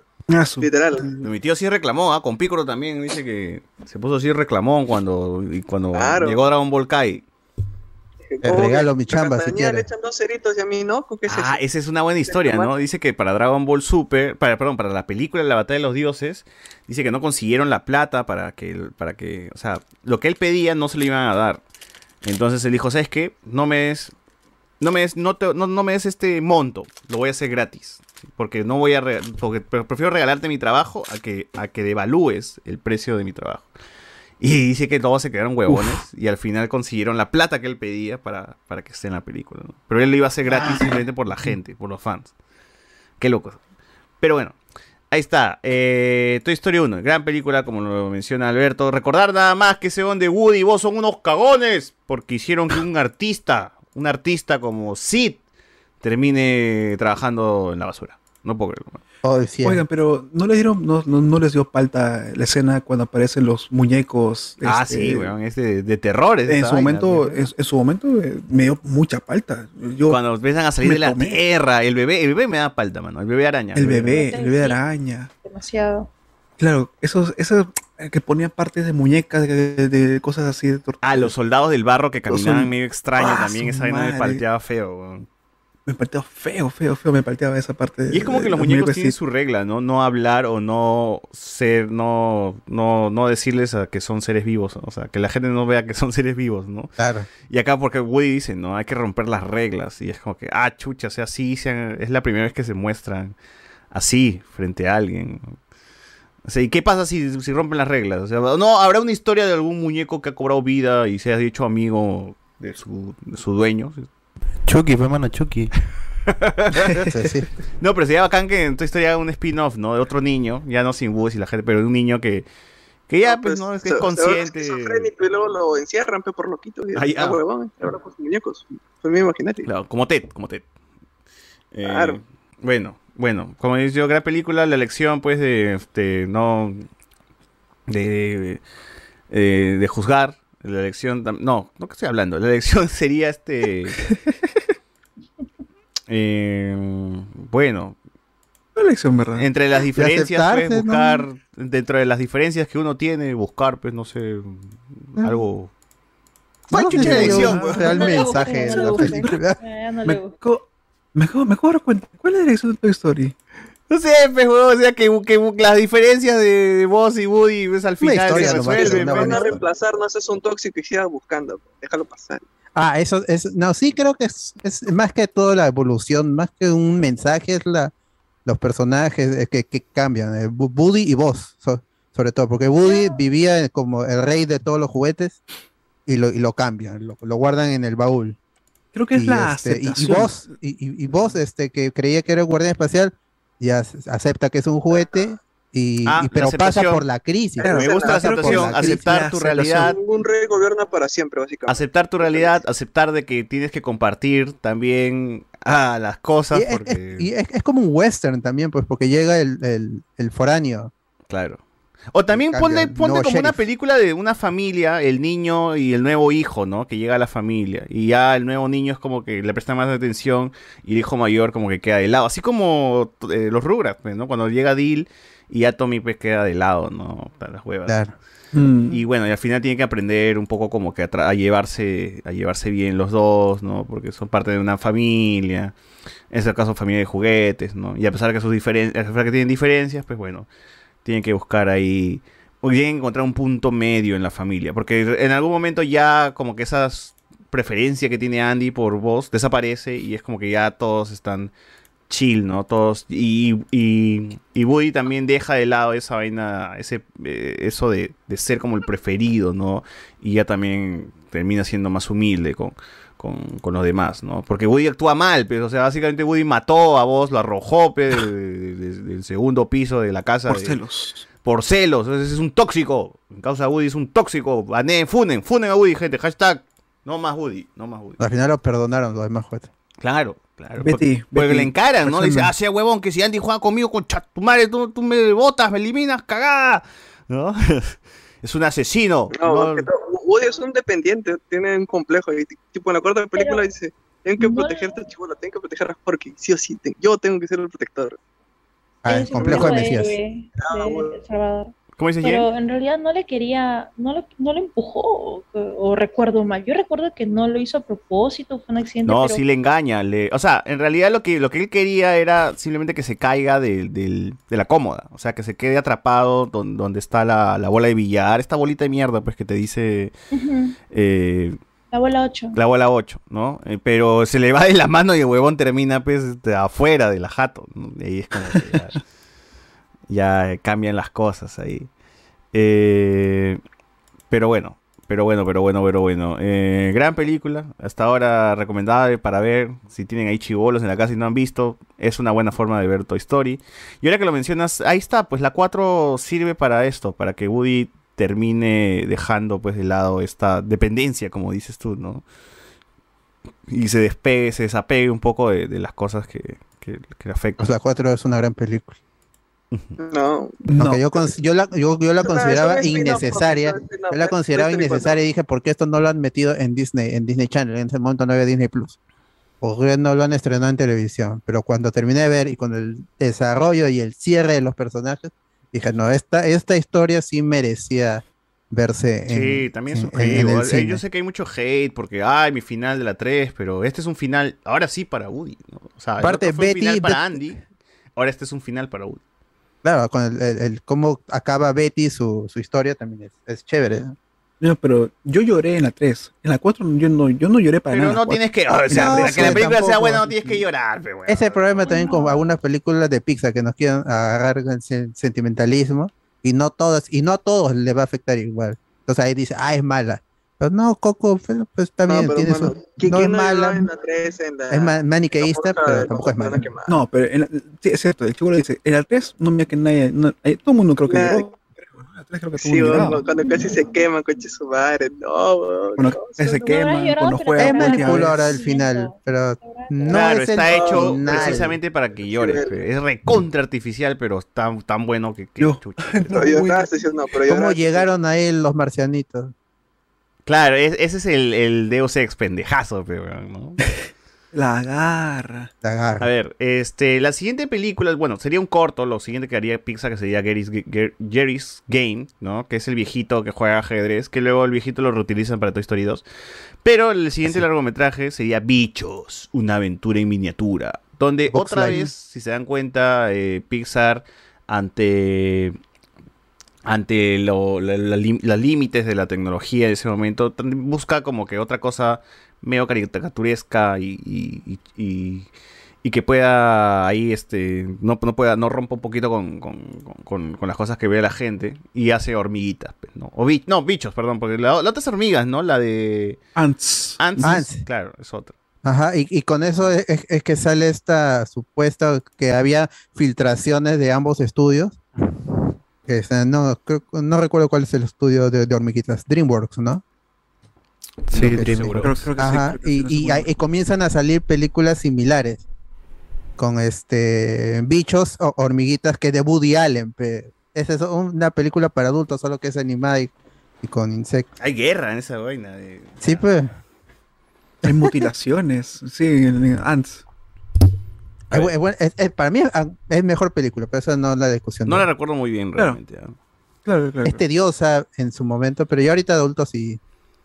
Literal. Mi tío sí reclamó, ah, con Piccolo también, dice que se puso así reclamón cuando, y cuando Claro. llegó Dragon Ball Kai. Te regalo mi chamba si le echan dos ceritos y a mí no, ¿con qué es Ah, eso? esa es una buena historia, ¿no? Dice que para Dragon Ball Super, para, perdón, para la película La Batalla de los Dioses, dice que no consiguieron la plata para que, para que, o sea, lo que él pedía no se le iban a dar. Entonces él dijo, ¿sabes qué? No me des, no me des, no te- no, no me des este monto, lo voy a hacer gratis. Porque no voy a porque pre- prefiero regalarte mi trabajo a que, a que devalúes el precio de mi trabajo. Y dice que todos se quedaron huevones y al final consiguieron la plata que él pedía para, para que esté en la película. ¿no? Pero él lo iba a hacer gratis simplemente por la gente, por los fans. Qué loco. Pero bueno, ahí está. Eh, Toy Story 1, gran película, como lo menciona Alberto. Recordar nada más que ese don de Woody y vos son unos cagones. Porque hicieron que un artista, un artista como Sid, termine trabajando en la basura. No puedo creerlo. Oigan, pero no les dieron, no, no, no les dio palta la escena cuando aparecen los muñecos. Ah, este, sí, weón, es de, de terror. es En su vaina, momento, en, en su momento eh, me dio mucha palta. Yo Cuando empiezan a salir de la tomé. tierra, el bebé, el bebé me da palta, mano. El bebé araña. El bebé, el bebé de araña. Demasiado. Claro, esos, esos eh, que ponían partes de muñecas, de, de- de cosas así. De tor- Ah, los soldados del barro que caminaban sol- medio extraño Ah, también. Esa vaina me palteaba feo, weón. Me palteaba feo, feo, feo, me palteaba esa parte. Y es como de- que los muñecos muñecos tienen así. su regla, ¿no? No hablar o no ser, no, no, no decirles a que son seres vivos, o sea, que la gente no vea que son seres vivos, ¿no? Claro. Y acá porque Woody dice, ¿no? Hay que romper las reglas. Y es como que, ah, chucha, o sea, sí, es la primera vez que se muestran así frente a alguien. O sea, ¿y qué pasa si, si rompen las reglas? O sea, no, habrá una historia de algún muñeco que ha cobrado vida y se ha dicho amigo de su, de su dueño. Chucky, fue mano Chucky. No, pero sería bacán que en tu historia haga un spin-off, ¿no? De otro niño, ya no sin Woody y la gente, pero de un niño que, que ya, pues, no, es que es consciente. y luego lo encierran pe, por loquito. Y Ah, ah, huevón, ahora con sus muñecos. Fue mi imaginario. Claro, como Ted, como Ted. Eh, Claro. Bueno, bueno, como dice yo, gran película, la elección, pues, de, este, no, de, eh, de juzgar, la elección, no, no que estoy hablando, la elección sería este, eh, bueno, Una elección, ¿verdad? entre las diferencias, pues, buscar, dentro de las diferencias que uno tiene, buscar, pues, no sé, algo... No un pues. real No le mensaje de la película. Eh, Me, co- me, acabo, me acabo de dar cuenta. ¿Cuál es la dirección de Toy Story? No sé, pues, o sea, que, que las diferencias de Buzz y Woody, pues, al Una final historia se resuelven, Van a reemplazar, no seas un tóxico y sigas buscando. Déjalo pasar. Ah, eso es, no, sí creo que es, es más que todo la evolución, más que un mensaje, es la, los personajes eh, que, que cambian, eh, Woody y Buzz, so- sobre todo, porque Woody vivía como el rey de todos los juguetes y lo, y lo cambian, lo, lo guardan en el baúl. Creo que es Y, la este, y, y aceptación. Buzz, y, y- y Buzz, este, que creía que era el guardián espacial, ya acepta que es un juguete, y, Ah, pero pasa por la crisis. Me gusta la aceptación, la aceptar tu realidad, Un rey gobierna para siempre, básicamente. aceptar tu realidad, aceptar de que tienes que compartir también ah, las cosas, Y es, y es- es como un western también, pues, porque llega el, el, el foráneo. Claro. O también ponle, ponle como una película de una familia, el niño y el nuevo hijo, ¿no? Que llega a la familia. Y ya el nuevo niño es como que le presta más atención y el hijo mayor como que queda de lado. Así como eh, los Rugrats, pues, ¿no? Cuando llega Dil y ya Tommy pues queda de lado, ¿no? Para las huevas. Claro. Mm. Y bueno, y al final tiene que aprender un poco como que a, a llevarse a llevarse bien los dos, ¿no? Porque son parte de una familia. En este caso, familia de juguetes, ¿no? Y a pesar de que sus diferencias, a pesar de que tienen diferencias, pues bueno, tienen que buscar ahí o que encontrar un punto medio en la familia, porque en algún momento ya como que esa preferencia que tiene Andy por vos desaparece y es como que ya todos están chill, ¿no? Todos y, y, y Woody también deja de lado esa vaina, ese eh, eso de, de ser como el preferido, ¿no? Y ya también termina siendo más humilde con, con, con los demás, ¿no? Porque Woody actúa mal, pero o sea, básicamente Woody mató a vos, lo arrojó pe, de- de- de- del segundo piso de la casa. Por de- celos. Por celos, entonces es un tóxico. En causa de Woody es un tóxico. Ané, funen, funen a Woody, gente. Hashtag, no más Woody, no más Woody. Al final lo perdonaron los demás juguetes. Claro, claro. Betty, porque, porque Betty, le encaran, ¿no? Le dice, ah, sea huevón, que si Andy juega conmigo con chat, tu madre, tú, tú me botas, me eliminas, cagada. ¿No? es un asesino. No, ¿no? Más que todo, Woody es un dependiente, tiene un complejo. Y, tipo, en la cuarta película dice: Tienen que proteger a esta chibola, tienen que proteger a Porky. Sí o sí, te- yo tengo que ser el protector. Ah, el complejo de Mesías. de El Salvador. ¿Cómo dice Pero Jen? en realidad no le quería, no lo, no lo empujó, o, o recuerdo mal. Yo recuerdo que no lo hizo a propósito, fue un accidente. No, pero sí le engaña. Le... O sea, en realidad lo que, lo que él quería era simplemente que se caiga del- del- de la cómoda. O sea, que se quede atrapado don- donde está la, la bola de billar. Esta bolita de mierda, pues, que te dice... Eh, La bola 8. La bola 8, ¿no? Eh, pero se le va de la mano y el huevón termina pues afuera de la jato. Y ahí es como que ya, cambian las cosas ahí. Eh, pero bueno, pero bueno, pero bueno, pero bueno. Eh, gran película, hasta ahora recomendable para ver. Si tienen ahí chivolos en la casa y no han visto, es una buena forma de ver Toy Story. Y ahora que lo mencionas, ahí está, pues la 4 sirve para esto, para que Woody termine dejando pues de lado esta dependencia, como dices tú, ¿no? Y se despegue, se desapegue un poco de, de las cosas que, que, que le afectan. Pues la 4 es una gran película. No. Aunque yo, yo, la, yo, yo la No, consideraba un innecesaria. un Yo la consideraba innecesaria y dije, ¿por qué esto no lo han metido en Disney, en Disney Channel? En ese momento no había Disney Plus. ¿Por qué no lo han estrenado en televisión? Pero cuando terminé de ver y con el desarrollo y el cierre de los personajes, dije, no, esta, esta historia sí merecía verse en, Sí, también es en- subjetivo. en Eh. Yo sé que hay mucho hate porque, ay, mi final de la 3, pero este es un final, ahora sí para Woody. ¿no? O sea, fue un Betty- final para Andy, ahora este es un final para Woody. Claro, con el, el- el cómo acaba Betty su, su historia también es, es chévere. No, pero yo lloré en la 3. En la 4 yo no, yo no lloré para Pero nada. no tienes que, o sea, No, para que la película sea tampoco. buena no tienes que llorar, pero bueno. Ese es el problema también con algunas películas de Pixar que nos quieren agarrar sen- sentimentalismo y no todas, y no a todos le va a afectar igual. Entonces ahí dice, ah, es mala. Pero no, Coco, pues, pues No, también pero, tiene mano, su. ¿quién- No es no mala, en la 3, en la- es ma- maniqueísta, la pero tampoco es los mala. No, pero en la- sí, es cierto, el chico le dice, en la 3 no mira que nadie, no- eh, todo el mundo creo que la 3 creo que todo el Sí, lloraba. cuando casi se quema, coche su madre. No, weón. Cuando no, se no, quema, no, cuando juega Es manipuladora al final, pero no claro, es el está hecho final. precisamente para que llores. Es recontra artificial, pero tan, tan bueno que, que chucha. Pero lloraste, sí o no, pero ¿Cómo lloraste. llegaron a él los marcianitos? Claro, es- ese es el, el Deus Ex pendejazo, pe, weón, ¿no? La garra. La A garra. ver, este, la siguiente película, bueno, sería un corto, lo siguiente que haría Pixar, que sería Jerry's, Ger- Jerry's Game, ¿no? Que es el viejito que juega ajedrez, que luego el viejito lo reutilizan para Toy Story 2. Pero el siguiente largometraje sería Bichos, una aventura en miniatura, donde Box otra vez, si se dan cuenta, eh, Pixar ante ante los límites de la tecnología de ese momento, busca como que otra cosa medio caricaturesca y, y, y- que pueda ahí, este, no, no pueda, no rompa un poquito con, con- con- con las cosas que ve la gente y hace hormiguitas, pues, ¿no? O bi- no, bichos, perdón, porque la, la otra es hormigas, ¿no? La de... Ants. Ants, Ants. claro, es otra. Ajá, y, y con eso es, es- es que sale esta supuesta que había filtraciones de ambos estudios. Que es, eh, no, creo- no recuerdo cuál es el estudio de, de hormiguitas, DreamWorks, ¿no? Sí, DreamWorks. Sí, Ajá, y, comienzan a salir películas similares con este bichos o hormiguitas que de Woody Allen. Esa es una película para adultos, solo que es animada y, y con insectos. Hay guerra en esa vaina. de- Sí, pues. Hay mutilaciones. Sí, en- en Ants. Es bu- es es- es- para mí es, es mejor película, pero esa no es la discusión. No de- la recuerdo muy bien Claro. realmente. ¿ah? Claro, claro. es tediosa en su momento, pero ya ahorita adulto sí,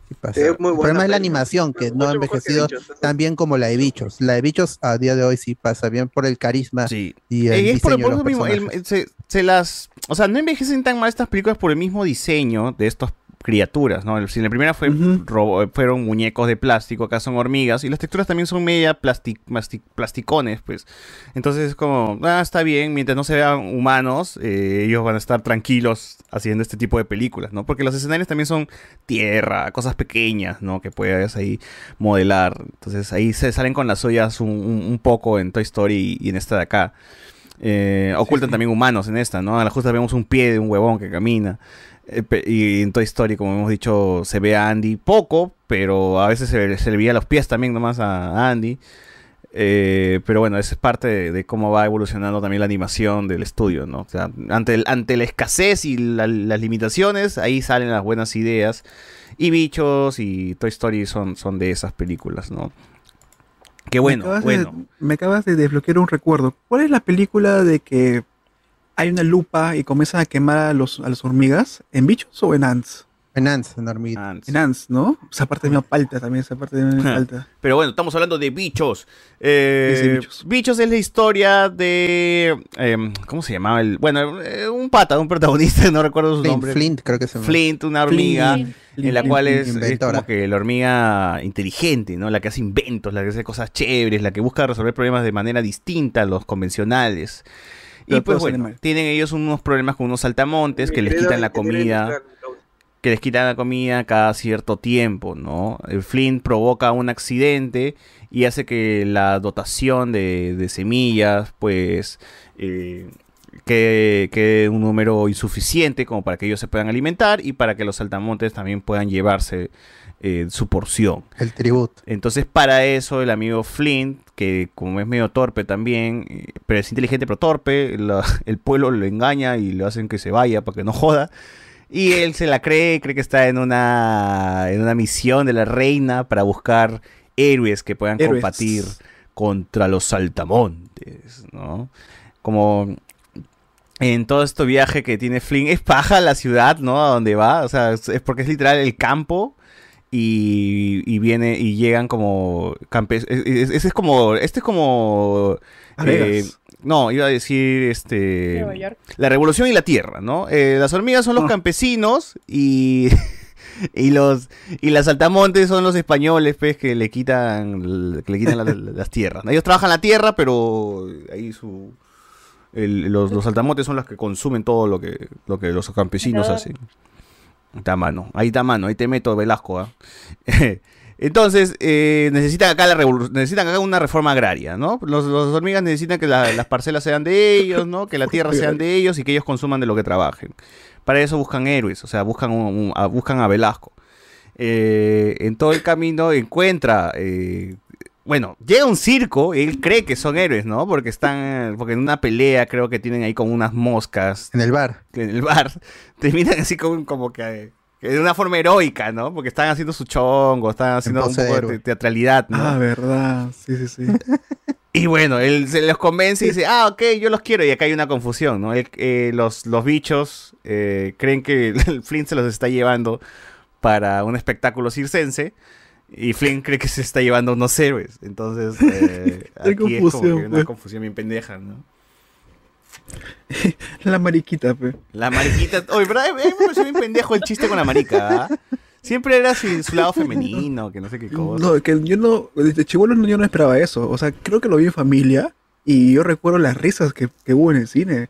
sí pasa. Es muy el problema es la animación, que no ha envejecido Bichos, tan bien como la de Bichos. La de Bichos a día de hoy sí pasa bien por el carisma Sí. y el Eh, es por, diseño por de los mismo, el- se, se las, o sea, no envejecen tan mal estas películas por el mismo diseño de estas criaturas, ¿no? Si en la primera fue robo- fueron muñecos de plástico, acá son hormigas y las texturas también son media plasti- plasti- plasticones, pues. Entonces es como, ah, está bien, mientras no se vean humanos, eh, ellos van a estar tranquilos haciendo este tipo de películas, ¿no? Porque los escenarios también son tierra, cosas pequeñas, ¿no? Que puedes ahí modelar. Entonces ahí se salen con las ollas un, un- un poco en Toy Story y en esta de acá. Eh, ocultan también humanos en esta, ¿no? A la justa vemos un pie de un huevón que camina. Eh, y en Toy Story, como hemos dicho, se ve a Andy poco, pero a veces se, ve- se le veía los pies también nomás a Andy. Eh, pero bueno, esa es parte de, de cómo va evolucionando también la animación del estudio, ¿no? O sea, ante, el- ante la escasez y la- las limitaciones, ahí salen las buenas ideas. Y Bichos y Toy Story son, son de esas películas, ¿no? Qué bueno, me bueno. De, me acabas de desbloquear un recuerdo. ¿Cuál es la película de que hay una lupa y comienzan a quemar a los, a las hormigas? ¿En bichos o en ants? En Ants, en hormiguita. En Ants, ¿no? Esa parte me falta también, esa parte me falta. Pero bueno, estamos hablando de bichos. Eh, Sí, sí, bichos. bichos es la historia de. eh, ¿Cómo se llamaba? El, bueno, eh, un pata, un protagonista, no recuerdo su Flint, nombre. Flint, creo que se llama. Flint, una hormiga. Flint. En la Flint, cual es, es como que la hormiga inteligente, ¿no? La que hace inventos, la que hace cosas chéveres, la que busca resolver problemas de manera distinta a los convencionales. Y pues bueno, tienen ellos unos problemas con unos saltamontes que les quitan la comida que les quitan la comida cada cierto tiempo, ¿no? El Flint provoca un accidente y hace que la dotación de, de semillas, pues, eh, quede, quede un número insuficiente como para que ellos se puedan alimentar y para que los saltamontes también puedan llevarse eh, su porción. El tributo. Entonces, para eso, el amigo Flint, que como es medio torpe también, eh, pero es inteligente pero torpe, la- el pueblo lo engaña y lo hacen que se vaya para que no joda. Y él se la cree, cree que está en una, en una misión de la reina para buscar héroes que puedan Héroes. combatir contra los saltamontes, ¿no? Como en todo este viaje que tiene Flynn, es paja la ciudad, ¿no? A donde va, o sea, es porque es literal el campo y, y viene y llegan como campes es, es- ese es como este es como Vegas. no iba a decir este la revolución y la tierra no Eh, las hormigas son los campesinos y y los y las saltamontes son los españoles pues que le quitan que le quitan la- la- las tierras ellos trabajan la tierra pero ahí su el- los, los saltamontes son los que consumen todo lo que lo que los campesinos hacen Está mano, ahí está mano, ahí te meto Velasco. ¿ah? Entonces, eh, necesitan acá la necesitan acá una reforma agraria, ¿no? Los, los hormigas necesitan que la- las parcelas sean de ellos, ¿no? Que la tierra sean de ellos y que ellos consuman de lo que trabajen. Para eso buscan héroes, o sea, buscan, a, buscan a Velasco. Eh, en todo el camino encuentra, eh, bueno, llega un circo, él cree que son héroes, ¿no? Porque están, porque en una pelea creo que tienen ahí como unas moscas. En el bar. En el bar. Terminan así como, como que, que de una forma heroica, ¿no? Porque están haciendo su chongo, están haciendo un poco de teatralidad, ¿no? Ah, verdad. Sí, sí, sí. Y bueno, él se los convence y dice, ah, ok, yo los quiero. Y acá hay una confusión, ¿no? Él, eh, los, los bichos eh, creen que el Flint se los está llevando para un espectáculo circense. Y Flint cree que se está llevando unos héroes. Entonces, eh, aquí es como que una confusión bien pendeja, ¿no? La mariquita, pe. La mariquita. Oye, ¿verdad? A mí me pareció bien pendejo el chiste con la marica, ¿ah? Siempre era su, su lado femenino, que no sé qué cosa. No, que yo no, desde no, yo no esperaba eso. O sea, creo que lo vi en familia y yo recuerdo las risas que, que hubo en el cine.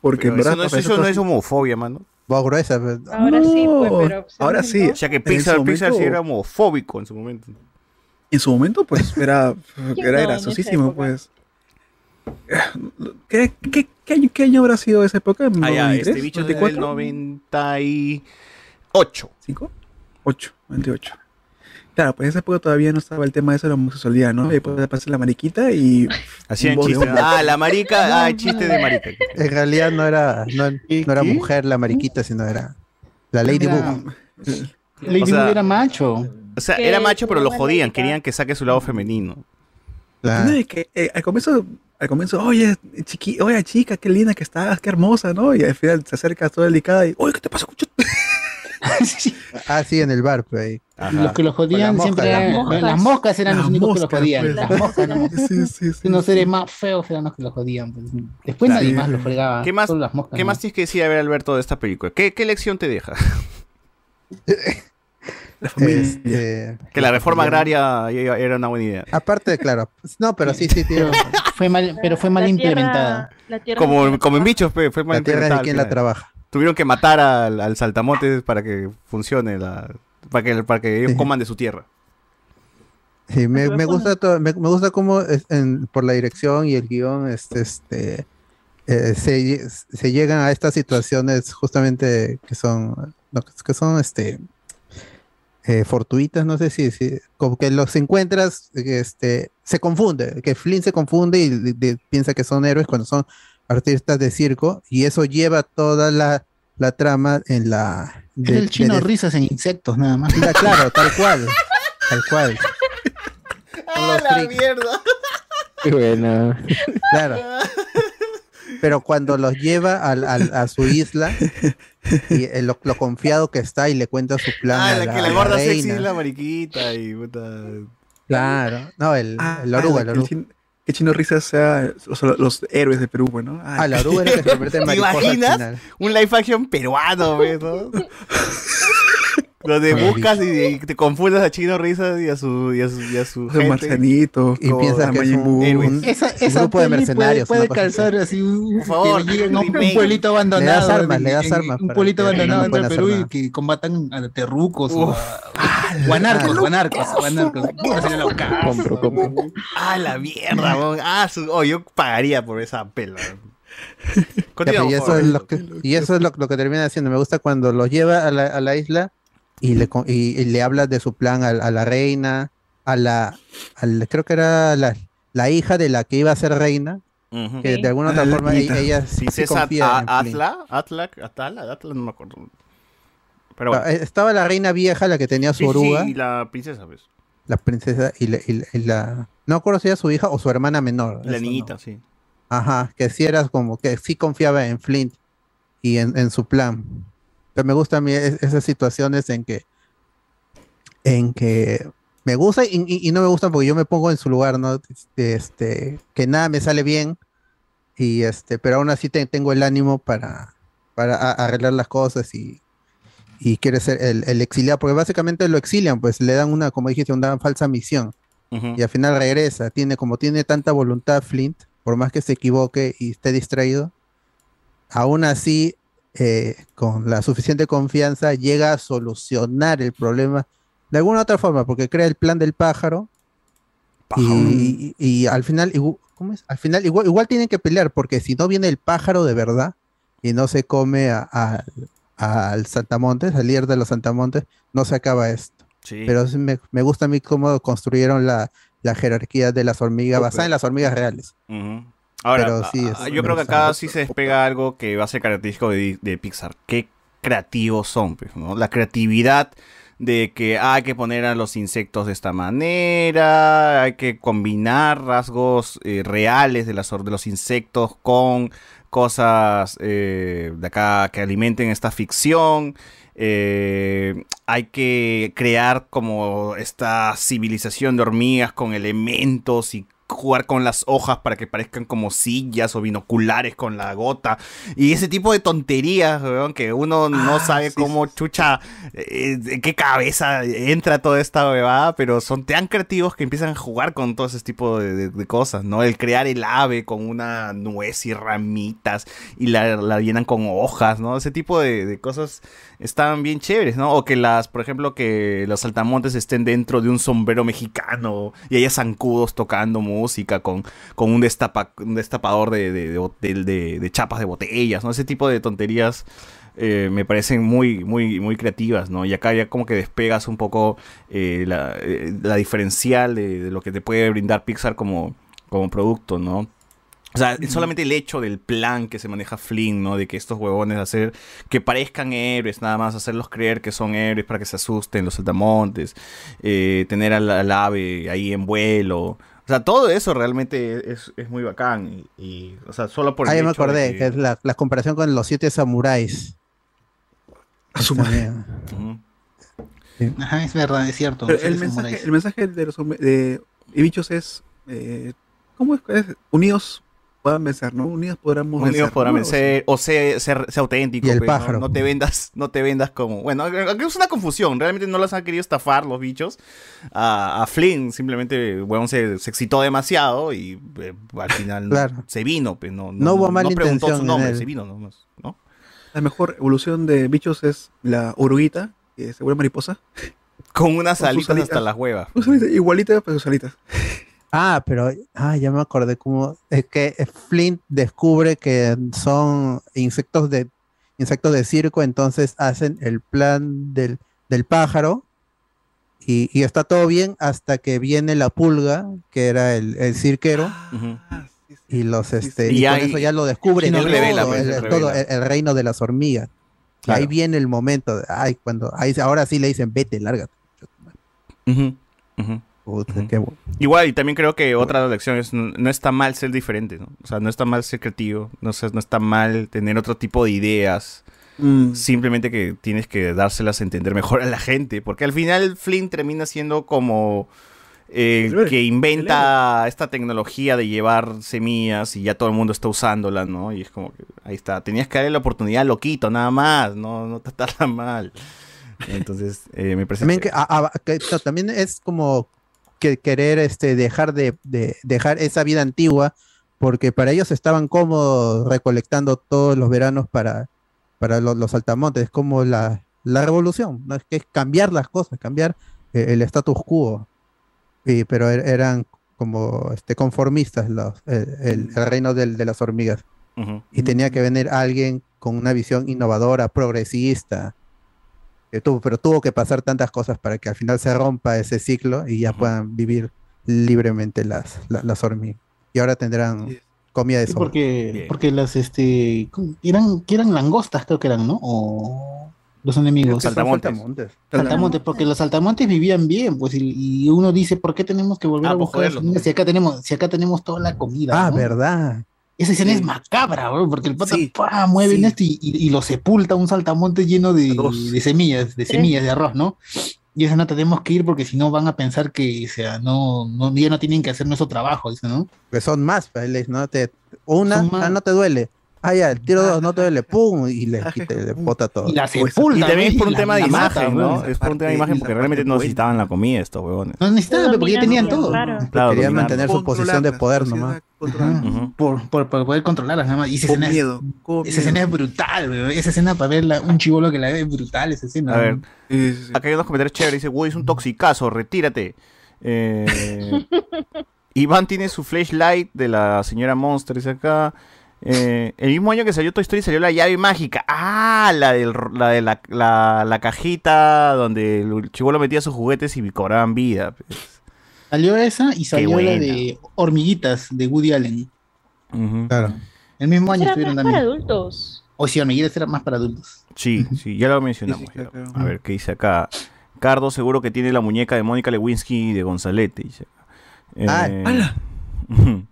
Porque Pero en verdad eso no, es, para eso no es homofobia, mano. Voz gruesa. pues. Ahora sí, pues, No, pero. ahora sí. O sea que Pixar, Pixar sí era homofóbico en su momento. En su momento, pues, era, ¿Quién era no graciosísimo, pues. ¿Qué, qué, qué año, qué año habrá sido esa época? Ah, ya, ¿93? este bicho es del 94? 98. ¿Cinco? 8, 28. Claro, pues en esa época todavía no estaba el tema de eso de la homosexualidad, ¿no? Y después pasar la mariquita y... De chistes. hombre. Ah, la marica. Ah, chiste de marica. En realidad no era, no, no era mujer la mariquita, sino era la Lady Era- Boom. Lady O sea- era macho. O sea, era macho, pero lo jodían. marica. Querían que saque su lado femenino. La- No, y que eh, al comienzo, al comienzo, oye, chiqui, oye, chica, qué linda que estás, qué hermosa, ¿no? Y al final se acerca toda delicada y, oye, ¿qué te pasa? Cucho?" Ah, sí, en el bar, pues ahí. Los que lo jodían la siempre mosca, eran- las moscas. las moscas eran Las los únicos que lo moscas, jodían. pues. Las moscas, ¿no? Sí, sí, sí. Unos seres más feos eran los que lo jodían. pues. Después Claro. nadie más lo fregaba. ¿Qué más, solo las moscas. ¿qué más tienes que decir a ver, Alberto, de esta película? ¿Qué, qué lección te deja? La. Este, Que la reforma agraria era una buena idea. aparte, claro. No, pero sí, sí, Pero fue mal, pero fue mal La tierra- implementada. La tierra Como, como en bichos, fue mal La tierra es de implementada quien la trabaja. Tuvieron que matar al, al saltamontes para que funcione la. Para que, para que ellos coman de su tierra. Sí, me, me gusta todo, me, me gusta cómo es- en- por la dirección y el guion este, este, eh, se, se llegan a estas situaciones justamente que son no, que son este eh, fortuitas, no sé si, si como que los encuentras, este, se confunde, que Flynn se confunde y de- de- piensa que son héroes cuando son artistas de circo y eso lleva toda la, la trama en la el chino de- risas en insectos, nada más. Ya, claro, tal cual, tal cual. Los freaks. mierda! Qué buena. Claro. pero cuando los lleva al- al- a su isla y eh, lo, lo confiado que está y le cuenta su plan Ah, a la la, que a la la gorda sexy la mariquita y puta. Claro, no, el, el oruga, el Ah, que oruga. Que Chino Risas sea los, los héroes de Perú, bueno. Ah, la oruga que se convierte en ¿Te mariposa al imaginas? final. Un live action peruano, ¿ves, no? Donde buscas y, y te confundas a Chino Risas y a su, y a su, y a su gente. Y piensas que es un- Esa, grupo de mercenarios, Puede, calzar así un, Por favor, que un, un pueblito Le das abandonado. armas, en- le das en- armas Un pueblito abandonado no hacer Perú y que combatan a terrucos o Uf. a guanarcos, guanarcos, guanarcos. Compro, compro. Ah, la mierda. Ah, su- oh, yo pagaría por esa pela. Y eso es lo que, y eso es lo, lo que termina haciendo. Me gusta cuando los lleva a la, a la isla y le, con- y, y le habla de su plan a, a la reina, a la, creo que era la, la hija de la que iba a ser reina, que de alguna Ah, otra la forma niñita. ella, ella sí, sí Princesa confía en. Atla, Atla, Atala, Atla, no me acuerdo. Pero Ah, bueno. eh, Estaba la reina vieja, la que tenía su Sí, sí, oruga, y la princesa, pues. la princesa y la, y la- y la- no me acuerdo si era su hija o su hermana menor. La niñita, no. sí. Ajá, que sí era como que sí confiaba en Flint y en, en su plan. Pero me gustan a mí es- esas situaciones en que en que me gusta y, y- y no me gustan porque yo me pongo en su lugar, ¿no? Este, este, que nada me sale bien y este, pero aún así te- tengo el ánimo para, para a- arreglar las cosas y, y quiere ser el, el exiliado, porque básicamente lo exilian, pues le dan una, como dijiste, una falsa misión y al final regresa. Tiene, como tiene tanta voluntad Flint, por más que se equivoque y esté distraído, aún así, eh, con la suficiente confianza, llega a solucionar el problema de alguna otra forma, porque crea el plan del pájaro. Y, al final, igu- ¿cómo es? Al final igual, igual tienen que pelear, porque si no viene el pájaro de verdad y no se come a- a- al Santamontes, al líder de los Santamontes, no se acaba esto. Sí. Pero me, me gusta a mí cómo construyeron la, la jerarquía de las hormigas, basada en las hormigas reales. Ahora, Pero sí, a- a- es- yo creo que acá sí se despega algo que va a ser característico de, de Pixar. Qué creativos son, pues, ¿no? La creatividad de que hay que poner a los insectos de esta manera, hay que combinar rasgos eh, reales de, las, de los insectos con cosas eh, de acá que alimenten esta ficción. Eh, hay que crear como esta civilización de hormigas con elementos y jugar con las hojas para que parezcan como sillas o binoculares con la gota. Y ese tipo de tonterías weón, que uno no sabe cómo chucha eh, en qué cabeza entra toda esta bebada pero son tan creativos que empiezan a jugar con todo ese tipo de, de- de cosas no el crear el ave con una nuez y ramitas y la, la llenan con hojas no ese tipo de, de cosas están bien chéveres no o que las por ejemplo que los saltamontes estén dentro de un sombrero mexicano y haya zancudos tocando música con, con un, destapa, un destapador de, de, de chapas de botellas, ¿no? Ese tipo de tonterías eh, me parecen muy, muy, muy creativas, ¿no? Y acá ya como que despegas un poco eh, la, eh, la diferencial de, de lo que te puede brindar Pixar como, como producto, ¿no? O sea, solamente el hecho del plan que se maneja Flynn, ¿no? De que estos huevones hacer que parezcan héroes, nada más hacerlos creer que son héroes para que se asusten los saltamontes, eh, tener al, al ave ahí en vuelo. O sea, todo eso realmente es, es muy bacán. Y, y, o sea, solo por el Ah, ya me acordé, que- que es la, la comparación con los siete samuráis. También. Ujú. Ajá, es verdad, es cierto. Pero el, los mensaje, samuráis. el mensaje de los de, de bichos es, eh, ¿cómo es? es? Unidos puedan vencer, ¿no? Unidos podremos vencer. Unidos podrán o ser, ser, ser auténtico. Y el pues, ¿no? pájaro. ¿no? te vendas, no te vendas como. Bueno, aquí es una confusión. Realmente no las han querido estafar los bichos. A, a Flynn simplemente, bueno, se, se excitó demasiado y eh, al final no- se vino, pues no, No hubo mala preguntó intención su nombre, se vino nomás, ¿no? La mejor evolución de bichos es la oruguita, que se vuelve mariposa. Con unas sus alitas alitas. hasta las huevas. Igualita, pero sus alitas. Ah, pero ah, ya me acordé cómo es que Flint descubre que son insectos de insectos de circo, entonces hacen el plan del, del pájaro y, y está todo bien hasta que viene la pulga, que era el, el cirquero, Ujú. y los este y, Y con eso ya lo descubre Sí, no, todo, revela, pues, el, todo el, el reino de las hormigas. Claro. ahí viene el momento, de, ay, cuando ahí, ahora sí le dicen, vete, lárgate. Puta, qué bueno. Igual, y también creo que otra lección es, no, no está mal ser diferente, ¿no? O sea, no está mal ser creativo, no, sé, no está mal tener otro tipo de ideas. Mm. Simplemente que tienes que dárselas a entender mejor a la gente, porque al final Flynn termina siendo como eh, el que inventa esta tecnología de llevar semillas y ya todo el mundo está usándola, ¿no? Y es como que ahí está, tenías que darle la oportunidad loquito, nada más, no, no te tan mal. Entonces, eh, me parece También, que, a- a- que- no, también es como que querer este, dejar de, de- dejar esa vida antigua, porque para ellos estaban cómodos recolectando todos los veranos para, para lo- los saltamontes, es como la, la revolución, ¿no? es que es cambiar las cosas, cambiar eh, el status quo. Y- pero er- eran como este, conformistas los, el, el- el reino del- de las hormigas. Y tenía que venir alguien con una visión innovadora, progresista. Tuvo- pero tuvo que pasar tantas cosas para que al final se rompa ese ciclo y ya puedan vivir libremente las, la- las hormigas. Y ahora tendrán comida de Sí, sobra. porque, porque las este eran, que eran langostas, creo que eran, ¿no? O los enemigos. Saltamontes. Saltamontes. Saltamontes, porque los saltamontes vivían bien, pues, y, y uno dice, ¿por qué tenemos que volver Ah, a pues, buscar si acá tenemos, si acá tenemos toda la comida? Ah, ¿no? verdad. Esa escena es macabra, bro, porque el pata ¡pah! mueve en esto y, y- y lo sepulta un saltamonte lleno de, de semillas, de Sí. semillas de arroz, ¿no? Y esa no tenemos que ir porque si no van a pensar que, o sea, no, no, ya no tienen que hacer nuestro trabajo, dice, ¿no? Que son más, ¿no? Te, una, ah, no te duele. Ah, ya, el tiro dos, no te duele, pum, y le, quita- le bota todo. Y la Pues, sepulta, y también es por un la- tema de imagen, ¿no? Es por un tema de imagen porque realmente no necesitaban la comida estos huevones. No necesitaban, porque ya tenían todo. Claro, Querían dominar. mantener su posición de poder nomás. Por, por, por poder controlarlas nada más. Y esa escena, es- miedo, con esa escena es brutal, weón. Esa escena para verla, un chivolo que la ve es brutal esa escena. A ver, acá hay unos comentarios chéveres. Dice, Woody es un toxicazo, retírate. Eh, Iván tiene su flashlight de la señora Monster, dice acá. Eh, el mismo año que salió Toy Story salió la llave mágica. Ah, la, del, la de la, la, la cajita donde el chivolo metía sus juguetes y cobraban vida. pues. Salió esa y salió la de Hormiguitas de Woody Allen. Claro. El mismo año estuvieron más para también. adultos. O si Hormiguitas era más para adultos. Sí, sí, ya lo mencionamos. ya. A ver, ¿qué dice acá? Cardo seguro que tiene la muñeca de Mónica Lewinsky y de Gonzalete. Dice. Ah, Eh, ¡hala!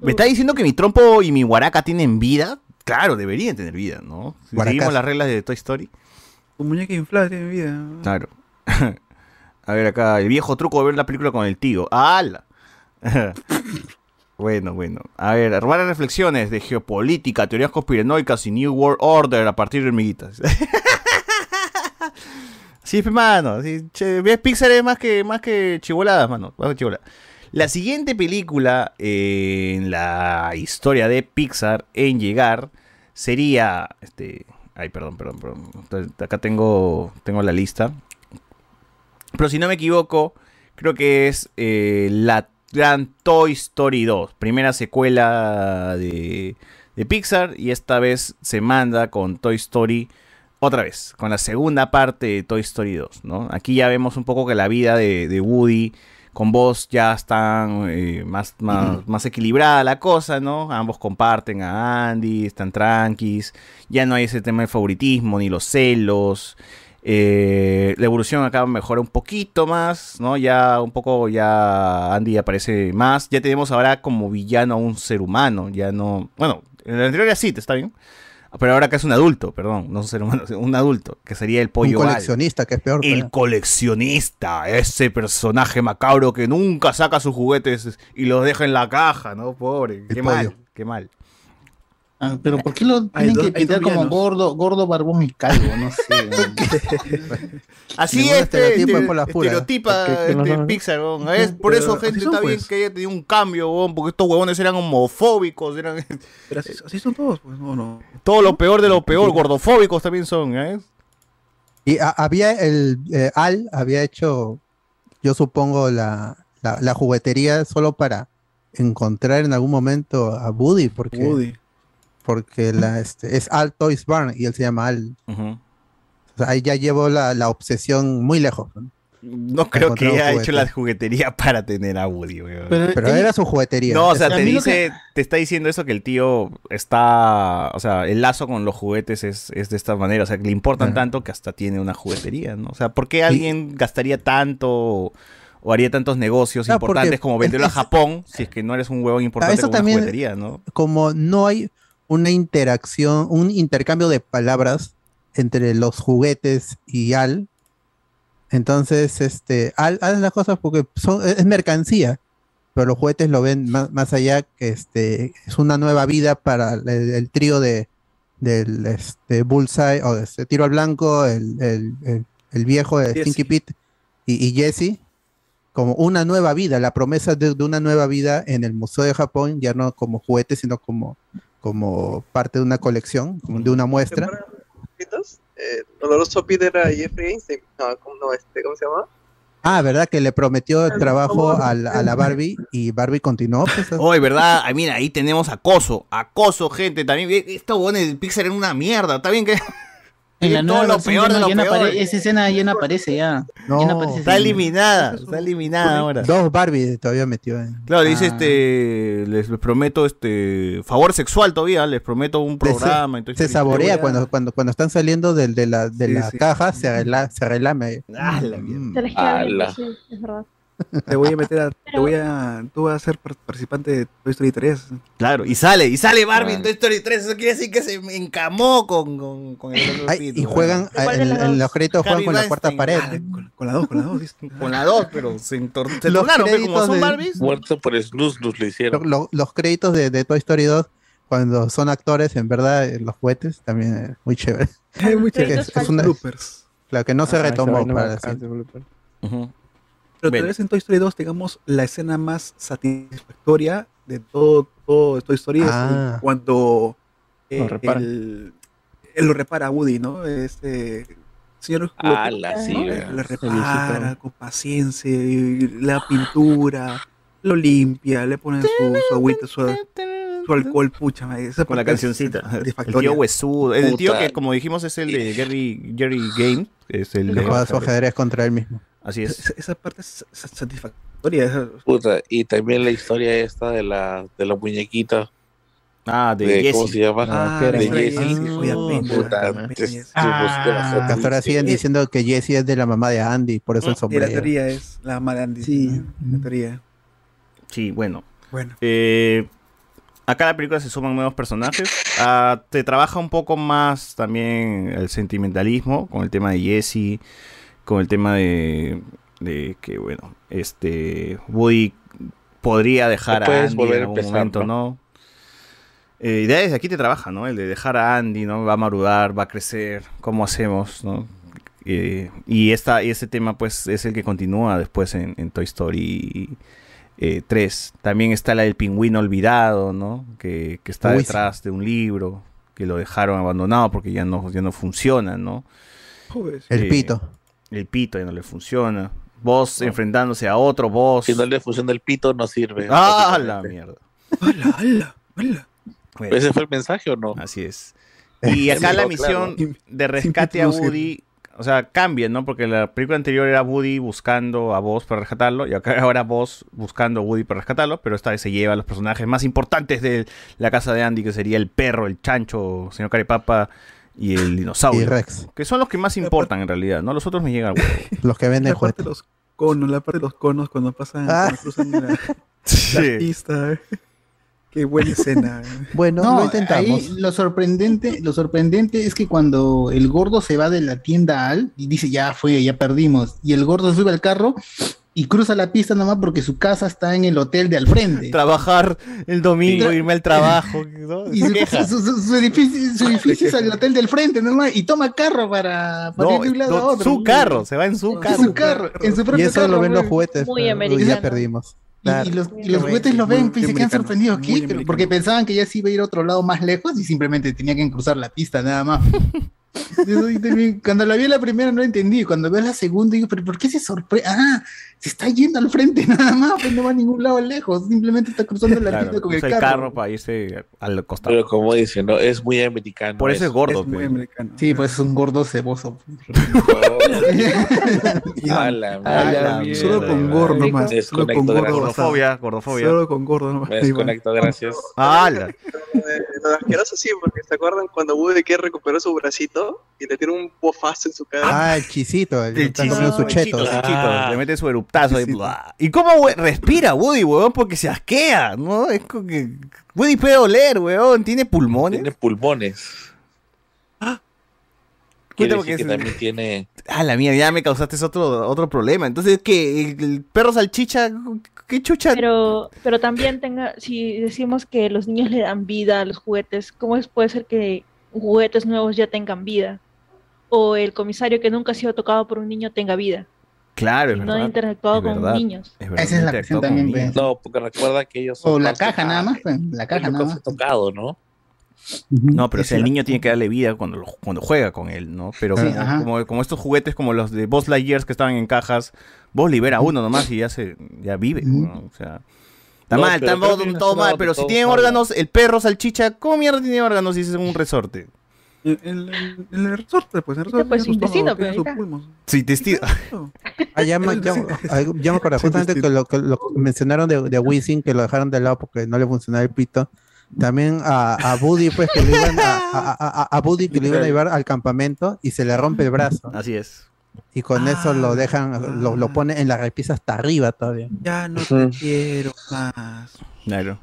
¿Me está diciendo que mi trompo y mi guaraca tienen vida? Claro, deberían tener vida, ¿no? Si Guaracas. seguimos las reglas de Toy Story. Tu muñeca inflada tiene vida. Claro. A ver acá, el viejo truco de ver la película con el tío. ¡Hala! bueno, bueno. A ver, varias reflexiones de geopolítica, teorías conspiranoicas y New World Order a partir de hormiguitas. Sí, pues, mano. sí, che, ves, Pixar es más que, más que chivoladas, mano. Más que chivoladas. La siguiente película eh, en la historia de Pixar en llegar sería. Este. Ay, perdón, perdón, perdón. Acá tengo, tengo la lista. Pero si no me equivoco, creo que es eh, la gran Toy Story 2. Primera secuela de, de Pixar. Y esta vez se manda con Toy Story otra vez, con la segunda parte de Toy Story 2, ¿no? Aquí ya vemos un poco que la vida de Woody con Buzz ya están eh, más, más, más equilibrada la cosa, ¿no? Ambos comparten a Andy, están tranquis, ya no hay ese tema de favoritismo ni los celos. eh, la evolución acá mejora un poquito más, ¿no? Ya un poco, ya Andy aparece más. Ya tenemos ahora como villano a un ser humano, ya no... Bueno, en el anterior era Sid, ¿está bien? Pero ahora que es un adulto, perdón, no un ser humano, un adulto, que sería el Un pollo Val. coleccionista, que es peor. El coleccionista, ese personaje macabro que nunca saca sus juguetes y los deja en la caja, ¿no? Pobre, qué mal, qué mal. Ah, pero ¿por qué lo tienen dos- que pintar como gordo, gordo, barbón y calvo? No sé. Así este, este- es puras. estereotipa este Pixar. Es por Pero eso, gente, son, está bien pues. que haya tenido un cambio, porque estos huevones eran homofóbicos, eran Pero así, así son todos, pues no, no. todo lo peor de lo peor, gordofóbicos también son, ¿eh? Y a- había el eh, Al había hecho, yo supongo, la, la, la juguetería solo para encontrar en algún momento a Woody, porque, Woody. Porque la, este, es Al Toys Barn y él se llama Al. O sea, ahí ya llevó la, la obsesión muy lejos. ¿no? no creo que haya hecho la juguetería para tener a Woody, weón. Pero, Pero él- era su juguetería. No, o sea, te dice, te está diciendo eso que el tío está, o sea, el lazo con los juguetes es, es de esta manera, o sea, que le importan tanto que hasta tiene una juguetería, ¿no? O sea, ¿por qué alguien gastaría tanto o, o haría tantos negocios No, importantes como venderlo a Japón si es que no eres un huevón importante eso una juguetería, ¿no? como no hay una interacción, un intercambio de palabras entre los juguetes y Al, entonces este Al hace las cosas porque son, es mercancía, pero los juguetes lo ven más, más allá que este es una nueva vida para el, el trío de del este Bullseye o de este tiro al blanco, el, el- el- viejo de. Stinky Pete y, y Jesse como una nueva vida, la promesa de, de una nueva vida en el Museo de Japón, ya no como juguete, sino como, como parte de una colección, como de una muestra. Eh, oloroso Peter a Jeffrey Einstein. No, ¿cómo, no, este, ¿cómo se llama? Ah, ¿verdad? Que le prometió el trabajo a la, a la Barbie y Barbie continuó. Pues, Hoy, ¿verdad? Ay, mira, ahí tenemos acoso. Acoso, gente. También, eh, estos del Pixar eran una mierda. Está bien que. En la nueva lo peor de no- lo peor. apare- esa escena ya no aparece ya. No, Ya no aparece Está eliminada. Está eliminada ahora. Dos Barbie todavía metió en. Claro, dice Ah. este, les, les prometo este favor sexual todavía, les prometo un programa. todo Se saborea cuando, cuando, cuando están saliendo del- de, la, de Sí, la sí. caja, se, arregla, se relame. Ah, la mierda. Se les queda bien, Ala. sí, es verdad. Te voy a meter a. Te voy a. Tú vas a ser par- participante de Toy Story 3. Claro, y sale, y sale Barbie en Ah. Toy Story 3. Eso quiere decir que se encamó con, con, con el Ay, y juegan, ¿Cuál de en, en los créditos juegan Harry con la cuarta pared. Ah, Con la 2, con la 2. Con la 2, pero se, entor- se Los tornaron, ve, como créditos son de- Barbies. Muerto por Snus lo hicieron. Lo- lo- los créditos de, de Toy Story 2, cuando son actores, en verdad, eh, los juguetes, también es muy chévere. muy Que chévere. es, es una, Bloopers. claro, que no se Ah, retomó para decir. Pero tal vez en Toy Story 2 tengamos la escena más satisfactoria de todo, todo Toy Story. es Ah. cuando eh, Lo repara. él, él lo repara a Woody, ¿no? Este señor Ala, sí, ¿no? vea. lo El repara con paciencia, y la pintura, lo limpia, le pone su, su agüita, su, su alcohol, pucha, madre, esa Con la cancioncita. El satisfactoria. tío huesudo. El tío que, como dijimos, es el de Jerry, Jerry Game. Es el Que de. juega su ajedrez contra él mismo. Así es. Esa, esa parte es sa- satisfactoria. Puta, y también la historia esta de la, de la muñequita. Ah, de, De, Jessie. ¿Cómo se llama? Ah, era de Jessie. ah, Ah. Hasta ahora siguen diciendo que Jessie es de la mamá de Andy, por eso el Y la sombrero. teoría es la mamá de Andy. Sí. La teoría. Sí, bueno. Bueno. Eh, acá a la película se suman nuevos personajes. Ah, te trabaja un poco más también el sentimentalismo con el tema de Jesse, con el tema de, de que, bueno, este Woody podría dejar a Andy volver en a algún empezar, momento, ¿no? ¿no? Eh, y desde aquí te trabaja, ¿no? El de dejar a Andy, ¿no? Va a marudar, va a crecer, ¿cómo hacemos, no? Eh, y, esta, y ese tema, pues, es el que continúa después en, en Toy Story eh, 3. También está la del pingüino olvidado, ¿no? Que, que está Uy, detrás de un libro, que lo dejaron abandonado porque ya no, ya no funciona, ¿no? Joder. El Eh, pito. El pito ya no le funciona. Vos enfrentándose a otro boss. Si no le funciona el pito, no sirve. ¡Ah, la mierda! ¡Hala, hala, hala! Bueno, ¿Ese fue el mensaje o no? así es. Y acá la misión claro. de rescate a Woody, o sea, cambia, ¿no? Porque la película anterior era Woody buscando a Buzz para rescatarlo, y acá ahora Buzz buscando a Woody para rescatarlo, pero esta vez se lleva a los personajes más importantes de la casa de Andy, que sería el perro, el chancho, señor Caripapa y el dinosaurio. Y Rex. Que son los que más importan en realidad, ¿no? Los otros me llegan. Los que venden La parte juguetes. de los conos, la parte de los conos cuando pasan, Ah. cuando cruzan la, la Sí. pista. Qué buena escena. Bueno, No, lo intentamos. ahí lo sorprendente, lo sorprendente es que cuando el gordo se va de la tienda al y dice ya fue, ya perdimos, y el gordo sube al carro y cruza la pista nomás porque su casa está en el hotel de al frente. Trabajar el domingo, irme al trabajo. ¿no? Y su, su- su- su edificio, su edificio es el hotel del frente nomás y toma carro para, para ir No, de un lado no, a otro. su carro, se va en su En carro. su carro, en su Y propio eso carro. lo ven los juguetes. Muy americano. Ya perdimos. Y, y los, y los juguetes los ven y se quedan sorprendidos. ¿qué? Porque pensaban que ya se iba a ir a otro lado más lejos y simplemente tenía que cruzar la pista nada más. Yo también, Cuando la vi la primera no entendí. Cuando veo la segunda digo, pero ¿por qué se sorprende? Ah, se está yendo al frente nada más, pues no va a ningún lado lejos. Simplemente está cruzando la Claro, con el carro. el carro para irse al costado. Pero como dicen, ¿no? Es muy americano. Por eso es gordo, muy pe. americano. Sí, pues es un gordo ceboso. A la A la mierda. Solo con gordo. Me Solo con gordo. Gordofobia, gordofobia. Solo con gordo nomás. Me desconecto, gracias. ¡Hala! Lo asqueroso sí, porque ¿se acuerdan cuando Woody que recuperó su bracito y le tiró un pofazo en su cara? Ah, el chisito, el, El está comiendo su el cheto. chito, el chito. Le mete su eruptazo ahí. ¿Y cómo we- respira Woody, weón? Porque se asquea, ¿no? Es como que... Woody puede oler, weón. Tiene pulmones. Tiene pulmones. Quiere porque decir que es- también tiene... Ah, la mía, ya me causaste otro, otro problema. Entonces, ¿qué? ¿El, el perro salchicha? ¿Qué chucha? Pero, pero también tenga, si decimos que los niños le dan vida a los juguetes, ¿cómo es, puede ser que juguetes nuevos ya tengan vida? O el comisario que nunca ha sido tocado por un niño tenga vida. Claro, es no verdad. ha interactuado es con verdad, niños. es verdad, Esa es la cuestión también, pues. No, porque recuerda que ellos O son la caja nada más, pues, la caja Ellos nada no más. se tocado, ¿no? No, pero o sea, el niño tiene que darle vida cuando, lo- cuando juega con él, ¿no? Pero Sí, como, ajá. como, como estos juguetes como los de Boss Lightyear que estaban en cajas, vos libera uno nomás y ya se ya vive, ¿no? O sea, está No, mal, pero está todo, todo mal, pero si hablan. órganos, el perro salchicha, ¿cómo mierda tiene órganos si es un resorte? En el, el resorte, pues, en el resorte. pues, tiene intestino, tiene pues, sus ahí está. pulmos. Sí, testigo. Ah, ya, me- ya, ah, me acuerdo, justamente que lo, que lo mencionaron de, de Wisin, que lo dejaron de lado porque no le funcionaba el pito. También a, a Buddy, pues, que lo iban a, a, a- a Buddy que lo iban a llevar al campamento y se le rompe el brazo. Así es. Y con eso lo dejan, lo, lo pone en la repisa hasta arriba todavía. Ya no te quiero más. Claro.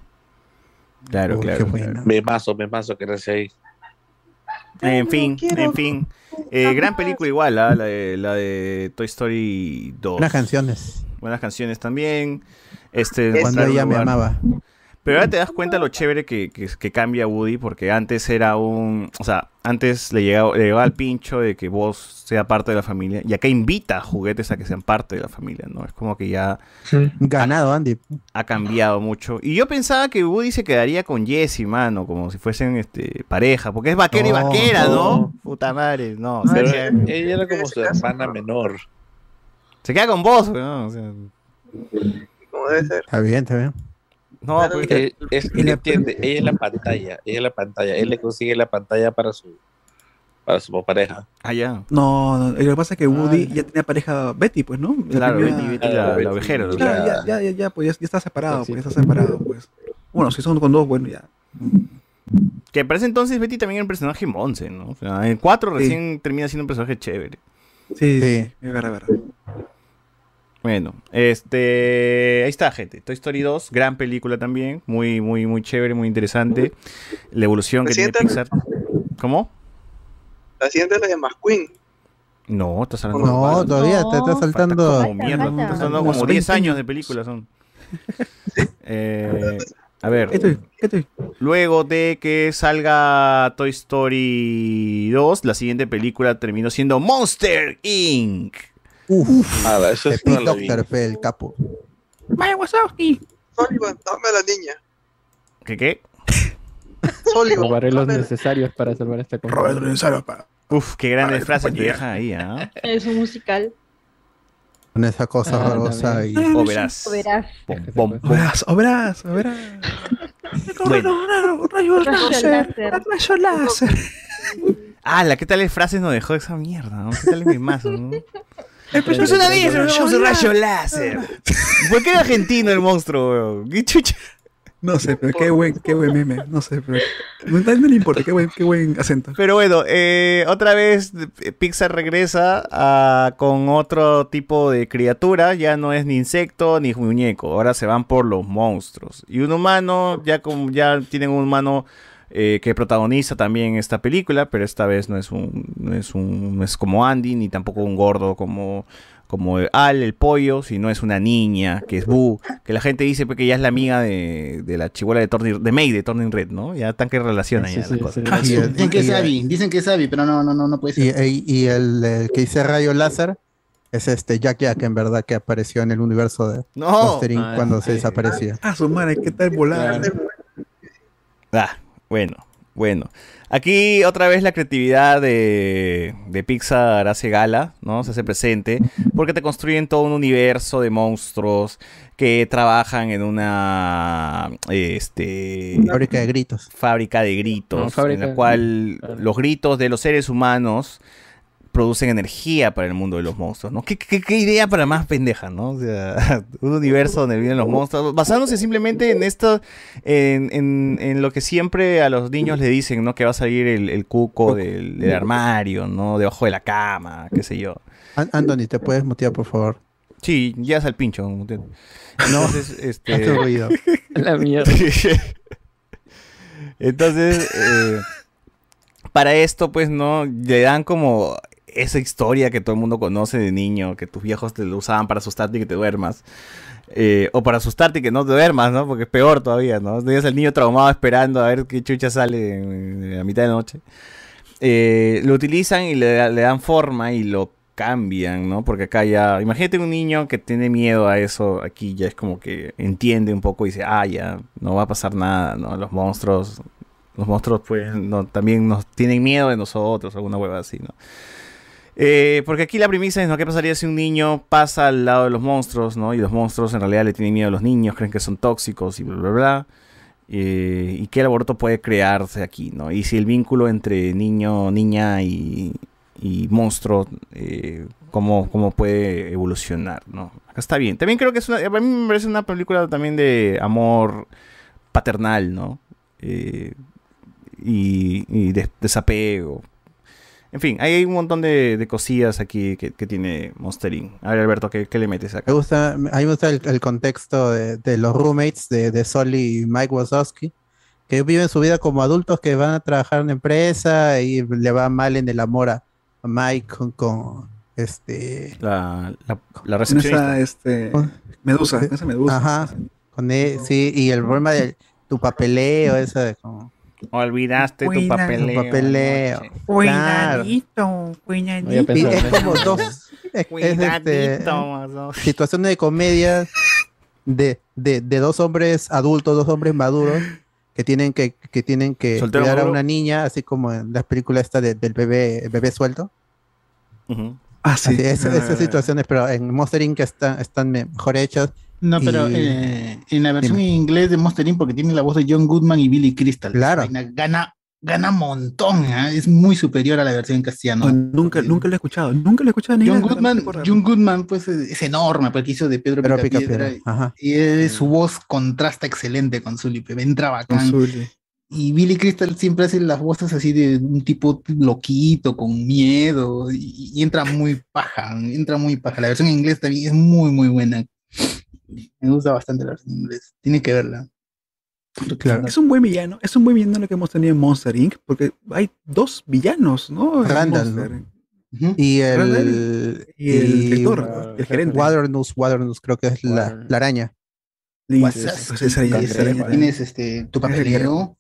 Claro, Uy, claro. Me mazo, me mazo que recién ahí. En fin, en fin. Eh, gran película igual, ¿ah? la, de, la de Toy Story 2. Buenas canciones. Buenas canciones también. Este, Cuando ella me amaba. Pero ahora te das cuenta lo chévere que, que, que cambia Woody, porque antes era un. O sea, antes le llegaba, le llegaba al pincho de que vos sea parte de la familia, y acá invita a juguetes a que sean parte de la familia, ¿no? Es como que ya Ganado, Andy. ha cambiado mucho. Y yo pensaba que Woody se quedaría con Jessie, mano, como si fuesen este pareja, porque es vaquera y vaquera, ¿no? no. Puta madre, no. Pero ella era como su hermana menor. se queda con vos, ¿no? O sea, Como debe ser. Está bien, está bien. No, pues, Eh, es, entiende, ella es la pantalla, ella es la pantalla, él le consigue la pantalla para su para su pareja. allá. No, no, lo que pasa es que Woody ya tenía pareja Betty, pues, ¿no? La Claro, primera- Betty, Betty, la, la ovejera. la Claro, ya, ya, ya, ya, pues ya, ya está separado, pues ya está separado, pues. Bueno, si son con dos, bueno, ya. Que parece entonces Betty también era un personaje monce, ¿no? O sea, en 4 Sí. recién termina siendo un personaje chévere. Sí, sí, Sí. es verdad, es verdad. Bueno, este. Ahí está, gente. Toy Story 2, gran película también. Muy, muy, muy chévere, muy interesante. La evolución que tiene Pixar. ¿Cómo? La siguiente es la de McQueen. No, estás hablando No, de todavía te está No, saltando. como mierda. falta. Estás hablando Como como 10 20 años de película son. Eh, a ver. ¿Qué estoy? ¿Qué estoy? Luego de que salga Toy Story 2, la siguiente película terminó siendo Monster Inc. Uf, Ah, eso de es no. Doctor fue el capo. Vaya Wazowski. Sullivan, dame a la niña. ¿Qué qué? Sullivan, Robaré los necesarios para salvar esta Roberto compañía. Necesario para. Uf, qué grandes frases compañía. dejan ahí, ¿ah? Es un musical. Con esa cosa Ah, horrorosa y. O verás. O verás. Pom. Obras, obras, obras. Bueno. Rayos Rayo láser. láser. Rayo láser. Ah, la ¿qué tal frases nos dejó esa mierda? ¿no? ¿Qué tal mi mazo? ¿no? El Es una vez, un rayo láser. ¿Por qué era argentino el monstruo, weón? ¿Qué chucha? No sé, pero qué buen, qué buen meme. No sé, pero. No, no le importa, qué buen, qué buen acento. Pero bueno, eh, otra vez eh, Pixar regresa a- con otro tipo de criatura. Ya no es ni insecto ni muñeco. Ahora se van por los monstruos. Y un humano, ya, como, ya tienen un humano eh, que protagoniza también esta película. Pero esta vez no es un, no es un, no es como Andy, ni tampoco un gordo como, como Al, el pollo, sino es una niña, que es Boo, que la gente dice pues, que ya es la amiga de, de la chibola de Turning, de May de Turning Red, ¿no? Ya tan que relaciona Sí, ya sí, la cosa. sí. Ah, Y Dicen que es Abby, dicen que es Abby, pero no, no, no, no puede Y, ser. y- y el, el que dice rayo láser es este Jack Jack, en verdad, que apareció en el universo de No. Monster Inc. Ah, cuando se desaparecía. Ah, su madre, qué tal volar. Ah, bueno. Bueno, aquí otra vez la creatividad de, de Pixar hace gala, ¿no? Se hace presente, porque te construyen todo un universo de monstruos que trabajan en una este Fábrica de gritos. fábrica de gritos, No, fábrica en la de- cual los gritos de los seres humanos producen energía para el mundo de los monstruos, ¿no? ¿Qué, qué- qué idea para más pendeja, ¿no? O sea, un universo donde viven los monstruos, basándose simplemente en esto, en, en- en lo que siempre a los niños le dicen, ¿no? Que va a salir el, el cuco del, del armario, ¿no? Debajo de la cama, qué sé yo. An- Anthony, ¿te puedes mutear, por favor? Sí, ya es al pincho. Entonces, este... Ruido. La mierda. Entonces, eh, para esto, pues, ¿no? Le dan como esa historia que todo el mundo conoce de niño, que tus viejos te lo usaban para asustarte y que te duermas. Eh, o para asustarte y que no te duermas, ¿no? Porque es peor todavía, ¿no? Tienes al niño traumado esperando a ver qué chucha sale en, la mitad de la noche. Eh, lo utilizan y le, dan forma y lo cambian, ¿no? Porque acá ya, imagínate un niño que tiene miedo a eso, aquí ya es como que entiende un poco y dice, ah, ya, no va a pasar nada, ¿no? Los monstruos, los monstruos pues también nos tienen miedo de nosotros, alguna hueva así, ¿no? Eh, porque aquí la premisa es, ¿no? ¿Qué pasaría si un niño pasa al lado de los monstruos, ¿no? Y los monstruos en realidad le tienen miedo a los niños, creen que son tóxicos y bla, bla, bla. Eh, y qué aborto puede crearse aquí, ¿no? Y si el vínculo entre niño, niña y, y monstruo, eh, cómo, cómo puede evolucionar, ¿no? Acá está bien. También creo que es una, a mí me parece una película también de amor paternal, ¿no? Eh, y, y de- desapego. En fin, hay un montón de, de cosillas aquí que, que tiene Monster Inc. A ver, Alberto, ¿qué, qué le metes acá? Me gusta, a mí me gusta el, el contexto de, de los roommates de, de Sol y Mike Wazowski, que viven su vida como adultos que van a trabajar en una empresa y le va mal en el amor a Mike con, con, este La, la, la recepcionista. esa, este, medusa, esa medusa. Ajá, con él, sí, y el problema de tu papeleo, esa de como Olvidaste tu Cuida- papeleo. tu papeleo. Claro. cuidadito. Y es como dos es- es, Cuidadito, este, ¿no? situaciones de comedia de, de, de dos hombres adultos, dos hombres maduros que tienen que, que tienen que Soltero cuidar a una niña, así como en las películas esta de- del bebé, el bebé suelto. Ah, sí. esas, Ah, esas situaciones, pero en Monster Inc. están, están mejor hechas. No, pero y- eh, en la versión Dime. en inglés de Monster Inc. porque tiene la voz de John Goodman y Billy Crystal. Claro. Gana, gana montón, ¿ah? es muy superior a la versión en castellano. Oh, nunca, nunca lo he escuchado, nunca lo he escuchado en John inglés, Goodman. John Goodman, pues es enorme, porque hizo de Pedro, Pedro Picapiedra. Picapiedra, ajá. Y él- su voz contrasta excelente con Zully, entra Con bacán. Zully. Y Billy Crystal siempre hace las voces así de un tipo loquito, con miedo, y, y entra muy paja, entra muy paja. La versión en inglés también es muy, muy buena. Me gusta bastante la versión en inglés. Tiene que verla. Es un buen villano, es un buen villano lo que hemos tenido en Monster Inc. Porque hay dos villanos, ¿no? Randall. Y el, Randall y el director, el gerente. Waternoose, Waternoose creo que es la, la araña. Pues esa ya- tienes, este, tu papeleo.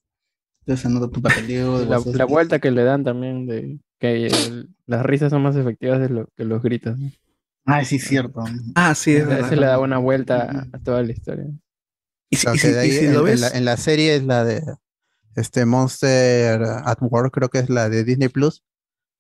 Estás anotando tu papeleo. de La, vuelta que le dan también de que el- las risas son más efectivas de lo, que los gritos. ¿no? Ah, sí, es cierto. Ah, sí, es verdad. le da una vuelta a, toda la historia. Claro, de ahí en, en la, en la serie es la de este Monster at War, creo que es la de Disney Plus.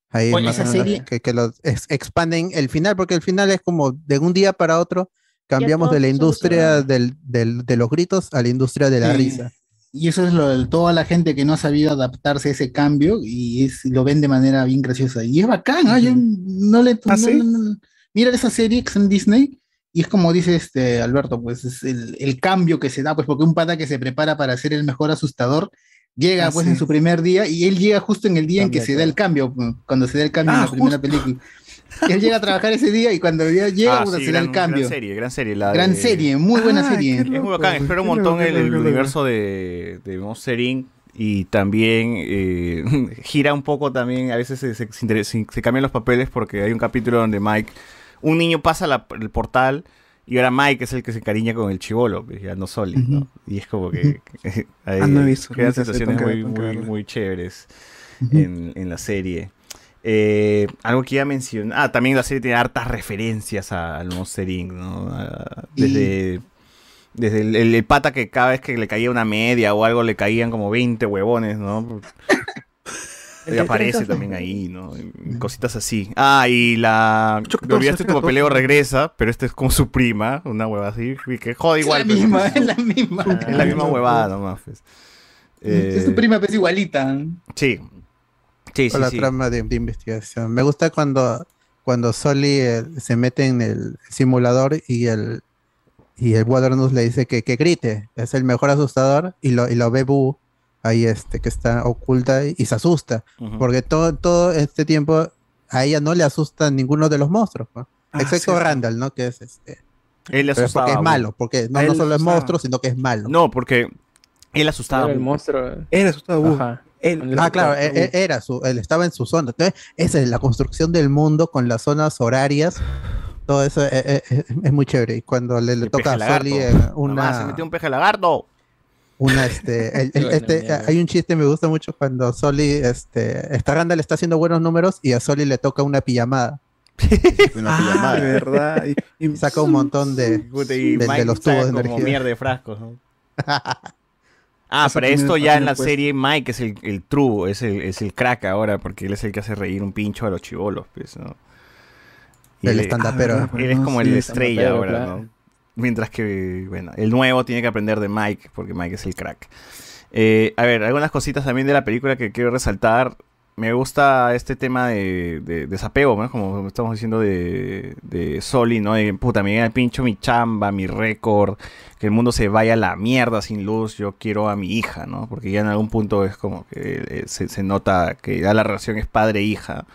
Ahí Oye, más esa serie- que, que los ex- expanden el final, porque el final es como de un día para otro cambiamos de la industria del, del- de los gritos a la industria de la Sí. risa. Y eso es lo de toda la gente que no ha sabido adaptarse a ese cambio y es, lo ven de manera bien graciosa. Y es bacán, ¿ah? Yo no le. ¿Ah, no- sí? no- no- Mira esa serie que es en Disney y es como dice este Alberto, pues es el, el cambio que se da, pues porque un pata que se prepara para ser el mejor asustador llega Ah, pues sí. en su primer día y él llega justo en el día en que se da el cambio, pues, cuando se da el cambio en Ah, la primera película. Él llega a trabajar ese día y cuando ya llega, Ah, puta, sí, se da el cambio. Gran serie, gran serie. La Gran de- serie, muy buena Ah, serie. Es muy bacán, espero un montón el, el universo de, de Monster Inc. Y también eh, gira un poco también, a veces se, se- se- se cambian los papeles porque hay un capítulo donde Mike, un niño pasa la- el portal y ahora Mike es el que se encariña con el chivolo, ya no Soli, ¿no? Y es como que, que hay, Ah, visto, tengo que- muy, muy, muy chéveres en, en la serie. Eh, algo que iba a mencionar. Ah, también la serie tiene hartas referencias al Monster Inc., ¿no? A- desde, Desde el, el- el pata que cada vez que le caía una media o algo le caían como 20 huevones, ¿no? Y aparece también ahí, ¿no? Cositas así. Ah, y la. Me olvidaste tu papeleo regresa, pero este es como su prima, una hueva así. y Que jode Es igual. la pero- misma, es la misma. Es la misma huevada nomás, pues. Es Eh, tu prima, pues igualita. Sí. Sí, sí, Con la sí. trama de, de investigación. Me gusta cuando, cuando Soli eh, se mete en el simulador y el y el Wilderness le dice que, que grite, es el mejor asustador, y lo, y lo ve Boo ahí este, que está oculta y, y se asusta. Ujú. Porque todo, todo este tiempo a ella no le asusta ninguno de los monstruos, ¿no? Ah, excepto sí. Randall, ¿no? Que es este. Él le pero es asustaba porque es malo, porque no, no él solo es monstruo, sino que es malo. No, porque él asustaba. Era el monstruo. Él asustaba a Boo. Ajá. Él, Ah, claro, e- e- era su, él estaba en su zona. Entonces, esa es la construcción del mundo con las zonas horarias. Todo eso eh, eh, eh, es, muy chévere. Y cuando le, le toca a Soli lagarto. eh, Mamá, se una, metió un peje lagarto. Una este, el- el- Bueno, este, hay un chiste me gusta mucho cuando Soli, este, esta Randall está haciendo buenos números y a Soli le toca una pijamada. Una Ah, pijamada. de verdad. Y- y- Saca un montón de, y de- de los tubos de como energía. mierda de frascos. ¿no? Ah, Eso pero esto ya en la puesto. serie Mike es el, el true, es el, es el crack ahora, porque él es el que hace reír un pincho a los chivolos, pues, ¿no? Y El stand-upero. Ah, Él es no, como sí, el estrella ahora, claro. ¿no? Mientras que, bueno, el nuevo tiene que aprender de Mike, porque Mike es el crack. Eh, a ver, algunas cositas también de la película que quiero resaltar. Me gusta este tema de, de desapego, ¿no? Como estamos diciendo de, de Soli, ¿no? De puta, me pincho mi chamba, mi récord, que el mundo se vaya a la mierda sin luz, yo quiero a mi hija, ¿no? Porque ya en algún punto es como que eh, se, se nota que ya la relación es padre-hija.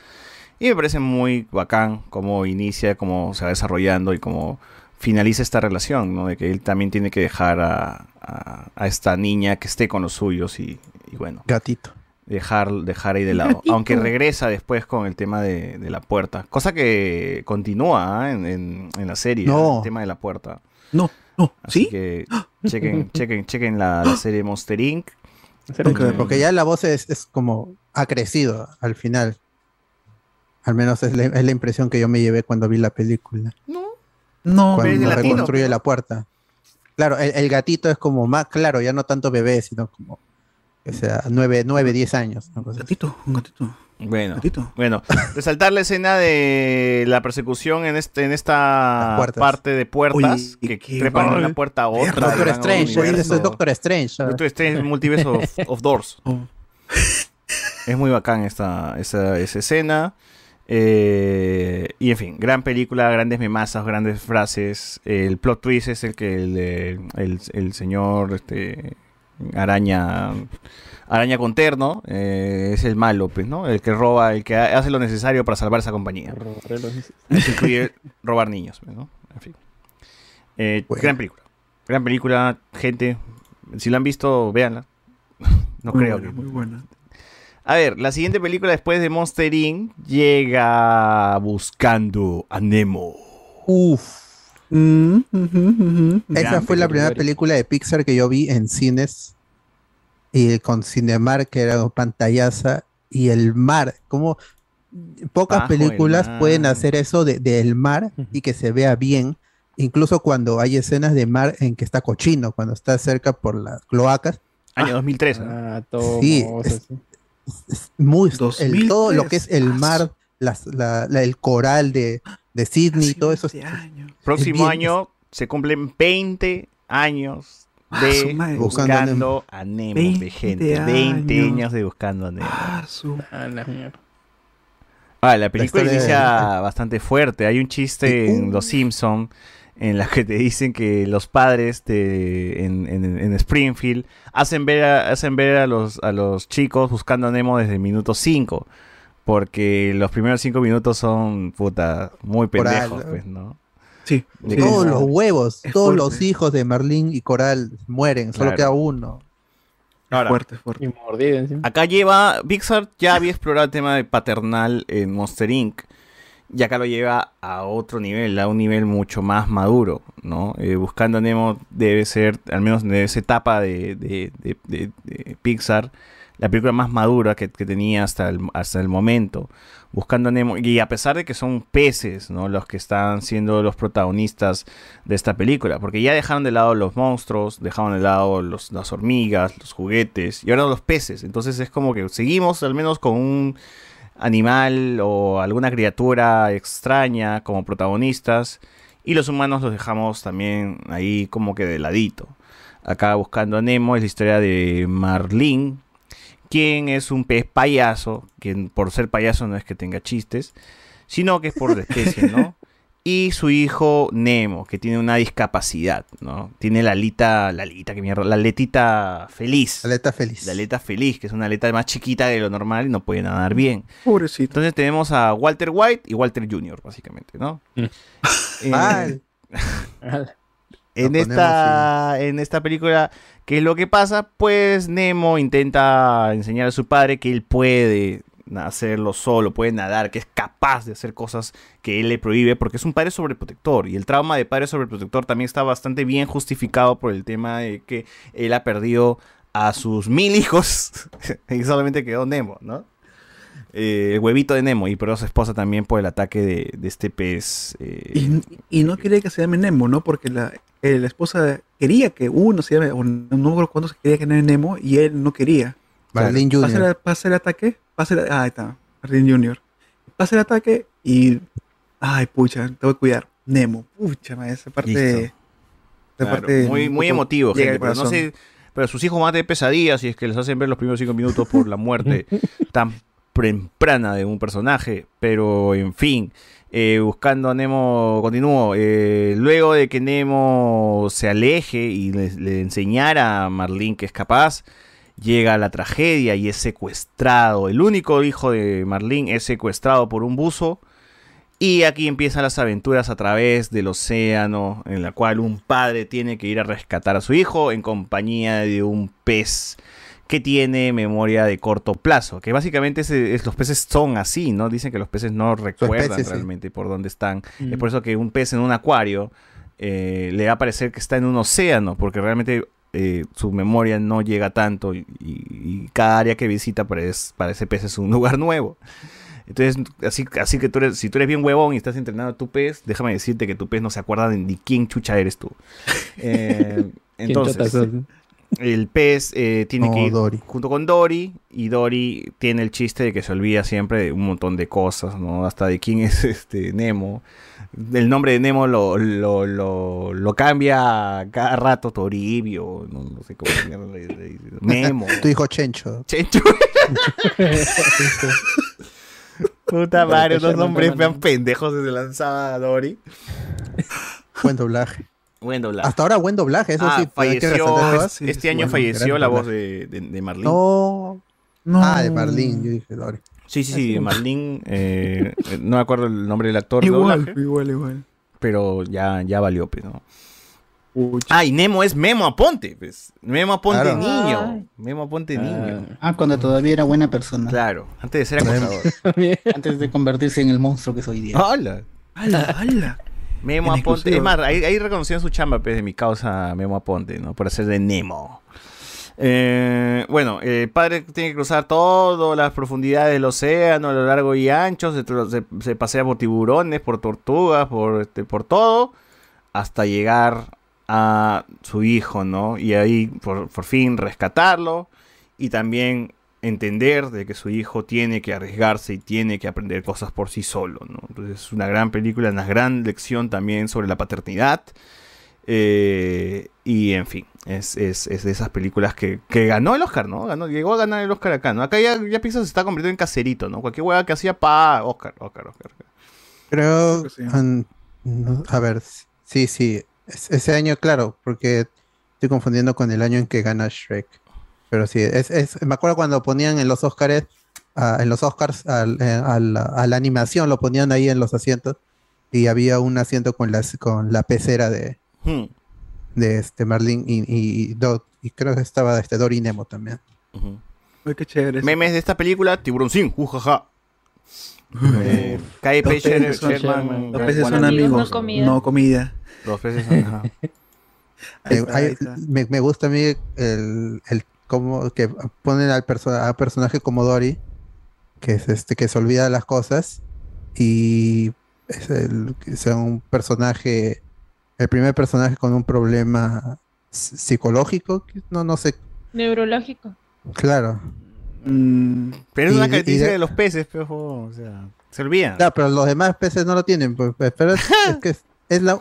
Y me parece muy bacán cómo inicia, cómo se va desarrollando y cómo finaliza esta relación, ¿no? De que él también tiene que dejar a, a- a esta niña que esté con los suyos y, y bueno, Gatito. dejar, dejar ahí de lado. Gatito. Aunque regresa después con el tema de, de la puerta. Cosa que continúa ¿ah? en, en- en la serie, No. el tema de la puerta. No, no, Así ¿sí? que chequen, chequen, chequen la, la serie Monster Inc. Porque, porque ya la voz es, es como ha crecido al final. Al menos es la, es la impresión que yo me llevé cuando vi la película. No. De Cuando latino, reconstruye pues, la puerta. Claro, el, el gatito es como más, claro, ya no tanto bebé, sino como, o sea, 9, 9 10 años. así. Gatito, un gatito. Bueno, Gatito. bueno, resaltar la escena de la persecución en este en esta parte de puertas Oye, que trepan de una puerta a otra. Doctor Strange, eso es Doctor Strange. Doctor Strange Multiverse of, of Doors. Oh. Es muy bacán esta, esa, esa escena. Eh, y en fin, gran película, grandes memazas, grandes frases. El plot twist es el que el, eh, el, el señor este, araña araña con terno eh, es el malo, pues, ¿no? El que roba, el que ha- hace lo necesario para salvar esa compañía. Eso incluye robar niños, pues, ¿no? En fin. Eh, Bueno. Gran película. Gran película, gente. Si la han visto, véanla. No Muy creo buena, que. Muy buena. A ver, la siguiente película después de Monster Inc. llega buscando a Nemo. Uf. Mm, ujú, ujú. Esa fue la primera película. de Pixar que yo vi en cines y con Cinemark, que era pantallaza, y el mar, como pocas Bajo películas pueden hacer eso de- del mar y que se vea bien, incluso cuando hay escenas de mar en que está cochino, cuando está cerca por las cloacas, Año 2003. ¿no? Ah, todo Sí, mohoso, es- sí. Es muy el- 2003. todo lo que es el mar, las- la- la- el coral de, de Sydney, todo eso. es- Próximo año se cumplen 20 años Ah, de. Buscando, Buscando a Nemo, 20 de gente. 20 años. años de Buscando a Nemo. Ah, su- Ah, la mierda. Ah, la película de- inicia bastante fuerte. Hay un chiste en Los Simpson en la que te dicen que los padres de, en, en- en Springfield hacen ver, a, hacen ver a, los, a los chicos buscando a Nemo desde el minuto 5. Porque los primeros 5 minutos son, puta, muy pendejos, pues, ¿no? Sí. De sí. todos los huevos, Es todos fuerte. los hijos de Merlín y Coral mueren, solo Claro. queda uno. Ahora, Fuerte, fuerte. Y. Acá lleva, Pixar ya había explorado el tema de paternal en Monster Inc. Y acá lo lleva a otro nivel, a un nivel mucho más maduro, ¿no? Eh, Buscando a Nemo debe ser, al menos en esa etapa de, de- de- de- de Pixar, la película más madura que, que tenía hasta el, hasta el momento. Buscando a Nemo. Y a pesar de que son peces, ¿no? Los que están siendo los protagonistas de esta película. Porque ya dejaron de lado los monstruos, dejaron de lado los- las hormigas, los juguetes, y ahora los peces. Entonces es como que seguimos al menos con un animal o alguna criatura extraña como protagonistas. Y los humanos los dejamos también ahí como que de ladito. Acá buscando a Nemo es la historia de Marlene, quien es un pez payaso, que por ser payaso no es que tenga chistes, sino que es por especie, ¿no? Y su hijo Nemo, que tiene una discapacidad, ¿no? Tiene la alita, la alita, que mierda, la aletita feliz. La aleta feliz. La aleta feliz, que es una aleta más chiquita de lo normal y no puede nadar bien. Pobrecito. Entonces tenemos a Walter White y Walter Jr., básicamente, ¿no? Eh, Mal. en Nos esta, en esta película, ¿qué es lo que pasa? Pues Nemo intenta enseñar a su padre que él puede hacerlo solo, puede nadar, que es capaz de hacer cosas que él le prohíbe, porque es un padre sobreprotector. Y el trauma de padre sobreprotector también está bastante bien justificado por el tema de que él ha perdido a sus mil hijos y solamente quedó Nemo, ¿no? Eh, el huevito de Nemo y por eso su esposa también por el ataque de, de este pez. eh, Y, y no quería que se llame Nemo, ¿no? Porque la, eh, la esposa quería que uno se llame, o no me acuerdo cuándo se quería que era Nemo y él no quería. Marlene Pasa Jr.. el, pasa el ataque, pasa el, ah, ahí está, Marlene Jr. Pasa el ataque y, ay, pucha, te voy a cuidar. Nemo, pucha, esa parte, Listo. esa Claro, parte muy, muy emotivo, gente. Pero no sé, pero sus hijos van a tener pesadillas si es que les hacen ver los primeros cinco minutos por la muerte tan temprana de un personaje. Pero en fin, eh, buscando a Nemo, continúo. eh, luego de que Nemo se aleje y le, le enseñara a Marlene que es capaz, llega la tragedia y es secuestrado. El único hijo de Marlene es secuestrado por un buzo. Y aquí empiezan las aventuras a través del océano, en la cual un padre tiene que ir a rescatar a su hijo en compañía de un pez que tiene memoria de corto plazo. Que básicamente es- es- los peces son así, ¿no? Dicen que los peces no recuerdan especie, sí. realmente por dónde están. Mm. Es por eso que un pez en un acuario eh, le va a parecer que está en un océano, porque realmente eh, su memoria no llega tanto y, cada área que visita para, es- para ese pez es un lugar nuevo. Entonces, así, así que tú eres, si tú eres bien huevón y estás entrenando a tu pez, déjame decirte que tu pez no se acuerda de ni quién chucha eres tú. Eh, ¿Quién chota entonces, el pez eh, tiene No, que ir Dory. junto con Dory y Dory tiene el chiste de que se olvida siempre de un montón de cosas, ¿no? Hasta de quién es este Nemo. El nombre de Nemo lo, lo, lo, lo cambia cada rato, Toribio, no, no sé cómo le- le dice. Memo. Tu hijo Chencho. Chencho. Puta madre, unos nombres vean pendejos se lanzaba a Dory. Buen doblaje. Buen doblaje. Hasta ahora buen doblaje, eso Ah, sí. falleció, este año Bueno, falleció la voz de, de, de Marlene. No. No. Ah, de Marlene, yo dije Dory. Sí, sí, sí, Marlene, eh, no me acuerdo el nombre del actor Igual, doblaje, igual, igual. pero ya, ya valió, pues, ¿no? Ah, y Nemo es Memo Aponte, pues. Memo Aponte Claro. niño. Ay. Memo Aponte niño. Ah, cuando todavía era buena persona. Claro, antes de ser acosador. Antes de convertirse en el monstruo que soy hoy día. ¡Hala! ¡Hala, hala! Memo En Aponte. Es más, ahí, ahí reconocieron su chamba, pues, de mi causa Memo Aponte, ¿no? Por hacer de Nemo. Eh, bueno, el padre tiene que cruzar todas las profundidades del océano, a lo largo y ancho, se pasea por tiburones, por tortugas, por, este, por todo, hasta llegar a su hijo, ¿no? Y ahí por, por fin rescatarlo y también entender de que su hijo tiene que arriesgarse y tiene que aprender cosas por sí solo, ¿no? Entonces es una gran película, una gran lección también sobre la paternidad. Eh, y en fin, es, es- es de esas películas que, que ganó el Oscar, ¿no? Ganó, llegó a ganar el Oscar acá, ¿no? Acá ya, ya Pixar se está convirtiendo en caserito, ¿no? Cualquier hueá que hacía, pa, Oscar, Oscar, Oscar. Creo, no, a ver, sí, sí, es- ese año, claro, porque estoy confundiendo con el año en que gana Shrek. Pero sí, es, es- me acuerdo cuando ponían en los Oscars, en los Oscars, al- eh, a, la, a la animación, lo ponían ahí en los asientos, y había un asiento con, las, con la pecera de, Hmm. De este Marlene y, y, y creo que estaba este Dory Nemo también. Ay, qué chévere. Memes de esta película, Tiburón Sin, ujaja. Eh, KP Los Sher- peces son- Sherman, Los peces son amigos, no comida. no comida. Los peces son. ajá. Ahí está, hay- ahí está. me, me gusta a mí el, el- como que ponen al perso- a personaje como Dory, que es este que se olvida de las cosas y es el que sea un personaje, el primer personaje con un problema psicológico, no no sé, Neurológico. claro. Pero es Y- una característica de- de los peces, pero, o sea, se olvidan. Claro, pero los demás peces no lo tienen, pues, pues, pero es, es que es, es la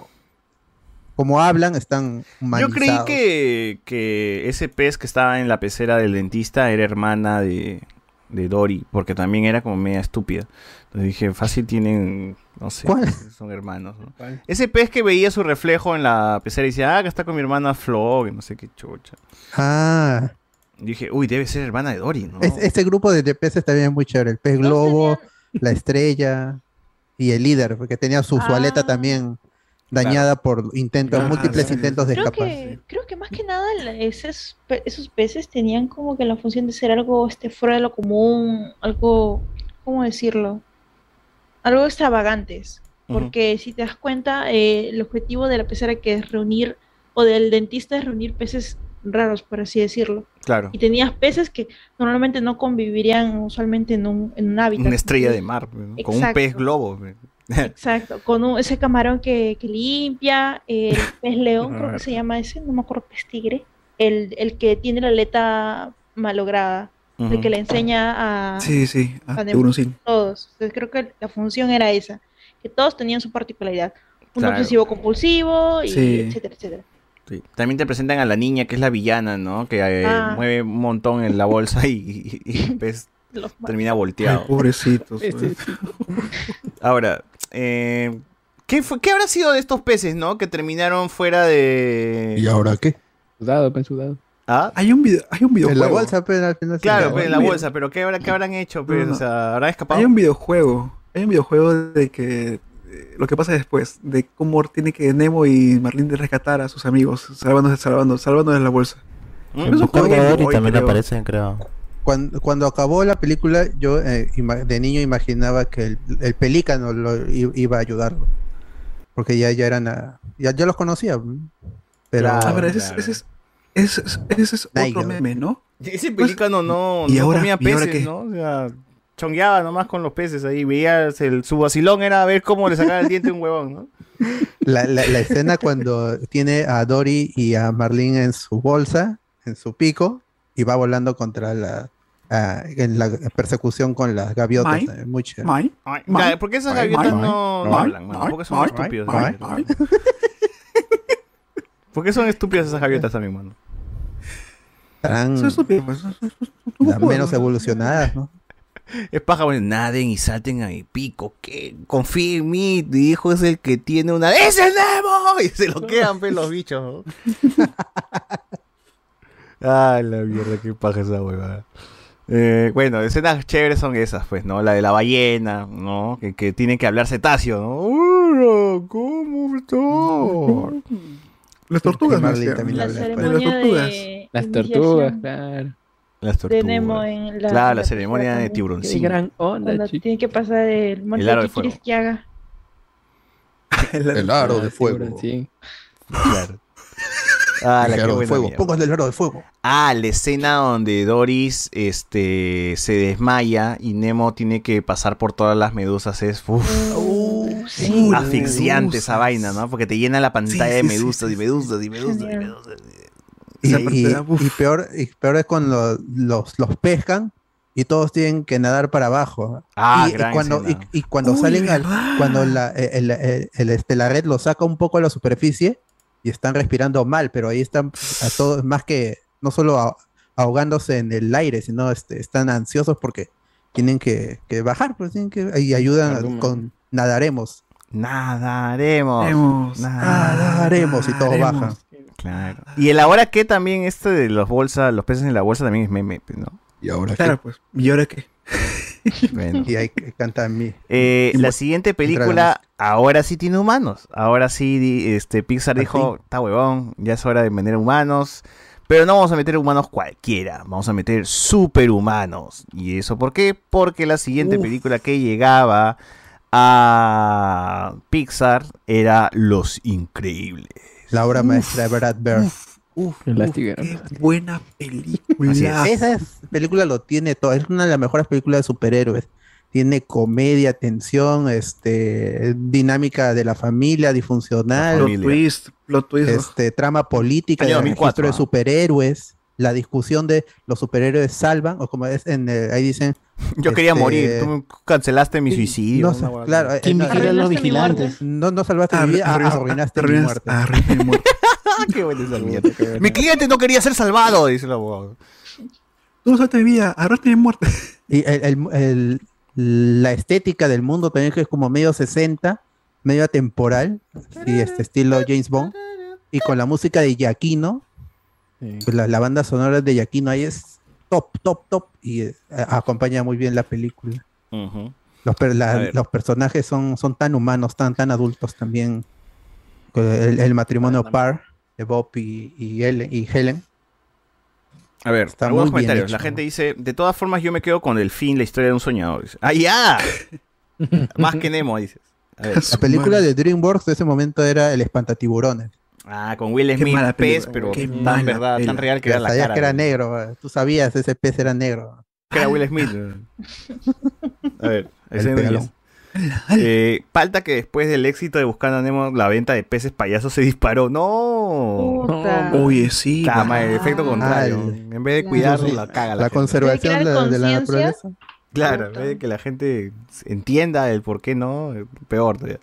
como hablan están Yo humanizados. creí que, que ese pez que estaba en la pecera del dentista era hermana de, de Dory, porque también era como media estúpida. Entonces dije, fácil tienen, no sé, ¿Cuál? son hermanos. ¿no? ¿Cuál? Ese pez que veía su reflejo en la pecera y decía, ah, que está con mi hermana Flo, que no sé qué chucha. Ah, Y dije, uy, debe ser hermana de Dory, ¿no? es- este grupo de, de peces también es muy chévere, el pez globo, la estrella y el líder, porque tenía su, su aleta también dañada por intentos, Ah, múltiples intentos de Creo escapar. que, creo que más que nada esos, esos peces tenían como que la función de ser algo este, fuera de lo común, algo, ¿cómo decirlo? Algo extravagantes. Porque si te das cuenta, eh, el objetivo de la pecera que es reunir, o del dentista es reunir peces raros, por así decirlo. Claro. Y tenías peces que normalmente no convivirían usualmente en un, en un hábitat. Una estrella de mar, ¿no? con un pez globo. Exacto, con un- ese camarón que, que limpia, el pez león, creo que se llama ese, no me acuerdo, pez tigre, el, el que tiene la aleta malograda, el Ujú. que le enseña a, Sí, sí, a a tiburoncín. todos. Entonces creo que la función era esa, que todos tenían su particularidad, un Claro. obsesivo compulsivo, y Sí. etcétera, etcétera. Sí. También te presentan a la niña que es la villana, ¿no? Que eh, Ah. mueve un montón en la bolsa y, y- y el pez Los termina volteado. Ay, pobrecitos. Ahora, eh, ¿qué, fue, ¿qué habrá sido de estos peces, no? Que terminaron fuera de... ¿Y ahora qué? Sudado, pen sudado. ¿Ah? Hay un video, hay un videojuego. En la bolsa, pero al final Claro, la pues, en la bolsa. pero ¿qué, habrá, qué habrán hecho? Pues? No, no. O sea, ¿habrán escapado? Hay un videojuego. Hay un videojuego de que eh, lo que pasa después, de cómo tiene que Nemo y Marlene rescatar a sus amigos, salvándose, salvando, salvándose de la bolsa. Mm. Es un juego a Boy, también creo. aparecen, creo. Cuando, cuando acabó la película, yo eh, de niño imaginaba que el, el pelícano lo i- iba a ayudarlo. Porque ya, ya eran, a- ya, ya los conocía. Pero, Ah, pero ese, es- ese es, ese es, es otro meme, ¿no? Ese pelícano no, ¿y no ahora- comía y ahora peces, qué? ¿no? O sea, chongueaba nomás con los peces ahí. Veías el, su vacilón era ver cómo le sacaba el diente a un huevón, ¿no? la, la- la escena cuando tiene a Dory y a Marlene en su bolsa, en su pico, y va volando contra la. en la persecución con las gaviotas. Mai, eh, muy chévere. Mai, Ay, Mai, ya, ¿Por qué esas Mai, gaviotas Mai, no, no Mai, hablan, mano? Mai, ¿Por qué son Mai, estúpidos? Mai, esas Mai. gaviotas? ¿Por qué son estúpidas esas gaviotas también, mano? Pues, las menos ¿no? evolucionadas, ¿no? Es paja, bueno, naden y salten a mi pico. que Confía en mí, mi hijo es el que tiene una. ¡Ese es Nemo! Y se lo quedan, pues, los bichos. ¿no? ah, la mierda, qué paja esa huevada. Eh, bueno, escenas chéveres son esas, pues, ¿no? La de la ballena, ¿no? Que, que tiene que hablar cetáceo, ¿no? Hola, ¿cómo estás? Las tortugas, español. ceremonia las tortugas. de Las tortugas, claro. Las de tortugas. Nemo en la, claro, la ceremonia de. Qué tiburoncín. gran onda, Cuando tiene que pasar el monte El aro de que quieres fuego. que haga. El aro de fuego. Sí. Claro. Ah, El la qué aro de buena fuego. Póngale el aro de fuego. Ah, la escena donde Doris este, se desmaya y Nemo tiene que pasar por todas las medusas es uf, sí. asfixiante esa vaina, ¿no? Porque te llena la pantalla Sí, de sí, medusas sí, y medusas y medusas y medusas. Y, Esa parte y- peor, y peor es cuando los, los pescan y todos tienen que nadar para abajo. Ah, y, y cuando, y, escena. y cuando Uy, salen al, cuando la, el, el- el- este, la red lo saca un poco a la superficie y están respirando mal, pero ahí están a todos, más que no solo a- ahogándose en el aire, sino este, están ansiosos porque tienen que, que bajar, pues tienen que, y ayudan con nadaremos, Nadaremos. Hemos- nadaremos y todos Nadaremos. bajan. Claro. Y el ahora que también este de los bolsas, los peces en la bolsa también es meme, ¿no? Y ahora Claro, pues. ¿Y ahora qué? Bueno. y hay que cantar mi Eh, la siguiente película ahora sí tiene humanos. Ahora sí, este Pixar Al dijo, está huevón, ya es hora de meter humanos. Pero no vamos a meter humanos cualquiera, vamos a meter superhumanos. ¿Y eso por qué? Porque la siguiente Uf. película que llegaba a Pixar era Los Increíbles. La obra maestra de Brad Bird. Uf, qué buena película. Es. Esa es- película lo tiene todo. Es una de las mejores películas de superhéroes. Tiene comedia, tensión, este, dinámica de la familia disfuncional, Plot twist, plot twist. este, trama política, Año el 2004, registro de ¿ah? superhéroes, la discusión de los superhéroes salvan, o como es en eh, ahí dicen. Yo quería este, morir, tú me cancelaste mi suicidio. No, claro, eh, no, No, no salvaste mi vida, ah, arruinaste mi muerte. Qué buena esa mierda. Mi cliente no quería ser salvado, dice el abogado. Tú no salvaste mi vida, arraste mi muerte. Y el- el- el- la estética del mundo también que es como medio 60, medio atemporal, y este estilo James Bond, y con la música de Giacchino, pues la, la banda sonora de Giacchino ahí es top, top, top, y eh, acompaña muy bien la película. Los, per- la- A ver. los personajes son, son tan humanos, tan, tan adultos también. El, el matrimonio par de Bob y, y Helen, y Helen. A ver, Está algunos muy bien comentarios. hecho. La gente dice, de todas formas yo me quedo con el fin, la historia de un soñador. Dice, ¡Ah, ya! Más que Nemo, dices. A ver. La película de DreamWorks de ese momento era El Espantatiburones. Ah, con Will Qué Smith, mala pez, película. pero Qué tan mala verdad, tan real que era la Sabías cara. que era negro, tú sabías, ese pez era negro. Que era Will Smith. A ver, ese pegalón. eh, falta que después del éxito de Buscando a Nemo, la venta de peces payasos se disparó. ¡No! Puta. Oye, sí. Cama, el efecto contrario. Ay. en vez de cuidarlo, la caga. La gente. conservación de, de la naturaleza. Claro, en vez de que la gente entienda el por qué no, peor todavía.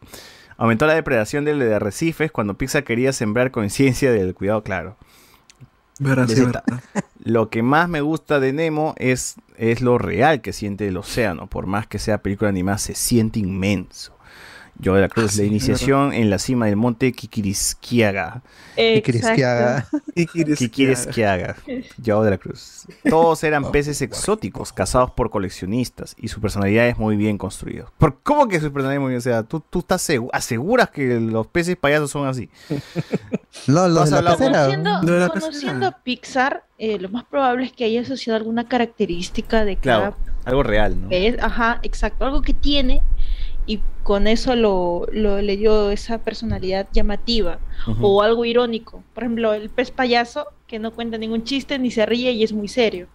Aumentó la depredación del de arrecifes cuando Pixar quería sembrar conciencia del cuidado, claro. Sí, verdad. Lo que más me gusta de Nemo es, es lo real que siente el océano. Por más que sea película animada, se siente inmenso. Yo de la Cruz, Ah, sí, la iniciación en la cima del monte Kikirisquiaga. Kikirisquiaga. Kikirisquiaga. Yo de la Cruz. Todos eran peces exóticos, cazados por coleccionistas y su personalidad es muy bien construida. ¿Por cómo que su personalidad es muy bien? O sea, tú, tú estás segu- aseguras que los peces payasos son así. No, los de la. Conociendo, No era conociendo a Pixar, eh, lo más probable es que haya asociado alguna característica de Claro, cada algo real, ¿no? pez. Ajá, exacto, algo que tiene y con eso lo, lo le dio esa personalidad llamativa o algo irónico. Por ejemplo, el pez payaso que no cuenta ningún chiste ni se ríe y es muy serio.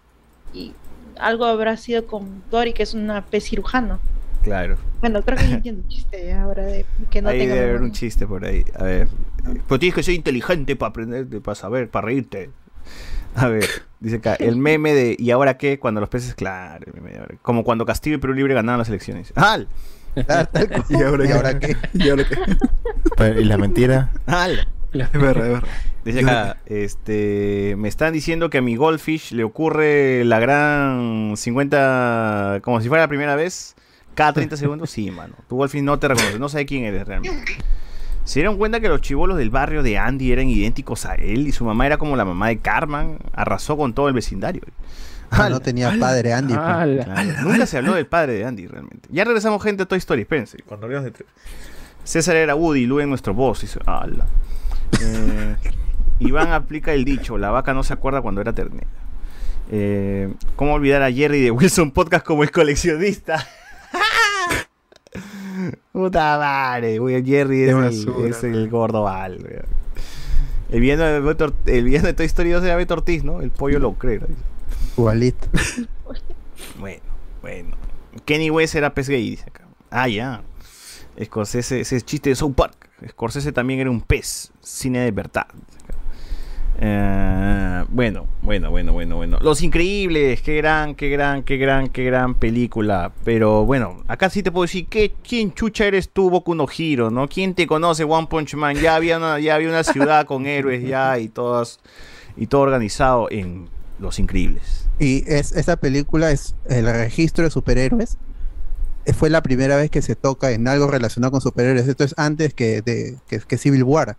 Y algo habrá sido con Dory, que es una pez cirujano. Claro. Bueno, creo que ya entiendo el chiste ahora de que no ahí tenga debe haber un chiste por ahí. A ver. eh, Pero tienes que ser inteligente para aprender, para saber, para reírte. A ver, dice acá, el meme de ¿y ahora qué? Cuando los peces, claro, el meme de ahora. como cuando Castillo y Perú Libre ganaban las elecciones. ¡Al! Ah, tal cual. ¿Y ahora ¿Y qué? ahora qué? ¿Y ahora qué? Pero, ¿Y la mentira? ¡Al! Es verdad, es verdad. Dice acá, este, me están diciendo que a mi Goldfish le ocurre la gran 50, como si fuera la primera vez, cada 30 segundos. Sí, mano. Tu Goldfish no te reconoce, no sabe quién eres realmente. Se dieron cuenta que los chivolos del barrio de Andy eran idénticos a él y su mamá era como la mamá de Carmen, arrasó con todo el vecindario. Ah, no tenía padre Andy. pues. Ala. Nunca se habló del padre de Andy realmente. Ya regresamos gente a Toy Story, espérense. Cuando hablemos de tres. César era Woody, Lu en nuestro boss. Ala. Eh, Iván aplica el dicho, la vaca no se acuerda cuando era ternera. Eh, ¿Cómo olvidar a Jerry de Wilson Podcast como el coleccionista? Puta madre, güey, Jerry es el, es el gordo Val. El villano de, el villano de Toy Story 2 era Beto Ortiz, ¿no? El pollo lo cree. Igualito. Bueno, bueno. Kenny West era pez gay. Ah, ya. Scorsese, ese es chiste de South Park. Scorsese también era un pez. Cine de verdad. Eh, bueno, bueno, bueno, bueno, bueno. Los Increíbles, qué gran, qué gran, qué gran, qué gran película. Pero bueno, acá sí te puedo decir, ¿qué, ¿quién chucha eres tú, Boku no? ¿Quién te conoce, One Punch Man? Ya había una, ya había una ciudad con héroes ya y todas y todo organizado en Los Increíbles. Y es, esa película es el registro de superhéroes. Eh, Fue la primera vez que se toca en algo relacionado con superhéroes. Esto es antes que, de, que, que Civil War.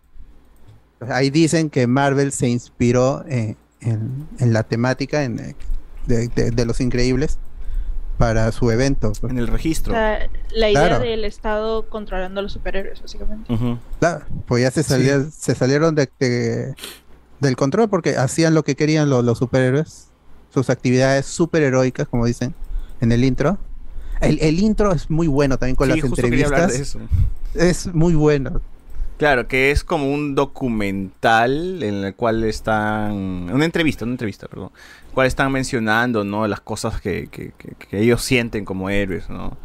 Ahí dicen que Marvel se inspiró en, en- en la temática en, eh, de, de- de los increíbles para su evento. En el O registro. sea, la idea Claro. del Estado controlando a los superhéroes, básicamente. Claro, pues ya se, salía- se salieron de, de- del control porque hacían lo que querían los, los superhéroes, sus actividades superheroicas, como dicen en el intro. El, el intro es muy bueno también con Sí, las justo hablar de entrevistas. eso. Es muy bueno. Claro, que es como un documental en el cual están. Una entrevista, una entrevista, perdón. cual están mencionando, ¿no? Las cosas que, que- que- que ellos sienten como héroes, ¿no?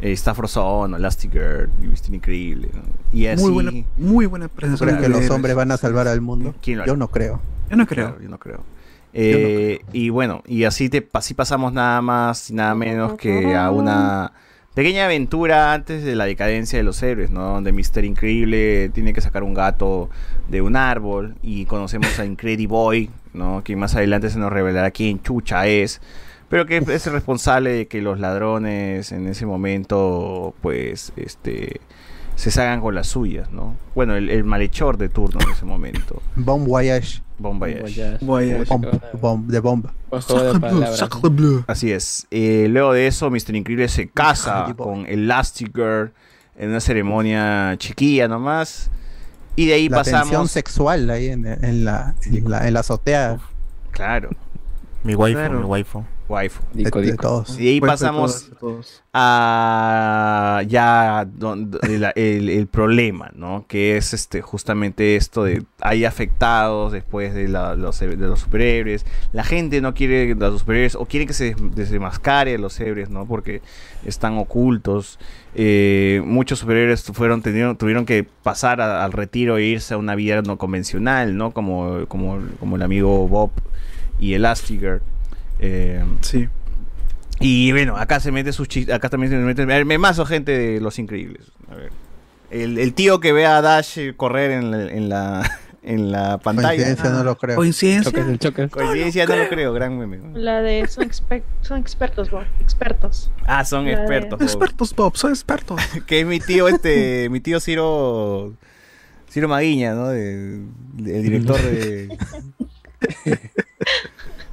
Eh, está Frozone, Elastigirl, Mr. Increíble, ¿no? Y así. Muy buena, muy buena ¿Tú presentación. que los hombres van a salvar al mundo? ¿Quién lo Yo no creo. Yo no creo. Claro, yo no creo. Eh, Y bueno, y así, te, así pasamos nada más y nada menos que a una pequeña aventura antes de la decadencia de los héroes, ¿no? Donde Mr. Increíble tiene que sacar un gato de un árbol y conocemos a Incrediboy, Boy, ¿no? Que más adelante se nos revelará quién chucha es. Pero que es el responsable de que los ladrones en ese momento, pues, este, se salgan con las suyas, ¿no? Bueno, el, el malhechor de turno en ese momento. Bon Voyage. Bon Voyage. Bomb- bomb- de bomba. Así es. Eh, luego de eso, Mr. Increíble se casa con Elastigirl en una ceremonia chiquilla nomás. Y de ahí la tensión pasamos. sexual ahí en, en la, en, la, en la azotea. Claro. Mi waifu, Claro. mi waifu. Waifu. Dico, De- de dico. todos. Y de ahí Waifu pasamos todos, de todos. a ya don- el, el- el problema, ¿no? Que es este justamente esto de hay afectados después de, la- los, de los superhéroes. La gente no quiere los superhéroes o quiere que se des- desenmascare a los héroes, ¿no? Porque están ocultos. Eh, muchos superhéroes fueron tuvieron, tuvieron que pasar a- al retiro e irse a una vida no convencional, ¿no? Como, como, como el amigo Bob y Elastigirl. Eh, sí. Y bueno, acá se mete sus chistes. Acá también se mete. Me mazo gente de Los Increíbles. A ver. El, el tío que ve a Dash eh, correr en la, en la, en la pantalla. Coincidencia, no lo creo. ¿Coincidencia? Choque. Coincidencia, no lo creo. Gran meme. La de son, exper- son expertos, Bob, expertos. Ah, son La de- expertos. Bob. Expertos, Bob, son expertos. que es mi tío, este. mi tío Ciro. Ciro Maguiña, ¿no? De- de- el director de.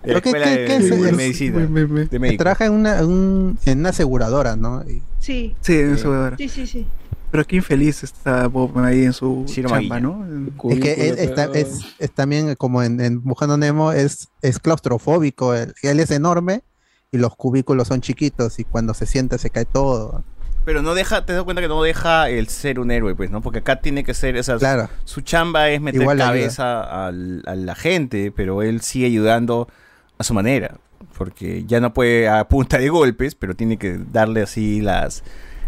De la ¿Pero qué- escuela qué- de, qué es de eso? medicina. De Que médico. trabaja en una, un- en una aseguradora, ¿no? Y- Sí. Sí, en su hogar. Sí, sí, sí. Pero qué infeliz está Bob ahí en su Ciro chamba. ¿no? Es que es, está- es- es también como en, en Buscando Nemo, es, es claustrofóbico. Él, él es enorme y los cubículos son chiquitos y cuando se sienta se cae todo. Pero no deja, te das cuenta que no deja el ser un héroe, pues, ¿no? Porque acá tiene que ser, o sea, Claro. su chamba es meter Igual cabeza al- a la gente, pero él sigue ayudando a su manera. Porque ya no puede a punta de golpes, pero tiene que darle así las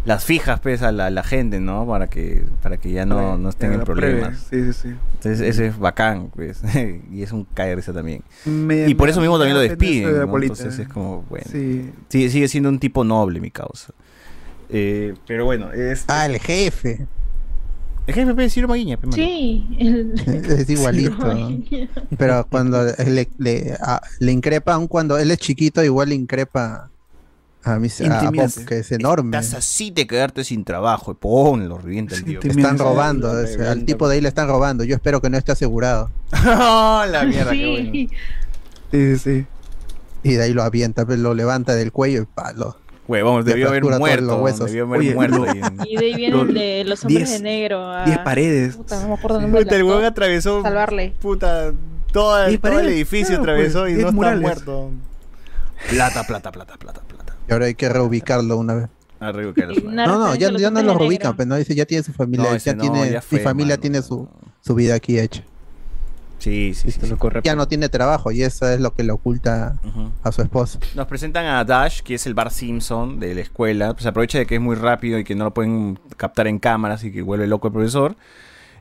las fijas pues a la, gente, ¿no? Para que para que ya no, no estén en problemas. Sí, sí, sí. Entonces ese es bacán, pues. y es un caerse también. Me- y por me- eso mismo también lo de despiden. Entonces es como, bueno. Sí. Sigue siendo un tipo noble, mi causa. Eh, pero bueno, es... Ah, el jefe. El jefe es Ciro Maguiña. Sí. el- Es igualito. Pero cuando le, le, a- le increpa, aun cuando él es chiquito, igual le increpa a, mis, a Bob, que es enorme. Estás así de quedarte sin trabajo. Y pon, lo revienta el tío. Le están robando, al tipo de ahí le están robando. Yo espero que no esté asegurado. ¡Oh, la mierda! qué bueno. Sí. Sí, sí. Y de ahí lo avienta, lo levanta del cuello y palo. Huevón, debió haber muerto. Debió haber Oye, muerto. Y de ahí viene el de los hombres Diez- de negro. a- diez paredes. Puta, no me acuerdo el nombre Puta, el del huevón actor. atravesó. Salvarle. Puta, todo, el- todo el edificio claro, atravesó pues, y no está muerto. Plata, plata, plata, plata, plata. Y ahora hay que reubicarlo una vez. Los- Una No, no, ya, ya no lo reubican, pero no dice, ya tiene su familia, No, ya no, tiene, ya fue, mi familia mano. tiene su, su vida aquí hecha. Sí, sí, sí. sí. Ya no tiene trabajo y eso es lo que le oculta a su esposa. Nos presentan a Dash, que es el Bar Simpson de la escuela. Pues aprovecha de que es muy rápido y que no lo pueden captar en cámaras y que vuelve loco el profesor.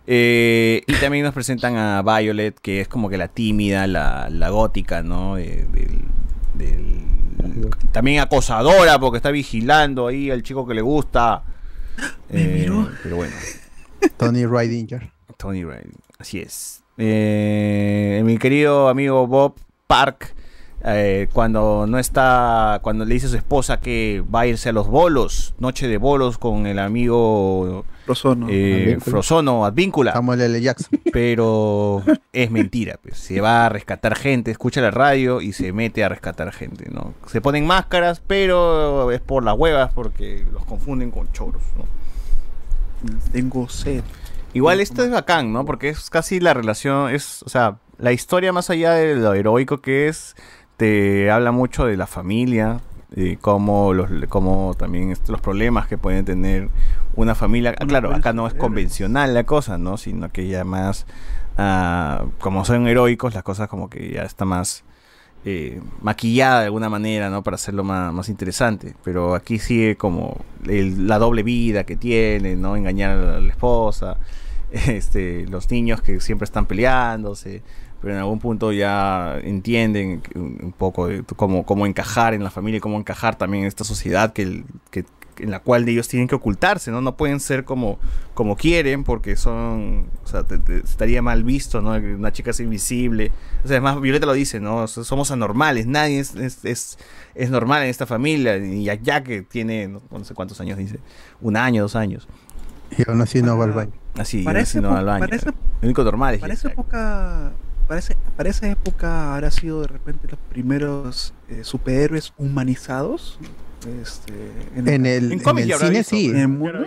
Eh, y también nos presentan a Violet, que es como que la tímida, la, la gótica, ¿no? De- del- del- también acosadora, porque está vigilando ahí al chico que le gusta. Eh, pero bueno. Tony Ridinger. Tony Riley, así es. Eh, mi querido amigo Bob Park, eh, cuando no está, cuando le dice a su esposa que va a irse a los bolos, noche de bolos con el amigo Frozono. eh, Advíncula. Frozono, Advíncula. Samuel L. Jackson. Pero es mentira, pues. se va a rescatar gente, escucha la radio y se mete a rescatar gente, ¿no? Se ponen máscaras, pero es por las huevas porque los confunden con choros, ¿no? Tengo sed. Igual esto es bacán, ¿no? Porque es casi la relación, es, o sea, la historia más allá de lo heroico que es, te habla mucho de la familia, eh, cómo, los, cómo también los problemas que pueden tener una familia. Ah, claro, acá no es convencional la cosa, ¿no? Sino que ya más, ah, como son heroicos, las cosas como que ya está más eh, maquillada de alguna manera, ¿no? Para hacerlo más, más interesante. Pero aquí sigue como el- la doble vida que tiene, ¿no? Engañar a la esposa, este, los niños que siempre están peleándose, pero en algún punto ya entienden un, poco de cómo, cómo encajar en la familia y cómo encajar también en esta sociedad que, que- en la cual ellos tienen que ocultarse, ¿no? No pueden ser como, como quieren porque son, o sea, te- te- estaría mal visto, ¿no? Una chica es invisible. O sea, además Violeta lo dice, ¿no? O sea, somos anormales, nadie es, es, es, es normal en esta familia. Y ya que tiene, no, no sé cuántos años dice, un año, dos años. Y aún así no va al baño. Así, esa no al baño. esa- Lo único normal es Para esa época, para, esa época habrá sido de repente los primeros eh, superhéroes humanizados. Este, En el, en el cine sí. En el mundo.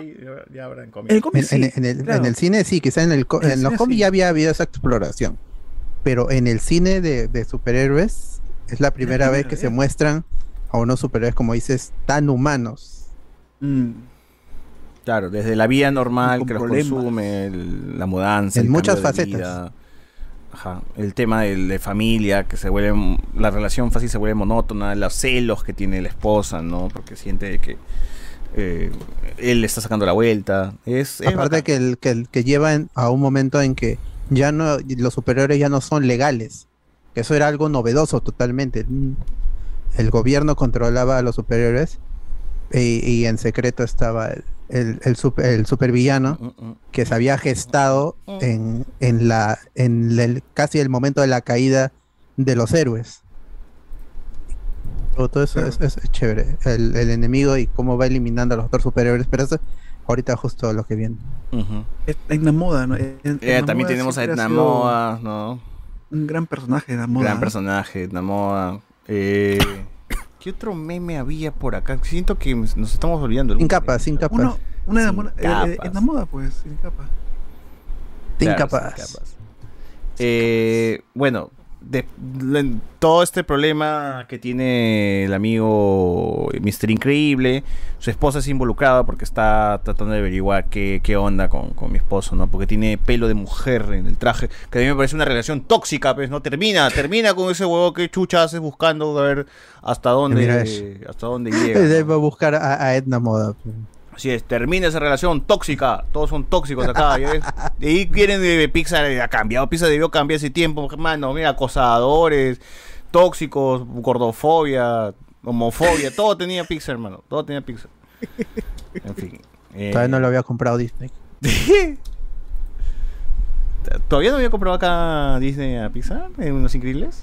Ya habrá en El cómic En, sí, en- en el, claro. en el cine sí, quizá en, el, co- En el en los cómics sí. ya había habido esa exploración. Pero en el cine de, de superhéroes es la primera vez que se muestran a unos superhéroes, como dices, tan humanos. Mm. Claro, desde la vida normal Con que los consume, el- la mudanza, En el muchas facetas. vida, ajá, el tema de, de familia, que se vuelve, la relación fácil se vuelve monótona, los celos que tiene la esposa, ¿no? Porque siente que eh, él le está sacando la vuelta. Es, es Aparte que, el, que, el- que llevan a un momento en que ya no los superhéroes ya no son legales. Que eso era algo novedoso totalmente. El gobierno controlaba a los superhéroes y, y en secreto estaba el, el, el super- el supervillano que se había gestado en, en la en el, casi el momento de la caída de los héroes. Todo, eso es, es- es chévere. El, el enemigo y cómo va eliminando a los otros superhéroes. Pero eso ahorita justo lo que viene. Es- Edna Moda, ¿no? Eh, también Moda tenemos a Edna Moda, ¿no? Un gran personaje, Edna Moda. Gran personaje, Edna Moda. Eh, ¿Qué otro meme había por acá? Siento que nos estamos olvidando. Sin capas, sin capas. Uno, una Edna Sin Moda, eh, eh, capas. Edna Moda, pues, sin capa. Sin Claro, capas. sin capas. Eh, bueno, de, de- todo este problema que tiene el amigo Mr. Increíble, su esposa es involucrada porque está tratando de averiguar qué, qué onda con, con mi esposo, ¿no? Porque tiene pelo de mujer en el traje, que a mí me parece una relación tóxica, pues, ¿no? Termina, termina con ese huevo que chucha haces buscando a ver hasta dónde, hasta dónde llega. ¿no? Debe buscar a, a Edna Moda. Así es, termina esa relación tóxica. Todos son tóxicos acá. ahí quieren de Pixar, eh, ha cambiado. Pixar debió cambiar ese tiempo, hermano. Mira, acosadores, tóxicos, gordofobia, homofobia. Todo tenía Pixar, hermano. Todo tenía Pixar. En fin. eh, Todavía no lo había comprado Disney. ¿Todavía no había comprado acá Disney a Pixar? ¿En Los Increíbles?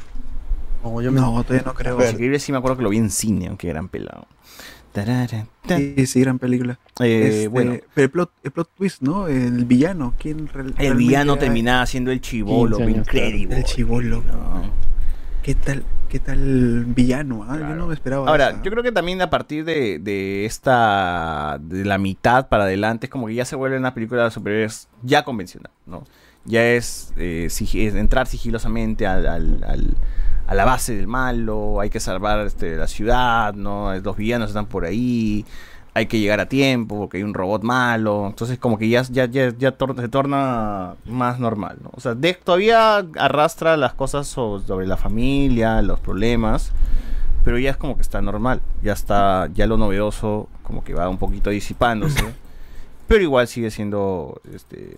No, yo no, todavía no creo. Los Increíbles sí me acuerdo que lo vi en cine, aunque eran pelados. Sí, sí, gran película. Eh, Este, bueno. Pero el plot, el plot twist, ¿no? El villano. ¿Quién El villano era? terminaba siendo el chivolo, 15 años increíble. El chivolo. ¿Qué tal, qué tal villano? ah? Yo no me esperaba. Ahora, esa. yo creo que también a partir de, de esta, de la mitad para adelante, es como que ya se vuelve una película de superhéroes ya convencional, ¿no? Ya es, eh, sig- es entrar sigilosamente al, al- al- a la base del malo, hay que salvar este, la ciudad, ¿no? Los villanos están por ahí, hay que llegar a tiempo porque hay un robot malo, entonces como que ya, ya, ya, ya tor- se torna más normal, ¿no? O sea, de- todavía arrastra las cosas so- sobre la familia, los problemas, pero ya es como que está normal, ya está, ya lo novedoso como que va un poquito disipándose, pero igual sigue siendo, este,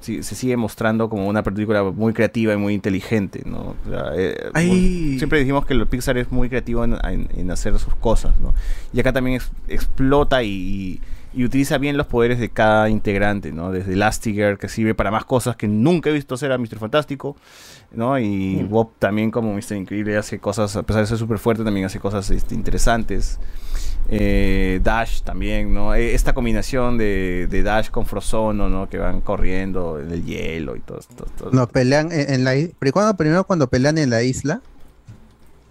se sigue mostrando como una película muy creativa y muy inteligente, ¿no? O sea, eh, muy- siempre decimos que el Pixar es muy creativo en, en- en hacer sus cosas, ¿no? Y acá también ex- explota y, y utiliza bien los poderes de cada integrante, ¿no? Desde Elastigirl, que sirve para más cosas que nunca he visto hacer a Mr. Fantástico, ¿no? Y Bob también como Mr. Increíble hace cosas, a pesar de ser súper fuerte, también hace cosas este, interesantes. Eh, Dash también, ¿no? Eh, Esta combinación de, de Dash con Frozono, ¿no? Que van corriendo en el hielo y todo esto. No, pelean en, en la isla. Pero cuando, primero cuando pelean en la isla,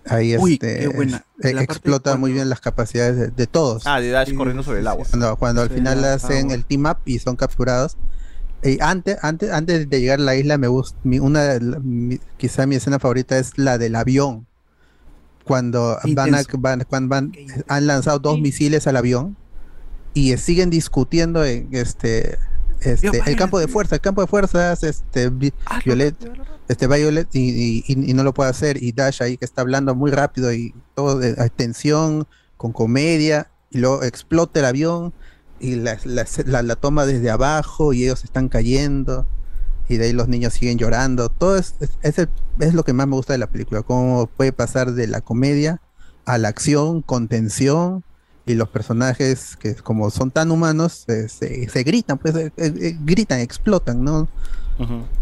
ahí Uy, este, buena. eh, explota muy bien las capacidades de, de todos. Ah, de Dash corriendo sobre el agua. Cuando, cuando al final la hacen agua. el team up y son capturados. Y antes, antes, antes de llegar a la isla, me gusta, mi- una, mi- quizá mi escena favorita es la del avión. Cuando van, a, van- cuando van- han lanzado dos misiles al avión y siguen discutiendo en este este el campo de fuerza, el campo de fuerzas, este vi- Violet, este Violet y, y- y- y no lo puede hacer y Dash ahí que está hablando muy rápido y todo de tensión con comedia y luego explota el avión y la, la- la- la toma desde abajo y ellos están cayendo y de ahí los niños siguen llorando. Todo es, es, es el- es lo que más me gusta de la película, cómo puede pasar de la comedia a la acción con tensión y los personajes que como son tan humanos eh, se, se gritan, pues eh, eh, gritan, explotan, ¿no?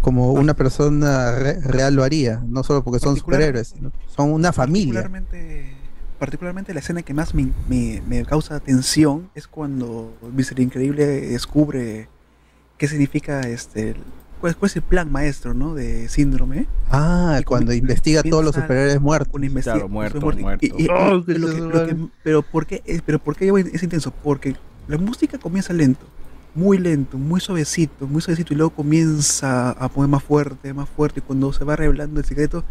Como una persona re- real lo haría, no solo porque son Particular- superhéroes, son una familia. Particularmente, particularmente la escena que más me, me- me causa tensión es cuando Mr. Increíble descubre qué significa este cuál, cuál es el plan maestro ¿no? de síndrome. Ah, cuando investiga todos los superhéroes muertos. Claro, muerto, muerto. muerto. Y- y- Oh, y lo que- lo que- pero ¿por qué es, pero por qué es intenso? Porque la música comienza lento, muy lento, muy suavecito, muy suavecito y luego comienza a poner más fuerte, más fuerte y cuando se va revelando el secreto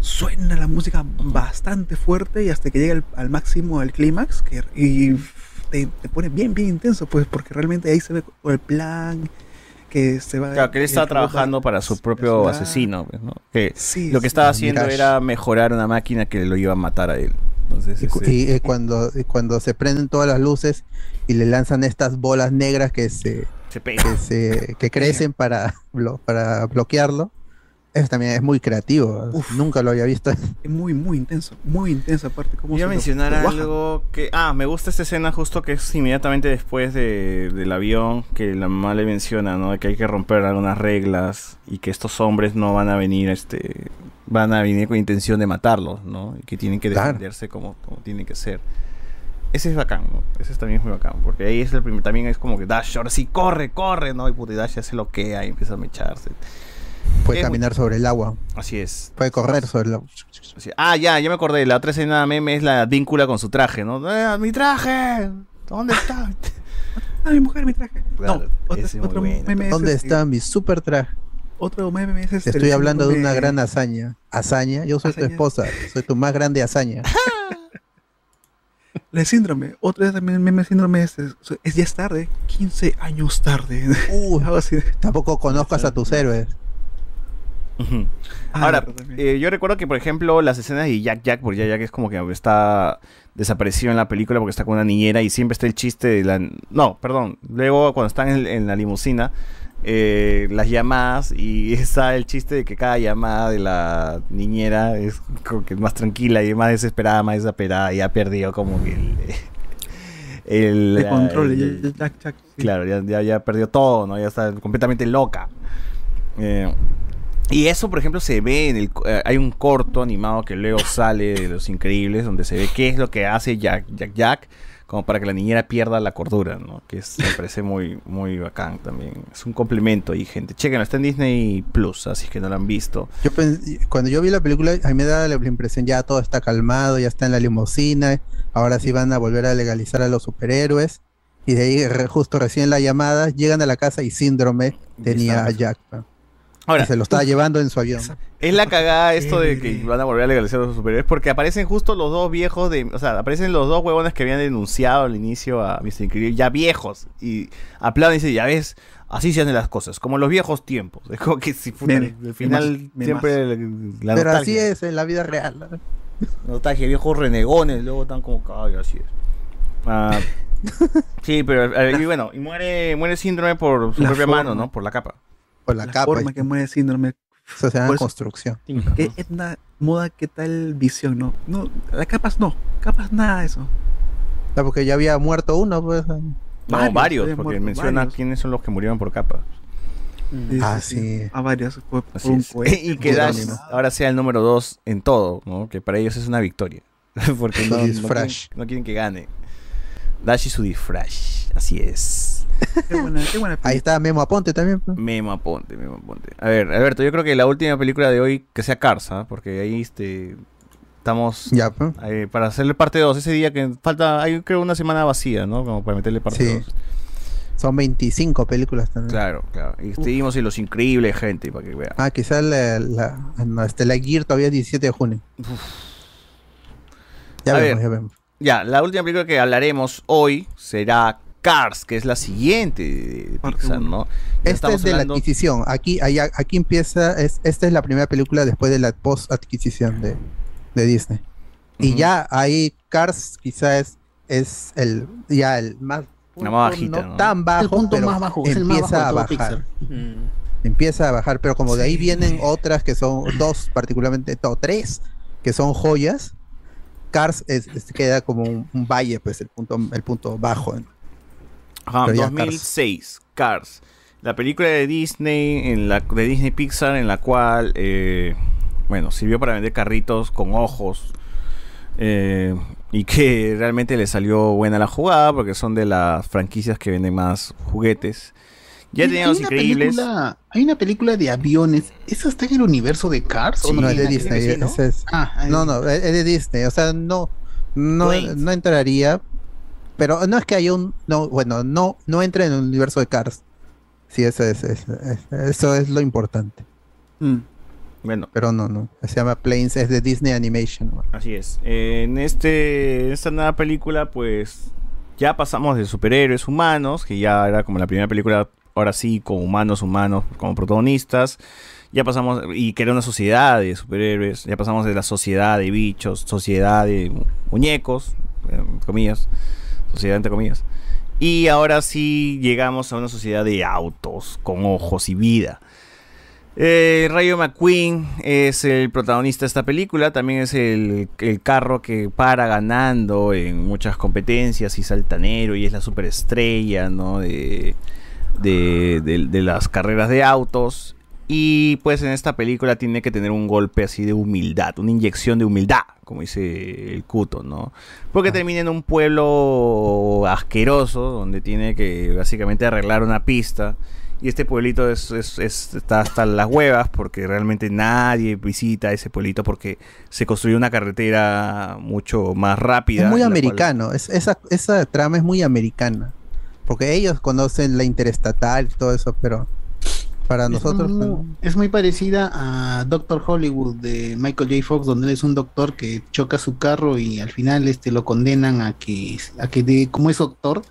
suena la música bastante fuerte y hasta que llega al, al máximo, al clímax que y te, te pone bien, bien intenso, pues porque realmente ahí se ve el plan que se va Claro, que él va- trabajando para su propio asesino, pues, ¿no? Que Sí, lo que sí. estaba haciendo Mirage. era mejorar una máquina que lo iba a matar a él. Entonces, Y, cu- ese- y, eh, cuando, y cuando se prenden todas las luces y le lanzan estas bolas negras que se, Se que, se- que crecen para, blo- para bloquearlo, eso también es muy creativo. Nunca lo había visto. Es muy, muy intenso, muy intenso aparte. Cómo Iba a mencionar algo que... Ah, me gusta esta escena justo que es inmediatamente después de- del avión, que la mamá le menciona, ¿no? Que hay que romper algunas reglas y que estos hombres no van a venir, este... Van a venir con intención de matarlos, ¿no? Y que tienen que Claro. defenderse como, como tienen que ser. Ese es bacán, ¿no? Ese también es muy bacán, porque ahí es el primer, también es como que Dash, ahora sí, corre, corre, ¿no? Y puta, y Dash ya se loquea y empieza a mecharse. Puede Es caminar sobre el agua. Así es. Puede correr sobre el agua. Así- Ah, ya, ya me acordé. La otra escena meme es la víncula con su traje, ¿no? ¡Eh, ¡Mi traje! ¿Dónde está? Ah, mi mujer, mi traje. Claro, no, otro, otro meme es ¿Dónde este, está mi super traje? Otro meme es este, Estoy hablando de una gran hazaña. ¿Hazaña? Yo soy tu esposa. Soy tu más grande hazaña. El síndrome. Otro es también el meme síndrome es, es, es ya es tarde. 15 años tarde. Algo así. Tampoco conozcas a tus héroes. Ah, Ahora, eh, yo recuerdo que, por ejemplo, las escenas de Jack Jack, porque Jack Jack es como que está desaparecido en la película porque está con una niñera y siempre está el chiste de la... No, perdón. Luego, cuando están en, en la limusina, eh, las llamadas y está el chiste de que cada llamada de la niñera es como que más tranquila y más desesperada, más desesperada y ha perdido como que el... el, El control, el- Jack, Jack, sí. Claro, ya, ya, ya perdió todo, ¿no? Ya está completamente loca. Eh, y eso, por ejemplo, se ve en el... eh, hay un corto animado que luego sale de Los Increíbles, donde se ve qué es lo que hace Jack Jack, Jack como para que la niñera pierda la cordura, ¿no? Que es- me parece muy, muy bacán también. Es un complemento ahí, gente. Chequenlo, está en Disney Plus, así que no lo han visto. Yo cuando yo vi la película, a mí me da la impresión ya todo está calmado, ya está en la limusina, ahora sí van a volver a legalizar a los superhéroes. Y de ahí, re- justo recién la llamada, llegan a la casa y Síndrome tenía a Jack. ¿no? Ahora, Y se lo estaba llevando en su avión. Es la cagada esto de que van a volver a legalizar a los superhéroes porque aparecen justo los dos viejos de, o sea, aparecen los dos huevones que habían denunciado al inicio a Mr. Increíble, ya viejos y aplauden y dicen, "Ya ves, así se hacen las cosas, como en los viejos tiempos." Es como que si Meme, al final siempre la, la Pero así es en la vida real. ¿no? Nostalgia, viejos renegones, luego están como ay, así es. Ah, sí, pero eh, y bueno, y muere muere síndrome por su La propia forma. mano, ¿no? Por la capa. Por la, la capa. forma que muere el síndrome. Eso se llama eso- construcción. ¿Qué etna, moda, qué tal visión? No, no, las capas no, capas nada de eso. Ah, porque ya había muerto uno, pues. No, Varios, varios, porque muerto menciona varios. quiénes son los que murieron por capa. Ah, sí. A varios. Por, por un es. cohete, y que Dash ahora sea el número 2 en todo, ¿no? Que para ellos es una victoria. Porque no, no quieren, no quieren que gane. Dash y su disfraz. Así es. Qué buena, qué buena Ahí está Memo Aponte también. pues. Memo aponte, memo aponte. A ver, Alberto, yo creo que la última película de hoy que sea Cars, ¿ah? Porque ahí este estamos Ya, pues. eh, para hacerle parte 2 ese día que falta hay creo una semana vacía, ¿no? Como para meterle parte Sí. 2. Son 25 películas también. Claro, claro. Y seguimos en Los Increíbles, gente, para que vean. Ah, quizás la, la, no, este, la Gear todavía es 17 de junio. Ya A vemos, ver, ya vemos. Ya, la última película que hablaremos hoy será Cars, que es la siguiente de Pixar, ¿no? Ya Esta es de hablando- la adquisición. Aquí, ahí- aquí empieza, es, esta es la primera película después de la post-adquisición de, de Disney. Y Ujú. ya ahí Cars quizá es, es el, ya el más, más bajita, no, ¿no? tan bajo, El punto pero más bajo, el más empieza bajo a bajar. Pixar. Empieza a bajar, pero como de ahí vienen otras que son dos, particularmente, no, tres, que son joyas. Cars es, es- queda como un, un valle, pues el punto, el punto bajo. Ajá, Pero ya Cars. 2006, Cars. La película de Disney, en la, de Disney Pixar, en la cual, eh, bueno, sirvió para vender carritos con ojos. eh, y que realmente le salió buena la jugada, porque son de las franquicias que venden más juguetes. Ya tenían los increíbles. película- hay una película de aviones. ¿Esa está en el universo de Cars? Sí, ¿O no, es de Disney. sí, no? es- Ah, no, no, es de Disney. O sea, no, no, no entraría. Pero no es que haya un. No, bueno, no, no entra en el universo de Cars. Sí, eso es, es- es- eso es lo importante. Bueno. Pero no, no. Se llama Planes, es de Disney Animation. Así es. Eh, en este, en esta nueva película, pues ya pasamos de superhéroes humanos, que ya era como la primera película, ahora sí, con humanos humanos como protagonistas. Ya pasamos, y que era una sociedad de superhéroes. Ya pasamos de la sociedad de bichos, sociedad de mu- muñecos, comillas, sociedad entre comillas. Y ahora sí llegamos a una sociedad de autos, con ojos y vida. Eh, Rayo McQueen es el protagonista de esta película, también es el, el carro que para ganando en muchas competencias y saltanero y es la superestrella ¿no? de, de, de- de las carreras de autos. Y pues en esta película tiene que tener un golpe así de humildad, una inyección de humildad, como dice el Cuto, ¿no? Porque termina en un pueblo asqueroso donde tiene que básicamente arreglar una pista. Y este pueblito es, es- es- está hasta las huevas porque realmente nadie visita ese pueblito porque se construyó una carretera mucho más rápida. Es muy cual- americano. es- esa, esa trama es muy americana. Porque ellos conocen la interestatal y todo eso, pero para nosotros. Es muy, es muy parecida a Doctor Hollywood de Michael J. Fox, donde él es un doctor que choca su carro y al final este lo condenan a que, a que de, como es doctor,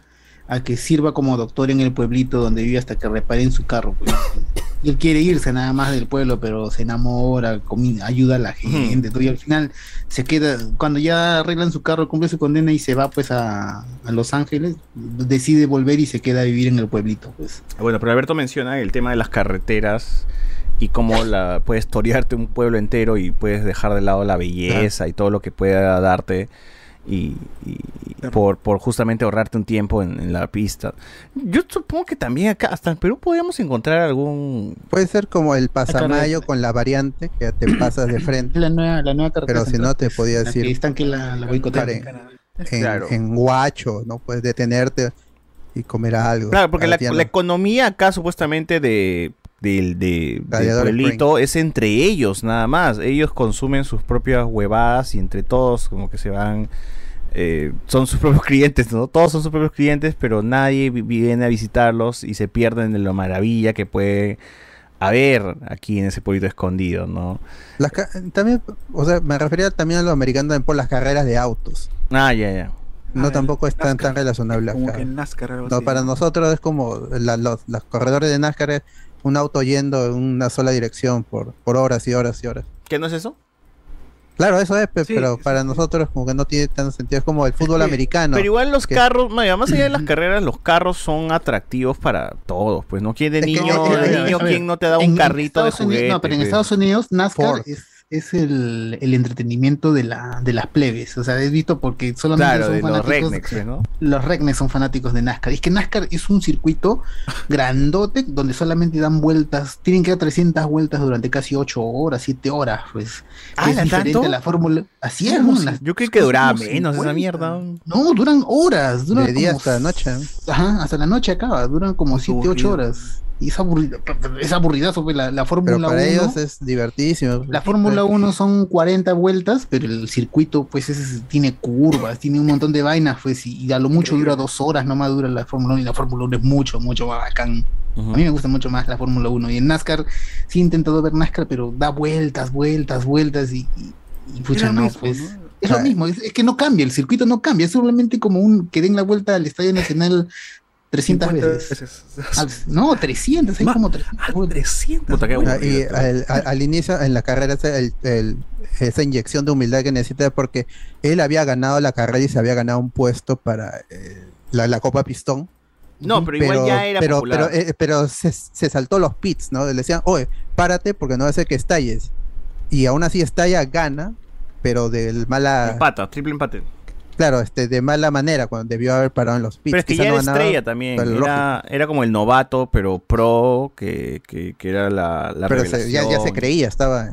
a que sirva como doctor en el pueblito donde vive hasta que reparen su carro. pues. Él quiere irse nada más del pueblo, pero se enamora, ayuda a la gente, todo, y al final se queda, cuando ya arreglan su carro, cumple su condena y se va pues a, a Los Ángeles, decide volver y se queda a vivir en el pueblito, pues. Bueno, pero Alberto menciona el tema de las carreteras y cómo la puedes torearte un pueblo entero y puedes dejar de lado la belleza y todo lo que pueda darte y, por, por justamente ahorrarte un tiempo en, en la pista. Yo supongo que también acá, hasta en Perú podríamos encontrar algún... Puede ser como el pasamayo con la variante, que te pasas de frente. La nueva, la nueva carretera Pero si no, te podía decir. que están que la, la boicotean. En, Claro. en Huacho, ¿no? Puedes detenerte y comer algo. Claro, porque la, economía acá supuestamente de, del- de, del Gladiador pueblito es entre ellos nada más. Ellos consumen sus propias huevadas y entre todos como que se van... eh, son sus propios clientes, ¿no? Todos son sus propios clientes, pero nadie vi- viene a visitarlos y se pierden de la maravilla que puede haber aquí en ese pueblito escondido, ¿no? Las ca- también, o sea, me refería también a lo americano también por las carreras de autos. Ah, ya, ya. No Ah, tampoco es tan, tan relacionable Como acá. que en NASCAR algo No, así, para ¿no? nosotros es como la- los, los corredores de NASCAR es un auto yendo en una sola dirección por, por horas y horas y horas. ¿Qué no es eso? Claro, eso es, Sí, pero sí, para nosotros como que no tiene tanto sentido. Es como el fútbol americano. Pero igual los que- carros, más allá de las carreras, los carros son atractivos para todos, pues no de Es que, niño, de niño quién no te da en- un carrito de Unidos- juguete. No, pero en pues? Estados Unidos NASCAR es, es el, el entretenimiento de, la, de las plebes. O sea, he visto porque solamente Claro, son de los fanáticos. rednecks, pues, ¿no? Los rednecks son fanáticos de NASCAR. Y es que NASCAR es un circuito grandote donde solamente dan vueltas, tienen que dar 300 vueltas durante casi 8 horas, 7 horas. Pues Ah, es ¿la diferente tanto? a la Fórmula. Así es, ¿Cómo ¿no? si- Las- Yo creí que duraba menos esa 50. mierda. No, duran horas. Duran De día como- hasta la noche. Ajá, hasta la noche acaba, duran como 7, 8 aburrido. horas. Y es aburrido, es aburridazo, pues, la, la Fórmula Pero 1. para ellos es divertísimo. La Fórmula 1 son 40 vueltas, pero el circuito pues es- tiene curvas, tiene un montón de vainas, pues, y, y a lo mucho dura dos horas, nomás dura la Fórmula 1, y la Fórmula 1 es mucho, mucho más bacán. A mí me gusta mucho más la Fórmula 1, y en NASCAR sí he intentado ver NASCAR, pero da vueltas, vueltas, vueltas, y, y, y, pucha, no, mismo, pues... ¿no? Es lo mismo, es, es que no cambia, el circuito no cambia, es solamente como un que den la vuelta al Estadio Nacional 300 50 veces. Al- no, 300, hay como 300. 300. Ah, y al, al- al inicio, en la carrera, ese- el- el- esa inyección de humildad que necesita, porque él había ganado la carrera y se había ganado un puesto para eh, la, la Copa Pistón. No, pero igual ya era pero, popular. Pero, eh, pero se, se saltó los pits, ¿no? Le decían, oye, párate porque no va a ser que estalles. Y aún así estalla, gana, pero de mala... Empata, triple empate. Claro, este, de mala manera, cuando debió haber parado en los pits. Pero es que Quizá ya no era estrella también. Era, era como el novato, pero pro, que, que, que era la, la pero se- ya, ya se creía, estaba,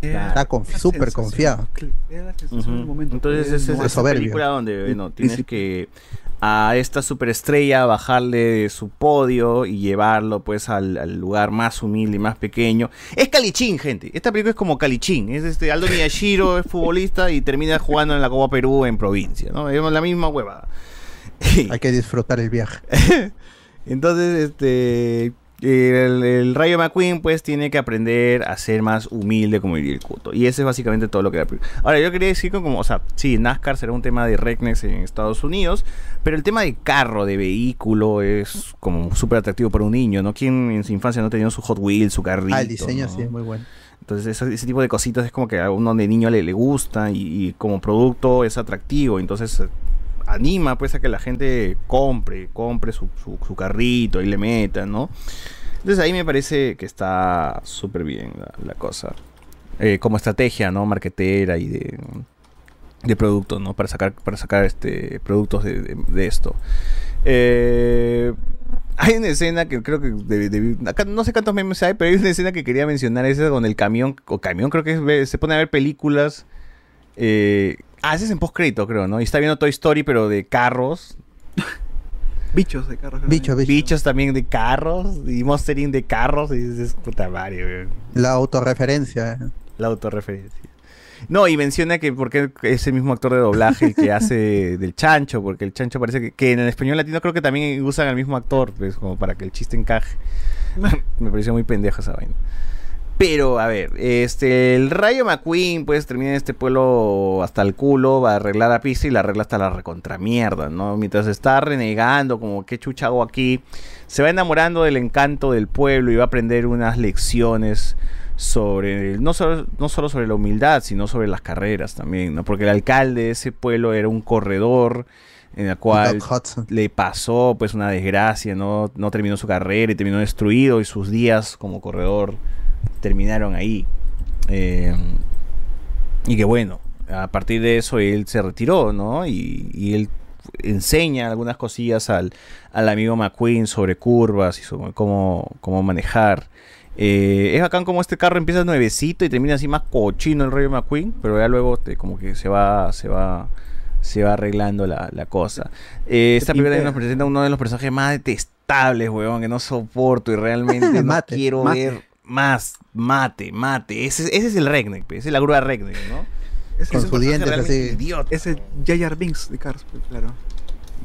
estaba confi- súper confiado. Entonces es esa soberbio. película donde bueno, tienes que a esta superestrella bajarle de su podio y llevarlo pues al, al lugar más humilde y más pequeño. Es Calichín, gente. Esta película es como Calichín. Es este Aldo Miyashiro, es futbolista y termina jugando en la Copa Perú en provincia, ¿no? Es la misma huevada. Hay que disfrutar el viaje. Entonces, este. El, el Rayo McQueen, pues, tiene que aprender a ser más humilde, como diría el Cuto. Y ese es básicamente todo lo que. Ahora, yo quería decir que, como, o sea, sí, NASCAR será un tema de Regnex en Estados Unidos, pero el tema de carro, de vehículo, es como súper atractivo para un niño, ¿no? ¿Quién en su infancia no tenía su Hot Wheels, su carrito? Ah, el diseño ¿no? sí es muy bueno. Entonces ese, ese tipo de cositas es como que a uno de niño le, le gusta y, y como producto es atractivo. Entonces anima pues a que la gente compre, compre su, su- carrito y le meta, ¿no? Entonces ahí me parece que está súper bien la, cosa. Eh, como estrategia, ¿no? Marquetera y de, de productos, ¿no? Para sacar, para sacar este productos de, esto. Eh, hay una escena que creo que acá no sé cuántos memes hay, pero hay una escena que quería mencionar, esa con el camión, o camión creo que se pone a ver películas. Eh, ah, ese es en postcrédito, creo, ¿no? Y está viendo Toy Story, pero de carros. Bichos de carros. Bichos, también de carros. Y Monstering de carros. Y dices, puta madre, weón. La autorreferencia. eh. La autorreferencia. No, y menciona que porque es el mismo actor de doblaje el que hace del chancho, porque el chancho parece que, que en el español latino creo que también usan al mismo actor, pues como para que el chiste encaje. Me pareció muy pendejo esa vaina. Pero, a ver, este, el Rayo McQueen, pues, termina en este pueblo hasta el culo, va a arreglar la pista y la arregla hasta la recontramierda, ¿no? Mientras está renegando, como, ¿qué chucha hago aquí? Se va enamorando del encanto del pueblo y va a aprender unas lecciones sobre, no solo, no solo sobre la humildad, sino sobre las carreras también, ¿no? Porque el alcalde de ese pueblo era un corredor en el cual le pasó pues una desgracia, ¿no? No terminó su carrera y terminó destruido y sus días como corredor terminaron ahí. Eh, y que bueno, a partir de eso él se retiró, ¿no? Y, y él enseña algunas cosillas al, al amigo McQueen sobre curvas y sobre cómo, cómo manejar. Eh, es bacán como este carro empieza nuevecito y termina así más cochino el rollo McQueen, pero ya luego te- como que se va, se va, se va arreglando la, la cosa. Eh, esta película nos presenta uno de los personajes más detestables, weón, que no soporto y realmente no Mate, quiero mate. ver más. Mate, mate. Ese, ese es el Regneck, esa es la grúa Regneck, ¿no? Es Con un sus dientes así. idiota. Es el Jar Binks de Cars, pues, claro.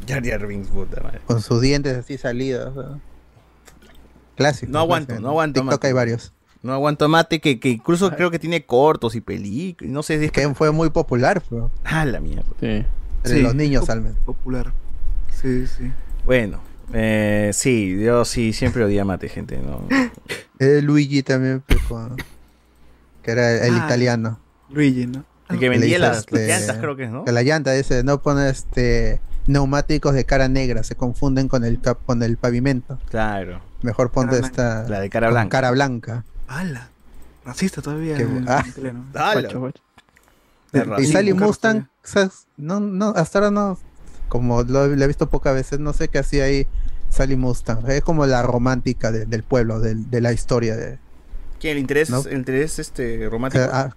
Jar Jar Binks, puta madre. Con sus dientes así salidos. ¿no? Clásico. No aguanto, clásico. no aguanto. TikTok mate. hay varios. No aguanto mate, que, que incluso creo que tiene cortos y películas. No sé si es que fue muy popular. Pero... Ah, la mierda. Entre Sí, los niños al menos. Popular. Sí, sí. Bueno, eh, sí, yo sí siempre odié a mate, gente. ¿no? Eh, Luigi también, pues, que era el Ah, italiano. Luigi, ¿no? El que vendía las, este, las llantas, creo que es, ¿no? Que la llanta dice, no pone este neumáticos de cara negra, se confunden con el cap- con el pavimento. Claro. Mejor ponte Cara esta La de cara blanca. cara blanca. ¡Hala! Racista todavía. Qué el- ah. el. Y Sally Mustang, ¿sabes? no, no, hasta ahora no, como lo, lo he visto pocas veces, no sé qué hacía ahí Sally Mustang. Es como la romántica de- del pueblo, del- de, la historia. De, ¿Quién? ¿El interés, ¿No? el interés este, romántico? Ah,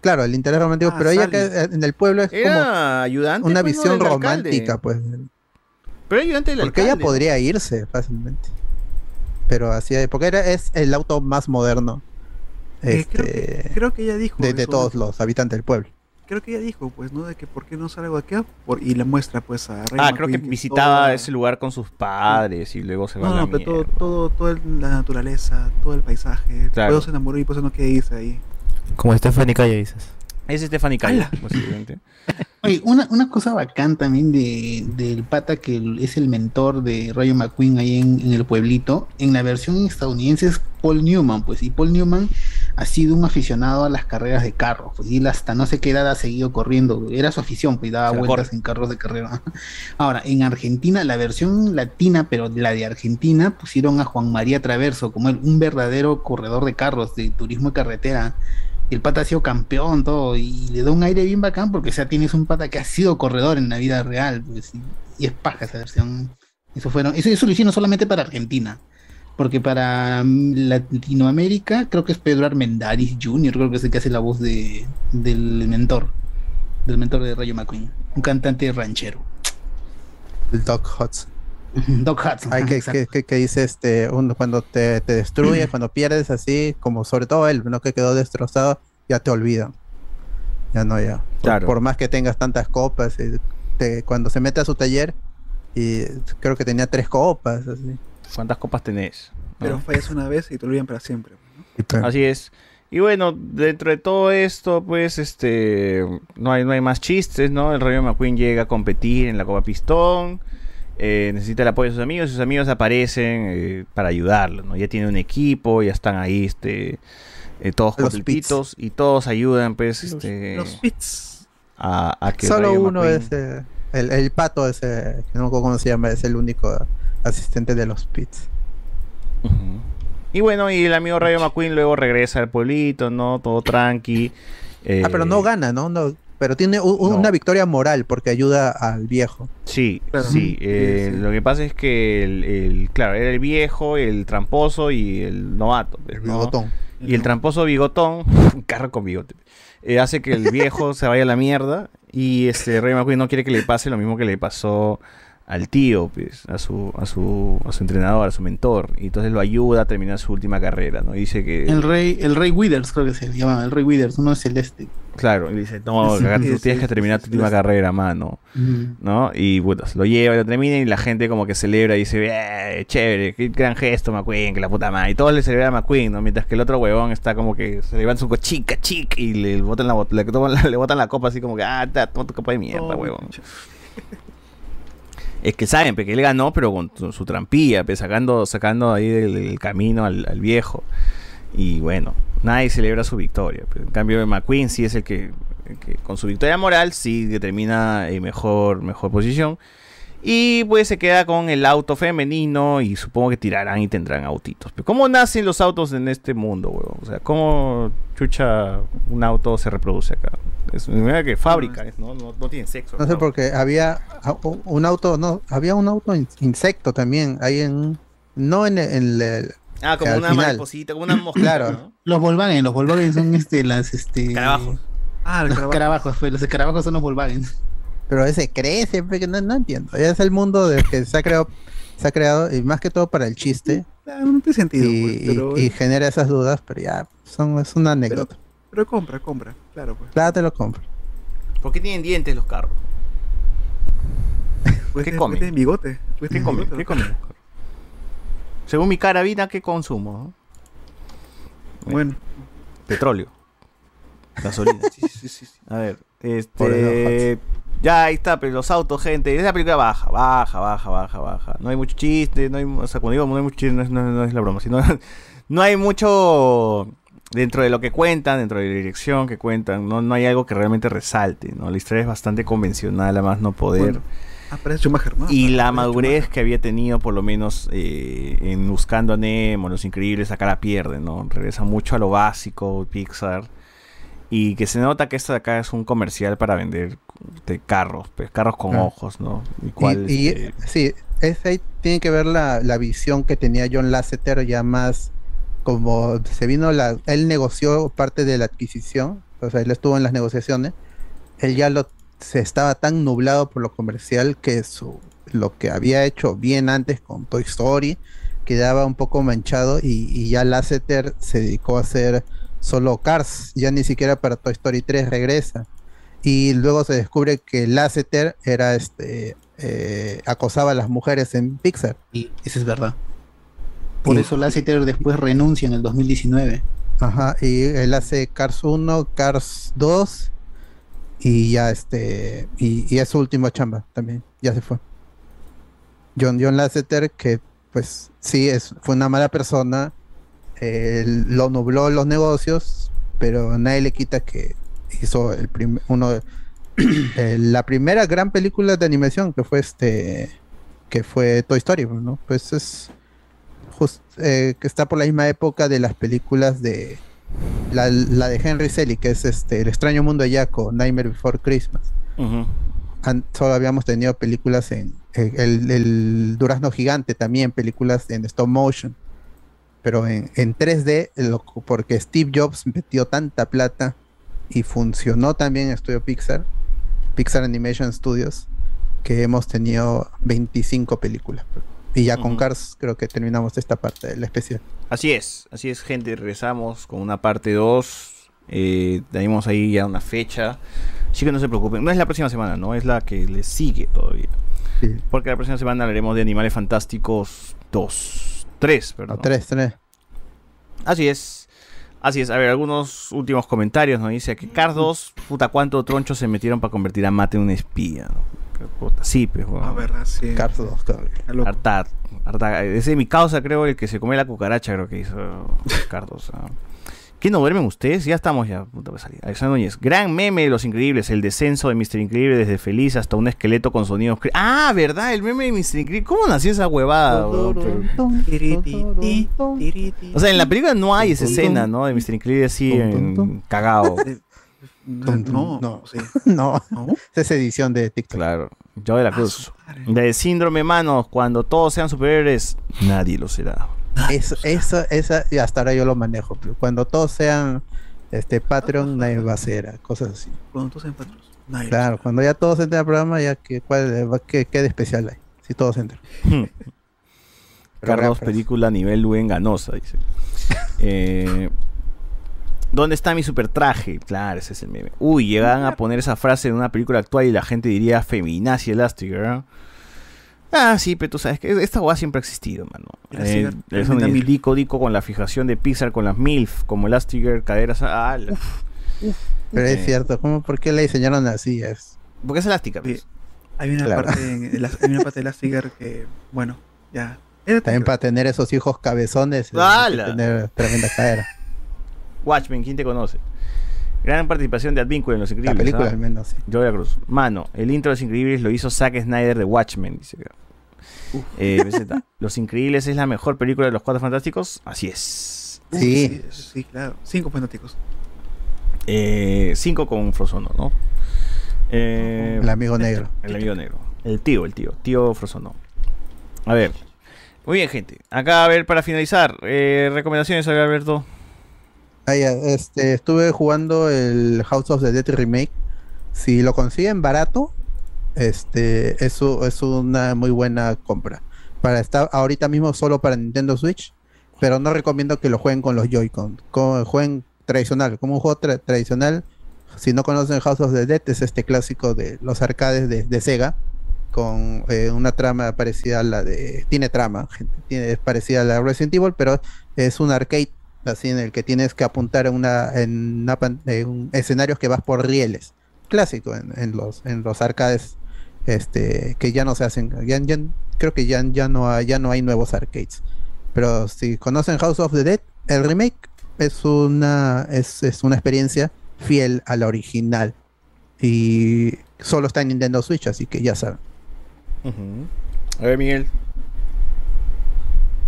claro, el interés romántico, Ah, pero ella que eh, en el pueblo es Era como ayudante. una pues, ¿no? visión alcalde. romántica, pues. Pero ayudante del Porque ella podría irse fácilmente. Pero así, porque era, es el auto más moderno Eh, este, creo, que, creo que ella dijo. de, de todos los habitantes del pueblo. Creo que ella dijo, pues, ¿no? De que por qué no salgo aquí Por, y le muestra, pues, a Ray Ah, creo que visitaba toda- ese lugar con sus padres y luego se va No, a la no, pero todo, todo, toda la naturaleza, todo el paisaje. Claro. Luego se enamoró y por eso no quiere irse ahí. Como Stephanie Calle dices. Es Stephanie Cayo, posiblemente. Oye, una, una cosa bacán también de, del pata que es el mentor de Rayo McQueen ahí en, en el pueblito. En la versión estadounidense es Paul Newman, pues, y Paul Newman ha sido un aficionado a las carreras de carros, pues, y él hasta no sé qué edad ha seguido corriendo. Era su afición, pues, y daba Se vueltas corre. en carros de carrera. Ahora, en Argentina, la versión latina, pero la de Argentina, pusieron a Juan María Traverso como el- un verdadero corredor de carros, de turismo de carretera. El pata ha sido campeón, todo, y le da un aire bien bacán porque, o sea, tienes un pata que ha sido corredor en la vida real, pues, y, y es paja esa versión. Eso fueron, eso, eso lo hicieron solamente para Argentina, porque para mm, Latinoamérica creo que es Pedro Armendáriz Jr., creo que es el que hace la voz de, del mentor, del mentor de Rayo McQueen, un cantante ranchero. El Doc Hudson. Doc Hudson. Hay que, que, que- que dice este uno, cuando te, te destruye, cuando pierdes así, como sobre todo él, ¿no? que quedó destrozado, ya te olvidan. Ya no, ya. Por- Claro. Por, más que tengas tantas copas, eh, te- cuando se mete a su taller, y creo que tenía tres copas. Así. ¿Cuántas copas tenés? Pero ¿No? fallas una vez y te olvidan para siempre. Así es. Y bueno, dentro de todo esto, pues, este, no hay, no hay más chistes, ¿no? El Rayo McQueen llega a competir en la Copa Pistón, eh, necesita el apoyo de sus amigos, sus amigos aparecen eh, para ayudarlo, ¿no? Ya tiene un equipo, ya están ahí, este, eh, todos Los completitos y todos ayudan, pues, este, Los Pits. a, a que Solo Rayo uno McQueen- es eh, el, el pato, ese, que no me acuerdo cómo se llama, es el único asistente de los pits. Y bueno, y el amigo Rayo McQueen luego regresa al pueblito, ¿no? Todo tranqui. Ah, pero no eh, gana, ¿no? no pero tiene una victoria moral porque ayuda al viejo. Sí, sí. eh, Lo que pasa es que el, el- claro, era el viejo, el tramposo y el novato. pues, ¿no? bigotón. Y el tramposo bigotón, un carro con bigote, eh, hace que el viejo se vaya a la mierda y este Rey McQueen no quiere que le pase lo mismo que le pasó al tío, pues, a su, a su, a su entrenador, a su mentor. Y entonces lo ayuda a terminar su última carrera, ¿no? Y dice que... El rey, el rey Withers creo que se llama, el rey Withers, uno celeste. Claro, y dice, no, Sí, cagate, sí, tú tienes que terminar tu última carrera, mano. ¿No? Y bueno, lo lleva, lo termina y la gente como que celebra y dice, eh, chévere, qué gran gesto, McQueen, que la puta madre. Y todos le celebran a McQueen, ¿no? Mientras que el otro huevón está como que se levanta su chica, chic, y le botan la, le, le botan la copa así como que, ah, toma tu copa de mierda, Oh, huevón. Es que saben, porque él ganó, pero con su, trampilla, pues, sacando, sacando ahí del, camino al, viejo. Y bueno, nadie celebra su victoria. pero en cambio, McQueen sí es el que, el que con su victoria moral sí determina mejor, mejor posición. Y pues se queda con el auto femenino y supongo que tirarán y tendrán autitos. Pero ¿cómo nacen los autos en este mundo, huevón? O sea, ¿cómo chucha un auto se reproduce acá? Es una que fábrica, ¿no? No, no tienen sexo. No sé porque había a- u- un auto, no, había un auto in- insecto también, ahí en, no en el, en el- Ah, como una final. mariposita, como una mosca. Claro. ¿no? Los Volkswagen, los Volkswagen son este, las este. Escarabajos. Ah, los escarabajos, pues, los escarabajos son los Volkswagen. Pero ese crece, porque no, no entiendo. Es el mundo de que se ha creado, se ha creado y más que todo para el chiste. No tiene sentido. y, pues, pero, y- y genera esas dudas, pero ya son, es una anécdota. pero compra, compra. Claro, pues. Claro, te lo compro. ¿Por qué tienen dientes los carros? Pues ¿Qué comen? tiene bigote. Pues ¿Qué comen? ¿Qué comen? Según mi carabina, ¿qué consumo? Bueno. Petróleo. Gasolina. Sí, sí, sí, sí. A ver, Por este. Ya ahí está, pero los autos, gente. Esa película baja, baja, baja, baja, baja. No hay mucho chiste, no hay. O sea, cuando digo no hay mucho chiste, no es, no- no es la broma, sino. No hay mucho. Dentro de lo que cuentan, dentro de la dirección que cuentan, no, no hay algo que realmente resalte, ¿no? La historia es bastante convencional, a más no poder. Bueno, Aparece. Y la madurez que había tenido, por lo menos eh, en Buscando a Nemo, Los Increíbles, acá la pierde, ¿no? Regresa mucho a lo básico, Pixar. Y que se nota que esto de acá es un comercial para vender de carros, pues, carros con Ah. ojos, ¿no? Y cuál, Y, y, este, sí, es ahí tiene que ver la, la visión que tenía John Lasseter ya más como se vino la, él negoció parte de la adquisición, o sea, él estuvo en las negociaciones, él ya lo se estaba tan nublado por lo comercial que su lo que había hecho bien antes con Toy Story quedaba un poco manchado y, y ya Lasseter se dedicó a hacer solo Cars, ya ni siquiera para Toy Story 3 regresa. Y luego se descubre que Lasseter era este eh, acosaba a las mujeres en Pixar. Y eso es verdad. Por Y- eso Lasseter después renuncia en el 2019. Ajá, y él hace Cars 1, Cars 2 Y ya este, y, y es su última chamba también, ya se fue. John John Lasseter, que pues sí, es, fue una mala persona, eh, lo nubló los negocios, pero nadie le quita que hizo el prim- uno de- eh, la primera gran película de animación que fue este que fue Toy Story, ¿no? Pues es just- eh, que está por la misma época de las películas de la, la de Henry Selick, que es este El extraño mundo de Jaco, Nightmare Before Christmas. Solo habíamos tenido películas en eh, el, el Durazno Gigante también, películas en stop motion, pero en, en 3D, lo- porque Steve Jobs metió tanta plata y funcionó también Estudio Pixar, Pixar Animation Studios, que hemos tenido 25 películas. Y ya con. Cars creo que terminamos esta parte del especial. Así es, así es, gente. Regresamos con una parte 2. Eh, tenemos ahí ya una fecha. Así que no se preocupen. No es la próxima semana, ¿no? Es la que le sigue todavía. Porque la próxima semana hablaremos de Animales Fantásticos 2. 3, perdón. No, tres, tres. Así es. Así es. A ver, algunos últimos comentarios. Nos dice que Cars 2, puta, cuánto troncho se metieron para convertir a Mate en un espía. ¿no? Pero, puta, sí, pues. A ver, sí. Cars 2, cabrón. Harta, harta- Ese es mi causa, creo, el que se come la cucaracha, creo que hizo Cardos. ¿Qué no duermen ustedes? Ya estamos ya, puta a salir. Alexander Núñez, gran meme de los increíbles, el descenso de Mr. Increíble desde feliz hasta un esqueleto con sonidos. Ah, ¿verdad? El meme de Mr. Increíble. ¿Cómo nació esa huevada? weón? O sea, en la película no hay esa escena, ¿no? De Mr. Increíble así en- cagado. No, no, no. Esa es edición de TikTok. Claro. Yo de la Cruz. De síndrome manos, cuando todos sean superiores, nadie lo será. Eso, eso, esa, y hasta ahora yo lo manejo. pero Cuando todos sean este Patreon, nadie va a hacer cosas así. Cuando todos sean patrons. Nadie Claro, cuando ya todos entren al programa, ya que cuál, va- qué, qué de especial hay. Si todos entran. Carlos, película a nivel Luen Ganosa, dice. Eh, ¿Dónde está mi super traje? Claro, ese es el meme. Uy, llegan a poner esa frase en una película actual y la gente diría feminazi elástica. Ah, sí, pero tú sabes que esta hueá siempre ha existido, mano. Eh, ni- MILF. dico dico con la fijación de Pixar con las MILF, como Elastigirl, caderas. Ah, la- Pero es Eh, cierto, ¿cómo, ¿por qué le diseñaron así? Es, Porque es elástica. pues. Hay una Claro. parte en, la- hay una parte de Elastigirl que, bueno, ya. Era también para tener esos hijos cabezones, eh, tener tremenda cadera. Watchmen, ¿quién te conoce? Gran participación de Advínculo en Los Increíbles. película, ¿ah? al menos, sí. De la Cruz. Mano, el intro de Los Increíbles lo hizo Zack Snyder de Watchmen, dice. Eh, BZ, Los Increíbles es la mejor película de los Cuatro Fantásticos. Así es. Sí, sí, claro. Cinco fanáticos. Eh, cinco con Frozono, ¿no? Eh, El amigo negro. El amigo negro. El tío, el tío. Tío Frozono. A ver. Muy bien, gente. Acá, a ver, para finalizar. eh, recomendaciones, Alberto. Ah, ya, este, estuve jugando el House of the Dead Remake. Si lo consiguen barato, este, eso es una muy buena compra. Para estar ahorita mismo solo para Nintendo Switch, pero no recomiendo que lo jueguen con los Joy-Con. Jueguen tradicional, como un juego tra- tradicional. Si no conocen House of the Dead, es este clásico de los arcades de, Sega, con eh, una trama parecida a la de. Tiene trama, tiene, es parecida a la de Resident Evil, pero es un arcade así en el que tienes que apuntar una en, una en escenarios que vas por rieles clásico en los en los arcades este que ya no se hacen ya, ya- creo que ya, ya no hay, ya no hay nuevos arcades pero si conocen House of the Dead el remake es una es, es una experiencia fiel a la original y solo está en Nintendo Switch así que ya saben A ver, Miguel.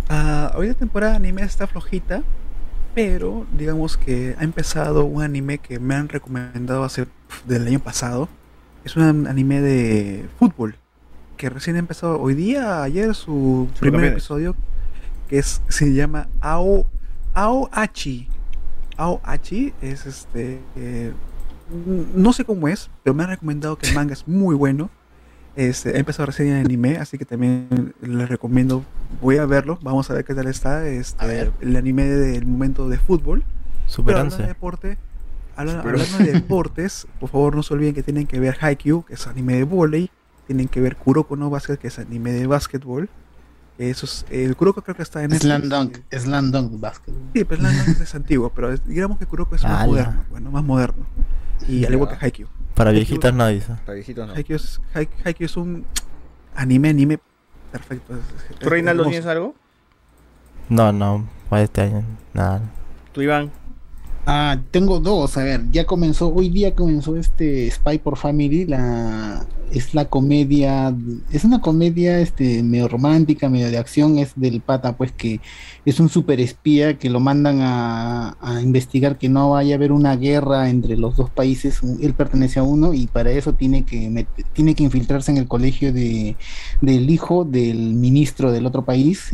Ah, hoy la temporada de anime está flojita, pero digamos que ha empezado un anime que me han recomendado hace del año pasado. Es un anime de fútbol que recién ha empezado hoy día, ayer su primer episodio que es se llama Ao Aoachi. Aoachi es este eh, no sé cómo es, pero me han recomendado que el manga es muy bueno. Este, he empezado recién en anime, así que también les recomiendo. Voy a verlo, vamos a ver qué tal está. Este, el anime del momento de fútbol. Pero Superance. de deporte, habla- Superance. hablando de deportes, por favor no se olviden que tienen que ver Haikyuu, que es anime de volei. Tienen que ver Kuroko no Basket, que es anime de básquetbol. Eso es, el Kuroko creo que está en Slam. Dunk, Slam Dunk Basket. Sí, pero Slam Dunk es antiguo, pero es- digamos que Kuroko es más Ala. moderno, bueno, más moderno. Y al igual que Haikyuu. Para viejitos no dice. Para viejitos no. Haikyuu es, Hai- Haikyuu es un anime, anime perfecto. es- es ¿Tú, Reinaldo, tienes algo? No, no, para este año, nada. ¿Tú, Iván? Ah, tengo dos, a ver, ya comenzó, hoy día comenzó este Spy por Family, la es la comedia, es una comedia este medio romántica, medio de acción, es del pata pues que es un super espía que lo mandan a, investigar que no vaya a haber una guerra entre los dos países, él pertenece a uno y para eso tiene que met- tiene que infiltrarse en el colegio de del hijo del ministro del otro país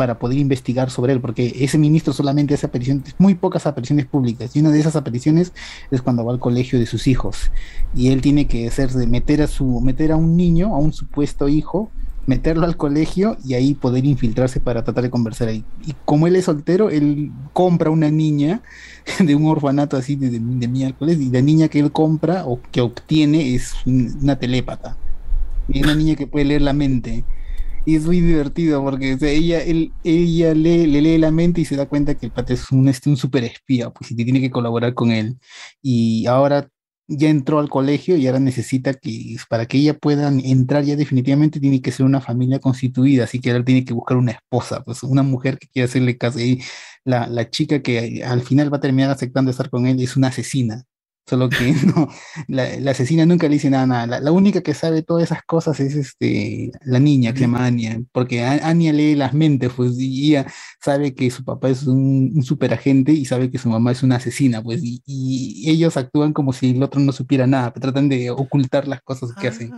para poder investigar sobre él, porque ese ministro solamente hace apariciones, muy pocas apariciones públicas, y una de esas apariciones es cuando va al colegio de sus hijos, y él tiene que hacerse, meter a su, meter a un niño, a un supuesto hijo, meterlo al colegio y ahí poder infiltrarse para tratar de conversar ahí. Y como él es soltero, él compra una niña de un orfanato así de, de, de miércoles, y la niña que él compra o que obtiene es un- una telépata, y una niña que puede leer la mente. Y es muy divertido porque o sea, ella, él, ella lee, le lee la mente y se da cuenta que el pata es un, este, un super espía, pues y tiene que colaborar con él. Y ahora ya entró al colegio y ahora necesita que, para que ella pueda entrar ya definitivamente, tiene que ser una familia constituida, así que ahora tiene que buscar una esposa, pues una mujer que quiera hacerle caso. Y la, la chica que al final va a terminar aceptando estar con él es una asesina. Solo que no, la, la asesina nunca le dice nada, nada. La, la única que sabe todas esas cosas es este, la niña que se llama Anya, porque A- Anya lee las mentes, pues, y ella sabe que su papá es un, un superagente y sabe que su mamá es una asesina, pues, y, y ellos actúan como si el otro no supiera nada, tratan de ocultar las cosas que hacen.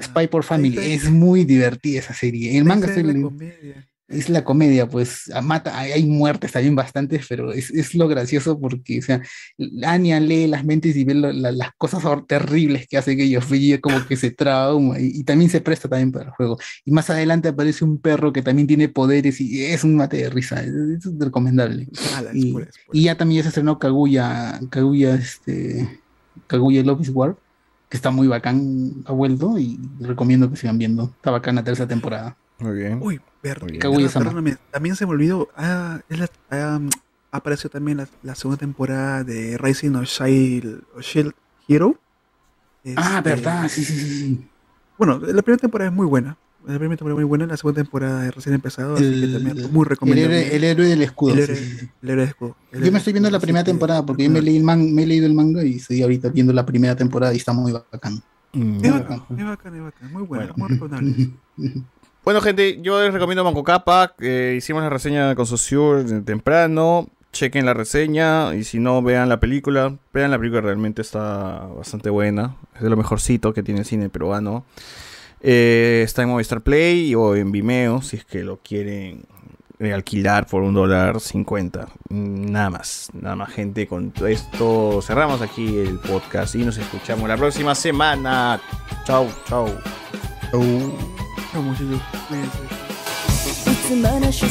Spy por Family, es muy divertida esa serie. El manga Esa es es la comedia. pues a- mata, hay, muertes también bastantes, pero es, es lo gracioso porque, o sea, Anya lee las mentes y ve lo- la- las cosas terribles que hacen ellos, y como que se trauma y, y también se presta también para el juego. Y más adelante aparece un perro que también tiene poderes y es un mate de risa, es, es recomendable. Ala, Y, spoiler, y ya también ya se estrenó Kaguya, Kaguya, este, Kaguya Love War, que está muy bacán, ha vuelto y recomiendo que sigan viendo. Está bacán la tercera temporada. Muy bien. Uy, bien. perdón, perdóname, también se me olvidó. Ah, es la- apareció también la, la segunda temporada de Rising of Shield, of Shield Hero. Ah, Este, verdad, sí, sí, sí, sí. Bueno, la primera temporada es muy buena. La primera temporada es muy buena, la segunda temporada es recién empezado, así que también muy el recomendable. héroe, el héroe del escudo. El héroe- sí, sí. el héroe del escudo. El Yo me estoy viendo la primera temporada porque yo me, leí el man- me he leído el manga y estoy ahorita viendo la primera temporada y está muy bacán. Es bacán, es bacán, es bacán. Muy bueno, muy recomendable. Bueno, gente, yo les recomiendo Banco Capa. eh, hicimos la reseña con Sociur temprano. Chequen la reseña y si no, vean la película. Vean la película, realmente está bastante buena. Es de lo mejorcito que tiene el cine peruano. Eh, está en Movistar Play o en Vimeo si es que lo quieren eh, alquilar por un dólar cincuenta. Nada más, nada más, gente. Con esto cerramos aquí el podcast y nos escuchamos la próxima semana. Chau, chau. Chao, muchachos. Cuídense. いつもの視